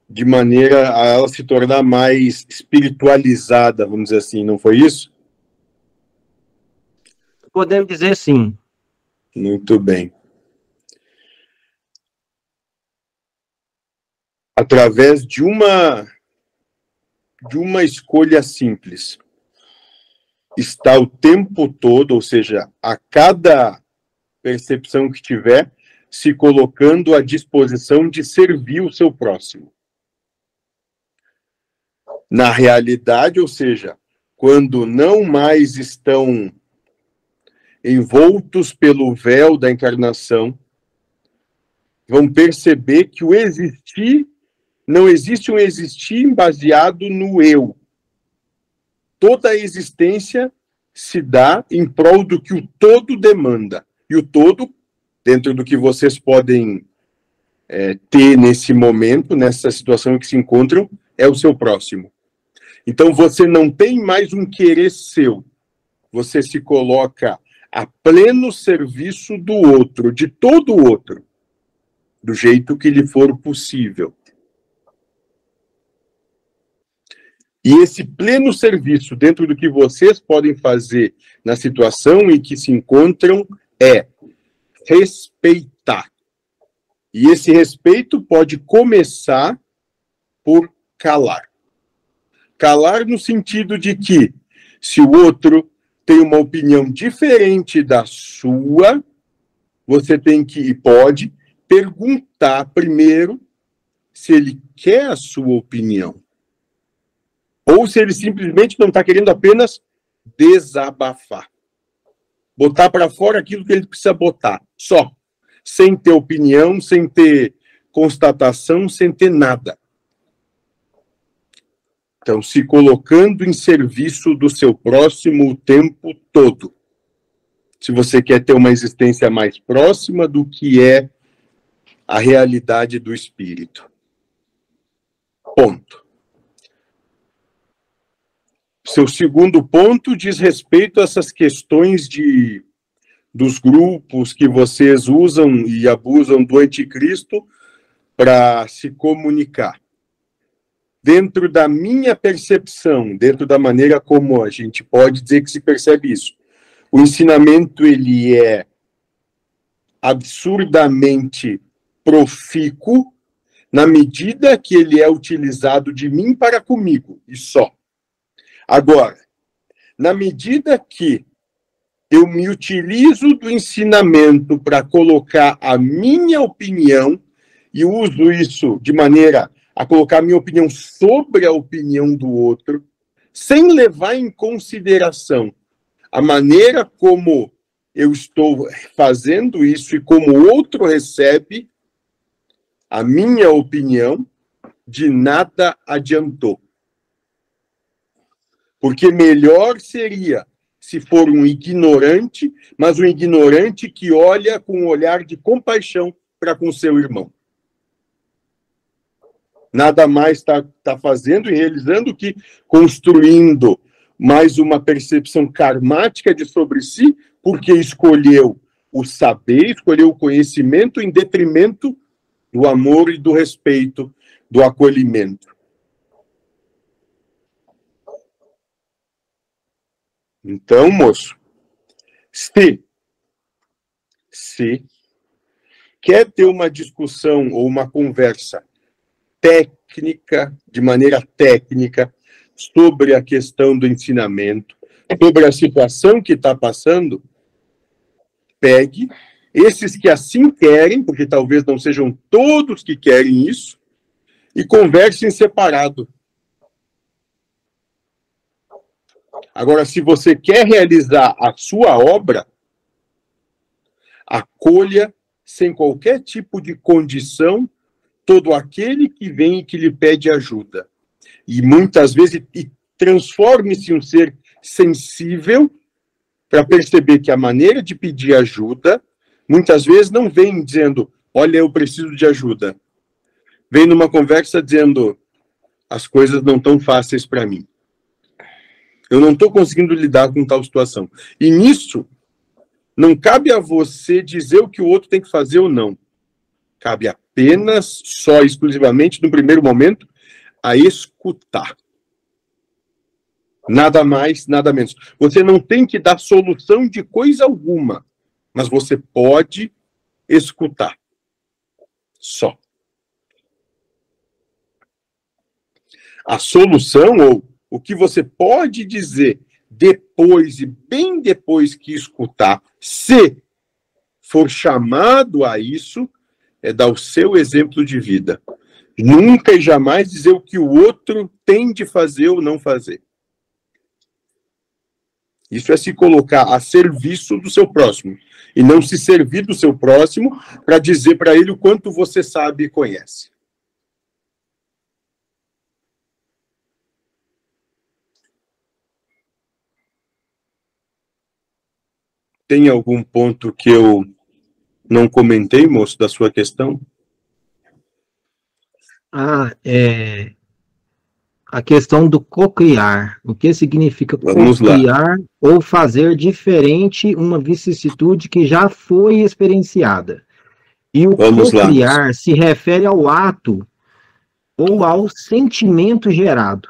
Speaker 4: de maneira a ela se tornar mais espiritualizada, vamos dizer assim, não foi isso?
Speaker 2: Podemos dizer sim.
Speaker 4: Muito bem. Através de uma de uma escolha simples. Está o tempo todo, ou seja, a cada percepção que tiver, se colocando à disposição de servir o seu próximo. Na realidade, ou seja, quando não mais estão envoltos pelo véu da encarnação, vão perceber que o existir não existe um existir baseado no eu. Toda a existência se dá em prol do que o todo demanda. E o todo, dentro do que vocês podem é, ter nesse momento, nessa situação em que se encontram, é o seu próximo. Então você não tem mais um querer seu. Você se coloca a pleno serviço do outro, de todo o outro, do jeito que lhe for possível. E esse pleno serviço dentro do que vocês podem fazer na situação em que se encontram é respeitar. E esse respeito pode começar por calar. Calar no sentido de que, se o outro tem uma opinião diferente da sua, você tem que e pode perguntar primeiro se ele quer a sua opinião ou se ele simplesmente não está querendo apenas desabafar. Botar para fora aquilo que ele precisa botar, só. Sem ter opinião, sem ter constatação, sem ter nada. Então, se colocando em serviço do seu próximo o tempo todo. Se você quer ter uma existência mais próxima do que é a realidade do espírito. Ponto. Seu segundo ponto diz respeito a essas questões de dos grupos que vocês usam e abusam do anticristo para se comunicar. Dentro da minha percepção, dentro da maneira como a gente pode dizer que se percebe isso, o ensinamento ele é absurdamente profícuo na medida que ele é utilizado de mim para comigo e só. Agora, na medida que eu me utilizo do ensinamento para colocar a minha opinião e uso isso de maneira a colocar a minha opinião sobre a opinião do outro, sem levar em consideração a maneira como eu estou fazendo isso e como o outro recebe a minha opinião, de nada adiantou. Porque melhor seria se for um ignorante, mas um ignorante que olha com um olhar de compaixão para com seu irmão. Nada mais está tá fazendo e realizando que construindo mais uma percepção karmática de sobre si, porque escolheu o saber, escolheu o conhecimento em detrimento do amor e do respeito, do acolhimento. Então, moço, se, se quer ter uma discussão ou uma conversa técnica, de maneira técnica, sobre a questão do ensinamento, sobre a situação que está passando, pegue esses que assim querem, porque talvez não sejam todos que querem isso, e conversem separado. Agora, se você quer realizar a sua obra, acolha sem qualquer tipo de condição todo aquele que vem e que lhe pede ajuda. E muitas vezes transforme-se um ser sensível para perceber que a maneira de pedir ajuda muitas vezes não vem dizendo, olha, eu preciso de ajuda. Vem numa conversa dizendo, as coisas não estão fáceis para mim. Eu não estou conseguindo lidar com tal situação. E nisso, não cabe a você dizer o que o outro tem que fazer ou não. Cabe apenas, só exclusivamente, no primeiro momento, a escutar. Nada mais, nada menos. Você não tem que dar solução de coisa alguma, mas você pode escutar. Só. A solução ou o que você pode dizer depois e bem depois que escutar, se for chamado a isso, é dar o seu exemplo de vida. Nunca e jamais dizer o que o outro tem de fazer ou não fazer. Isso é se colocar a serviço do seu próximo e não se servir do seu próximo para dizer para ele o quanto você sabe e conhece. Tem algum ponto que eu não comentei, moço, da sua questão?
Speaker 12: Ah, é.
Speaker 2: a questão do cocriar. O que significa cocriar ou fazer diferente uma vicissitude que já foi experienciada. E o
Speaker 4: Vamos lá.
Speaker 2: cocriar se refere ao ato ou ao sentimento gerado.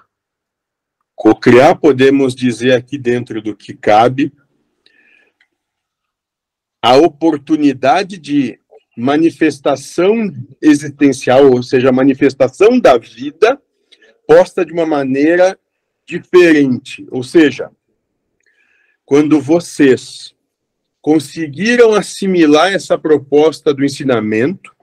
Speaker 4: Cocriar, podemos dizer aqui dentro do que cabe, a oportunidade de manifestação existencial, ou seja, a manifestação da vida posta de uma maneira diferente. Ou seja, quando vocês conseguiram assimilar essa proposta do ensinamento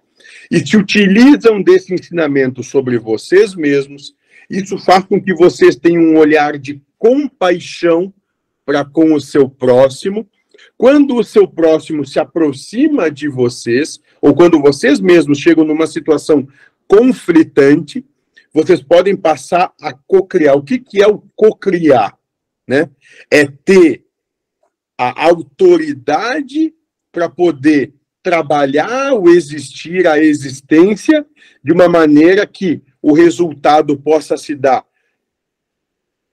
Speaker 4: e se utilizam desse ensinamento sobre vocês mesmos, isso faz com que vocês tenham um olhar de compaixão para com o seu próximo. Quando o seu próximo se aproxima de vocês, ou quando vocês mesmos chegam numa situação conflitante, vocês podem passar a cocriar. O que, que é o cocriar? Né? É ter a autoridade para poder trabalhar o existir, a existência, de uma maneira que o resultado possa se dar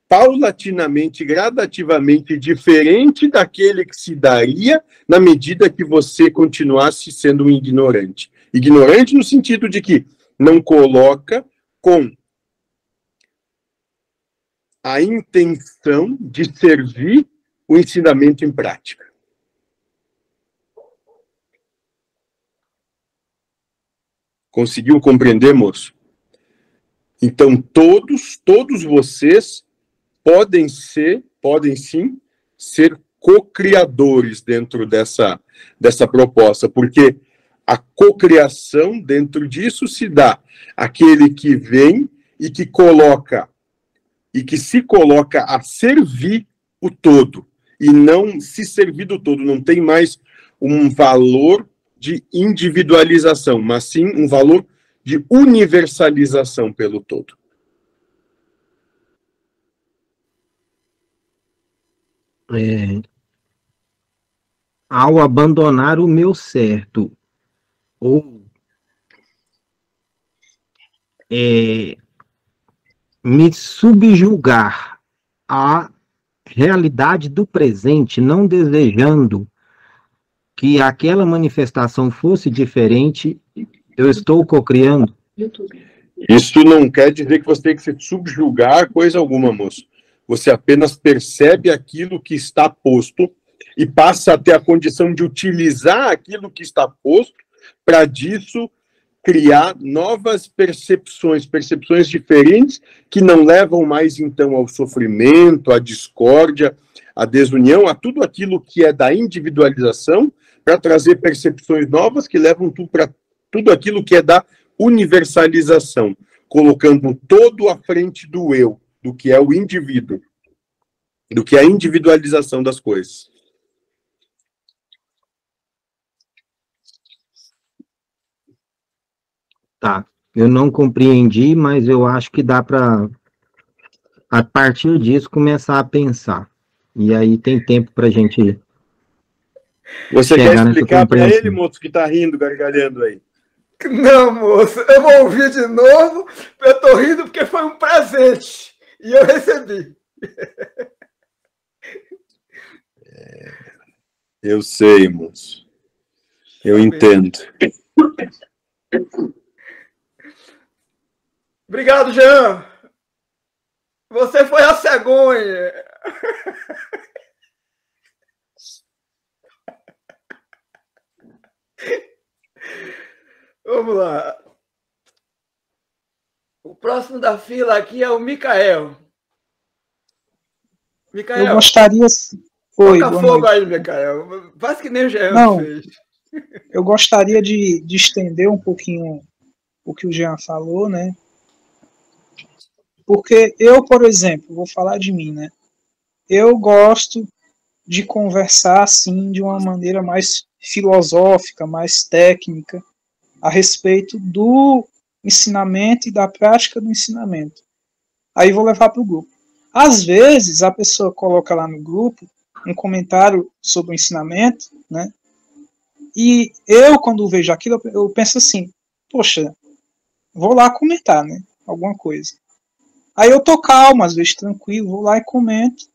Speaker 4: paulatinamente, gradativamente diferente daquele que se daria na medida que você continuasse sendo um ignorante. Ignorante no sentido de que não coloca com a intenção de servir o ensinamento em prática. Conseguiu compreender, moço? Então, todos, todos vocês podem ser, podem sim, ser co-criadores dentro dessa, dessa proposta, porque a cocriação dentro disso se dá aquele que vem e que coloca e que se coloca a servir o todo e não se servir do todo, não tem mais um valor de individualização, mas sim um valor de universalização pelo todo.
Speaker 2: É, ao abandonar o meu certo ou é, me subjugar à realidade do presente, não desejando que aquela manifestação fosse diferente, eu estou cocriando.
Speaker 4: Isso não quer dizer que você tem que se subjugar coisa alguma, moço. Você apenas percebe aquilo que está posto e passa a ter a condição de utilizar aquilo que está posto para disso criar novas percepções, percepções diferentes que não levam mais então ao sofrimento, à discórdia, à desunião, a tudo aquilo que é da individualização, para trazer percepções novas que levam tudo para tudo aquilo que é da universalização, colocando todo à frente do eu, do que é o indivíduo, do que é a individualização das coisas.
Speaker 2: Tá, eu não compreendi, mas eu acho que dá para, a partir disso, começar a pensar. E aí tem tempo para a gente.
Speaker 4: Você quer explicar para ele, moço, que está rindo, gargalhando aí?
Speaker 15: Não, moço, eu vou ouvir de novo. Eu tô rindo porque foi um presente e eu recebi.
Speaker 4: Eu sei, moço. Eu entendo.
Speaker 15: Obrigado, Jean. Você foi a cegonha. Vamos lá. O próximo da fila aqui é o Micael. Micael.
Speaker 7: Eu gostaria. Oi,
Speaker 15: Toca fogo
Speaker 7: noite.
Speaker 15: aí, Micael. Faz que nem o Jean
Speaker 7: Não.
Speaker 15: fez.
Speaker 7: Eu gostaria de, de estender um pouquinho o que o Jean falou, né? Porque eu, por exemplo, vou falar de mim, né? Eu gosto de conversar assim de uma maneira mais filosófica, mais técnica a respeito do ensinamento e da prática do ensinamento. Aí vou levar para o grupo. Às vezes a pessoa coloca lá no grupo um comentário sobre o ensinamento, né? E eu, quando vejo aquilo, eu penso assim, poxa, vou lá comentar, né? Alguma coisa. Aí eu tô calmo, às vezes tranquilo, vou lá e comento.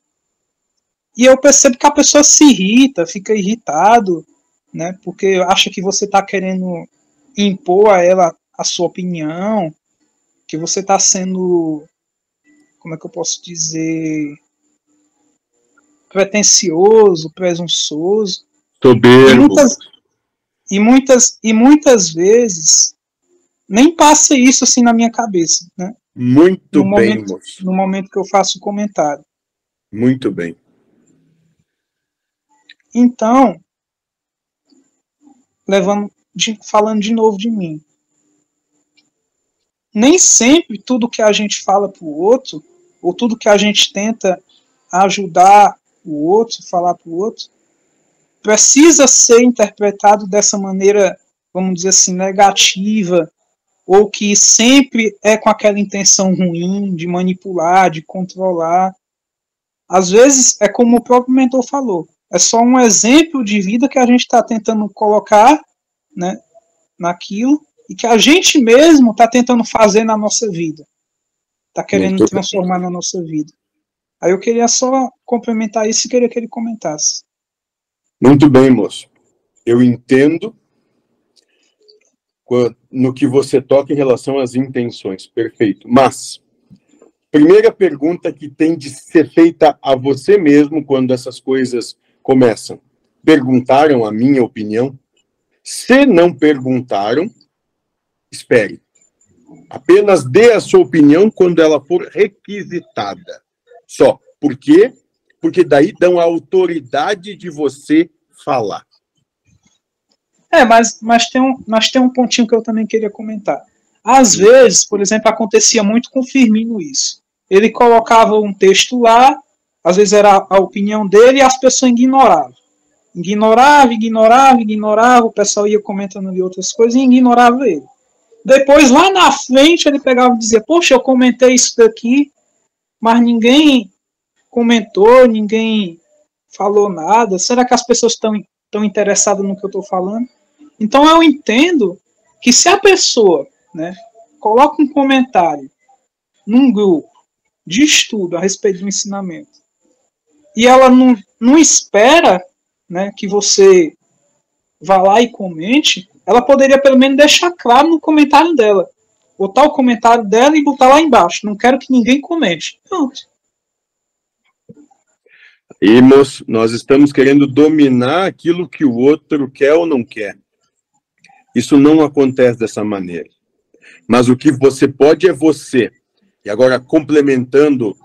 Speaker 7: E eu percebo que a pessoa se irrita, fica irritado, né? Porque acha que você está querendo impor a ela a sua opinião, que você está sendo, como é que eu posso dizer, pretensioso, presunçoso.
Speaker 4: Soberbo.
Speaker 7: E muitas, e muitas, e muitas vezes nem passa isso assim na minha cabeça, né?
Speaker 4: Muito
Speaker 7: no
Speaker 4: bem,
Speaker 7: momento,
Speaker 4: moço.
Speaker 7: No momento que eu faço o comentário.
Speaker 4: Muito bem.
Speaker 7: Então, levando, de- falando de novo de mim, nem sempre tudo que a gente fala para o outro, ou tudo que a gente tenta ajudar o outro, falar para o outro, precisa ser interpretado dessa maneira, vamos dizer assim, negativa, ou que sempre é com aquela intenção ruim de manipular, de controlar. Às vezes, é como o próprio mentor falou, é só um exemplo de vida que a gente está tentando colocar né, naquilo e que a gente mesmo está tentando fazer na nossa vida. Está querendo transformar na nossa vida. Aí eu queria só complementar isso e queria que ele comentasse.
Speaker 4: Muito bem, moço. Eu entendo no que você toca em relação às intenções. Perfeito. Mas, primeira pergunta que tem de ser feita a você mesmo quando essas coisas começam. Perguntaram a minha opinião? Se não perguntaram, espere. Apenas dê a sua opinião quando ela for requisitada. Só. Por quê? Porque daí dão a autoridade de você falar.
Speaker 7: É, mas, mas, tem um, mas tem um pontinho que eu também queria comentar. Às vezes, por exemplo, acontecia muito com o Firmino isso. Ele colocava um texto lá, às vezes era a opinião dele e as pessoas ignoravam. Ignorava, ignorava, ignorava, o pessoal ia comentando ali outras coisas e ignorava ele. Depois, lá na frente, ele pegava e dizia: Poxa, eu comentei isso daqui, mas ninguém comentou, ninguém falou nada. Será que as pessoas estão tão interessadas no que eu estou falando? Então, eu entendo que se a pessoa né, coloca um comentário num grupo de estudo a respeito do ensinamento e ela não, não espera né, que você vá lá e comente, ela poderia pelo menos deixar claro no comentário dela. Botar o comentário dela e botar lá embaixo. Não quero que ninguém comente. Pronto.
Speaker 4: Moço, nós estamos querendo dominar aquilo que o outro quer ou não quer. Isso não acontece dessa maneira. Mas o que você pode é você. E agora, complementando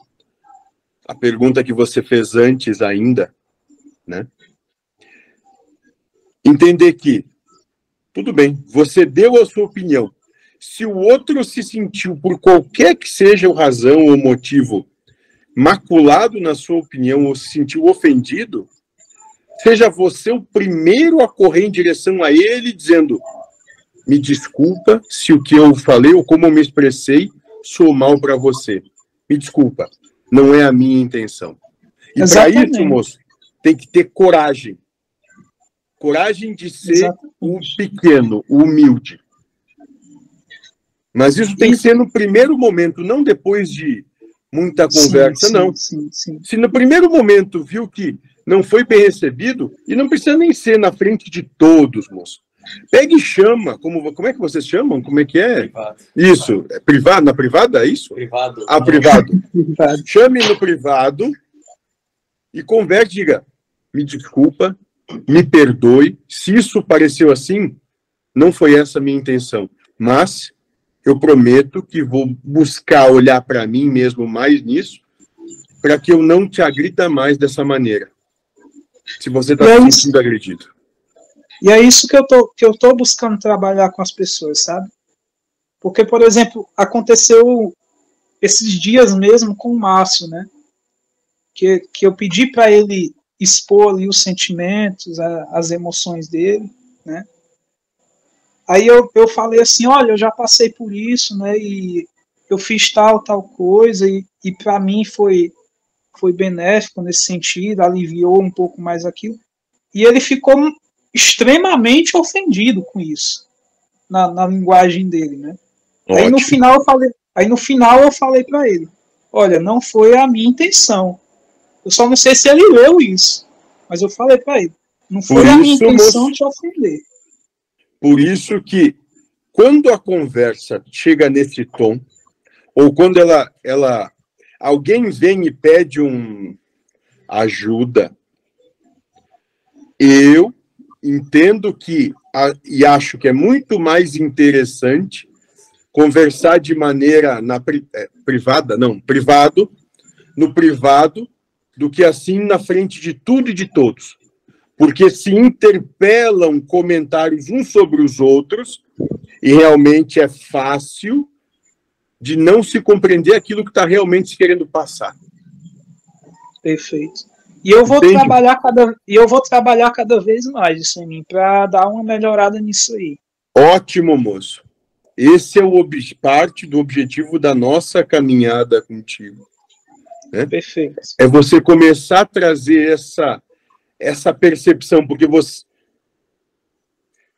Speaker 4: a pergunta que você fez antes ainda, né? Entender que, tudo bem, você deu a sua opinião. Se o outro se sentiu, por qualquer que seja a razão ou motivo, maculado na sua opinião ou se sentiu ofendido, seja você o primeiro a correr em direção a ele, dizendo: me desculpa se o que eu falei ou como eu me expressei sou mal para você. Me desculpa, não é a minha intenção. E para isso, moço, tem que ter coragem. Coragem de ser o pequeno, o humilde. Mas isso tem que ser no primeiro momento, não depois de muita conversa,
Speaker 7: sim,
Speaker 4: não.
Speaker 7: sim, sim.
Speaker 4: Se no primeiro momento viu que não foi bem recebido, e não precisa nem ser na frente de todos, moço. Pega e chama, como, como é que vocês chamam? Como é que é?
Speaker 18: Privado.
Speaker 4: Isso, é privado, na privada, é isso?
Speaker 18: Privado.
Speaker 4: Ah, privado. Chame no privado e converse, diga, me desculpa, me perdoe, se isso pareceu assim, não foi essa a minha intenção, mas eu prometo que vou buscar olhar para mim mesmo mais nisso, para que eu não te agrida mais dessa maneira. Se você está
Speaker 7: é
Speaker 4: se sentindo agredido.
Speaker 7: E é isso que eu tô, que eu tô buscando trabalhar com as pessoas, sabe? Porque, por exemplo, aconteceu esses dias mesmo com o Márcio, né? Que, que eu pedi para ele expor ali os sentimentos, a- as emoções dele, né? Aí eu, eu falei assim, olha, eu já passei por isso, né? E eu fiz tal, tal coisa, e, e para mim foi, foi benéfico nesse sentido, aliviou um pouco mais aquilo. E ele ficou extremamente ofendido com isso, na, na linguagem dele, né? Aí no
Speaker 4: Ótimo.
Speaker 7: final eu falei, aí no final eu falei para ele, olha, não foi a minha intenção. Eu só não sei se ele leu isso, mas eu falei para ele, não foi a minha intenção
Speaker 4: moço-
Speaker 7: te ofender.
Speaker 4: Por isso que quando a conversa chega nesse tom, ou quando ela, ela alguém vem e pede um ajuda, eu entendo que e acho que é muito mais interessante conversar de maneira na eh, privada, não, privado, no privado, do que assim na frente de tudo e de todos porque se interpelam comentários uns sobre os outros e realmente é fácil de não se compreender aquilo que está realmente se querendo passar.
Speaker 7: Perfeito. E eu vou trabalhar cada e eu vou trabalhar cada vez mais isso em mim para dar uma melhorada nisso aí.
Speaker 4: Ótimo, moço. Esse é o parte do objetivo da nossa caminhada contigo. Né?
Speaker 7: Perfeito.
Speaker 4: É você começar a trazer essa essa percepção, porque você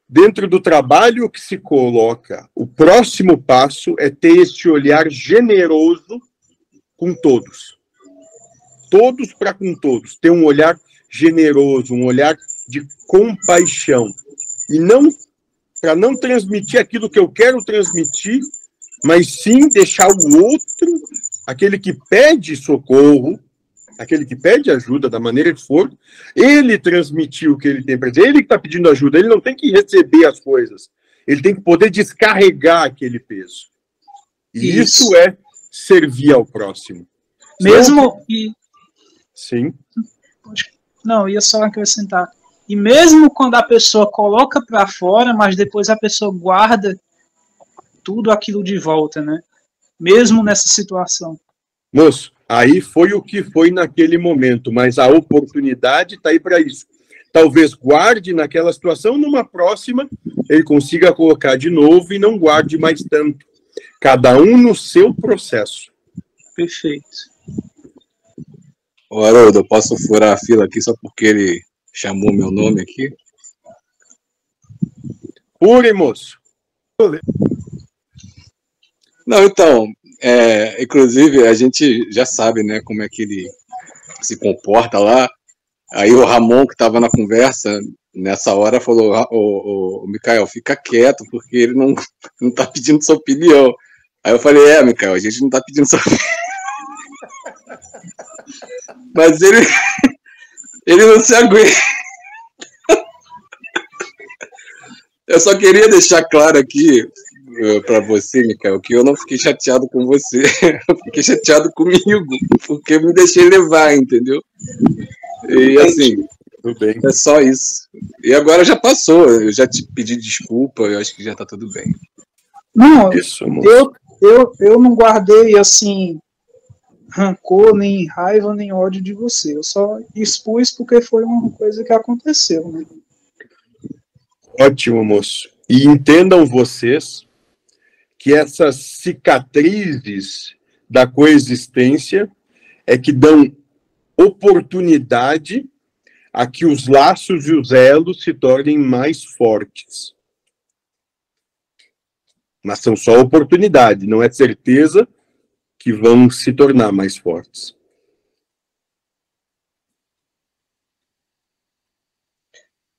Speaker 4: dentro do trabalho que se coloca, o próximo passo é ter esse olhar generoso com todos. Todos para com todos. Ter um olhar generoso, um olhar de compaixão. E não para não transmitir aquilo que eu quero transmitir, mas sim deixar o outro, aquele que pede socorro, aquele que pede ajuda da maneira que for, ele transmitir o que ele tem para dizer. Ele que está pedindo ajuda, ele não tem que receber as coisas. Ele tem que poder descarregar aquele peso. E isso,
Speaker 7: Isso.
Speaker 4: é servir ao próximo.
Speaker 7: Mesmo e
Speaker 4: Sim.
Speaker 7: não, ia só acrescentar. E mesmo quando a pessoa coloca para fora, mas depois a pessoa guarda tudo aquilo de volta, né? Mesmo nessa situação.
Speaker 4: Moço, aí foi o que foi naquele momento, mas a oportunidade está aí para isso. Talvez guarde naquela situação, numa próxima ele consiga colocar de novo e não guarde mais tanto. Cada um no seu processo.
Speaker 7: Perfeito.
Speaker 9: Ô, Haroldo, eu posso furar a fila aqui só porque ele chamou meu nome aqui?
Speaker 4: Pure, moço.
Speaker 9: Não, então, é, inclusive a gente já sabe, né, como é que ele se comporta lá. Aí o Ramon, que estava na conversa, nessa hora falou, "Ra- ô, ô, ô, Mikael, fica quieto, porque ele não, não tá pedindo sua opinião. Aí eu falei, é, Mikael, a gente não tá pedindo sua opinião. Mas ele, ele não se aguenta. Eu só queria deixar claro aqui para você, Mikael, que eu não fiquei chateado com você, eu fiquei chateado comigo, porque eu me deixei levar, entendeu? E assim,
Speaker 4: tudo bem.
Speaker 9: é só isso. E agora já passou, eu já te pedi desculpa, eu acho que já tá tudo bem.
Speaker 7: Não,
Speaker 4: Isso,
Speaker 7: eu, eu, eu não guardei assim rancor, nem raiva, nem ódio de você. Eu só expus porque foi uma coisa que aconteceu, né?
Speaker 4: Ótimo, moço. E entendam vocês que essas cicatrizes da coexistência é que dão oportunidade a que os laços e os elos se tornem mais fortes. Mas são só oportunidade, não é certeza que vão se tornar mais fortes.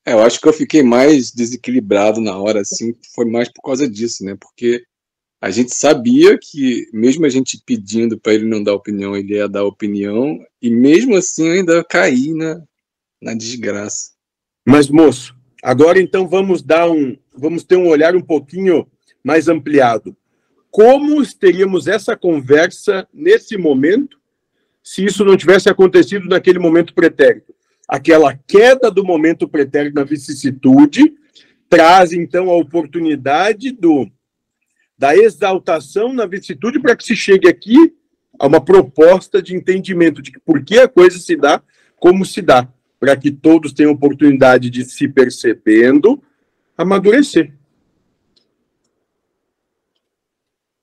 Speaker 9: É, eu acho que eu fiquei mais desequilibrado na hora, assim, foi mais por causa disso, né? Porque a gente sabia que, mesmo a gente pedindo para ele não dar opinião, ele ia dar opinião, e mesmo assim eu ainda caí na, na desgraça.
Speaker 4: Mas, moço, agora então vamos dar um. Vamos ter um olhar um pouquinho mais ampliado. Como teríamos essa conversa nesse momento se isso não tivesse acontecido naquele momento pretérito? Aquela queda do momento pretérito na vicissitude traz então a oportunidade do da exaltação na vicissitude para que se chegue aqui a uma proposta de entendimento de que por que a coisa se dá como se dá, para que todos tenham oportunidade de se percebendo amadurecer.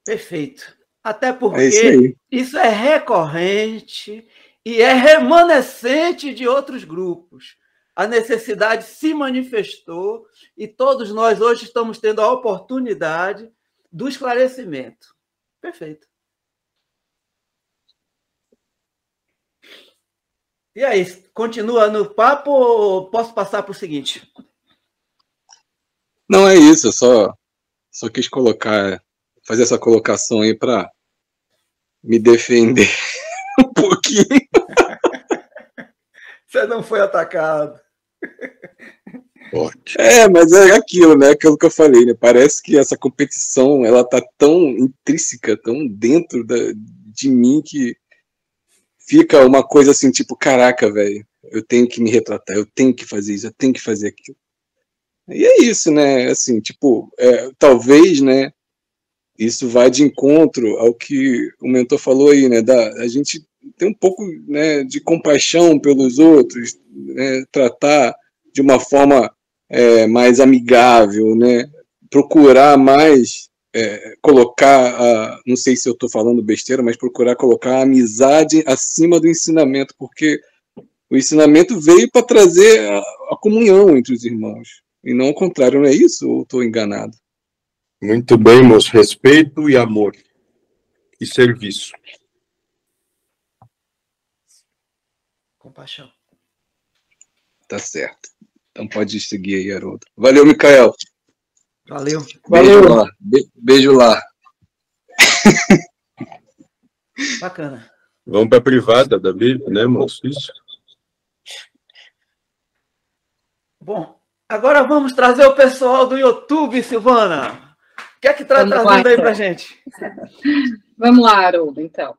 Speaker 15: Perfeito. Até porque
Speaker 9: É isso
Speaker 15: isso é recorrente e é remanescente de outros grupos. A necessidade se manifestou e todos nós hoje estamos tendo a oportunidade do esclarecimento. Perfeito. E aí, continua no papo ou posso passar para o seguinte?
Speaker 9: Não é isso, eu só, só quis colocar, fazer essa colocação aí para me defender um pouquinho.
Speaker 15: Você não foi atacado.
Speaker 9: É, mas é aquilo, né? Aquilo que eu falei, né? Parece que essa competição ela tá tão intrínseca, tão dentro da, de mim que fica uma coisa assim, tipo, caraca, velho, eu tenho que me retratar, eu tenho que fazer isso, eu tenho que fazer aquilo. E é isso, né? Assim, tipo, é, talvez, né? Isso vai de encontro ao que o mentor falou aí, né? Da, a gente tem um pouco né, de compaixão pelos outros, né, tratar de uma forma é, mais amigável, né? Procurar mais é, colocar, a, não sei se eu estou falando besteira, mas procurar colocar a amizade acima do ensinamento, porque o ensinamento veio para trazer a, a, comunhão entre os irmãos, e não o contrário, não é isso? Ou estou enganado?
Speaker 4: Muito bem, moço. Respeito e amor. E serviço.
Speaker 15: Compaixão.
Speaker 9: Tá certo. Então pode seguir aí, Haroldo. Valeu, Micael.
Speaker 15: Valeu.
Speaker 9: Beijo
Speaker 15: Valeu.
Speaker 9: lá. Be beijo lá.
Speaker 15: Bacana.
Speaker 4: Vamos para a privada da Bíblia, né, moço? Isso.
Speaker 15: Bom, agora vamos trazer o pessoal do YouTube, Silvana. O que é que está
Speaker 6: lá,
Speaker 15: trazendo aí
Speaker 6: então.
Speaker 15: pra gente?
Speaker 6: Vamos lá, Haroldo, então.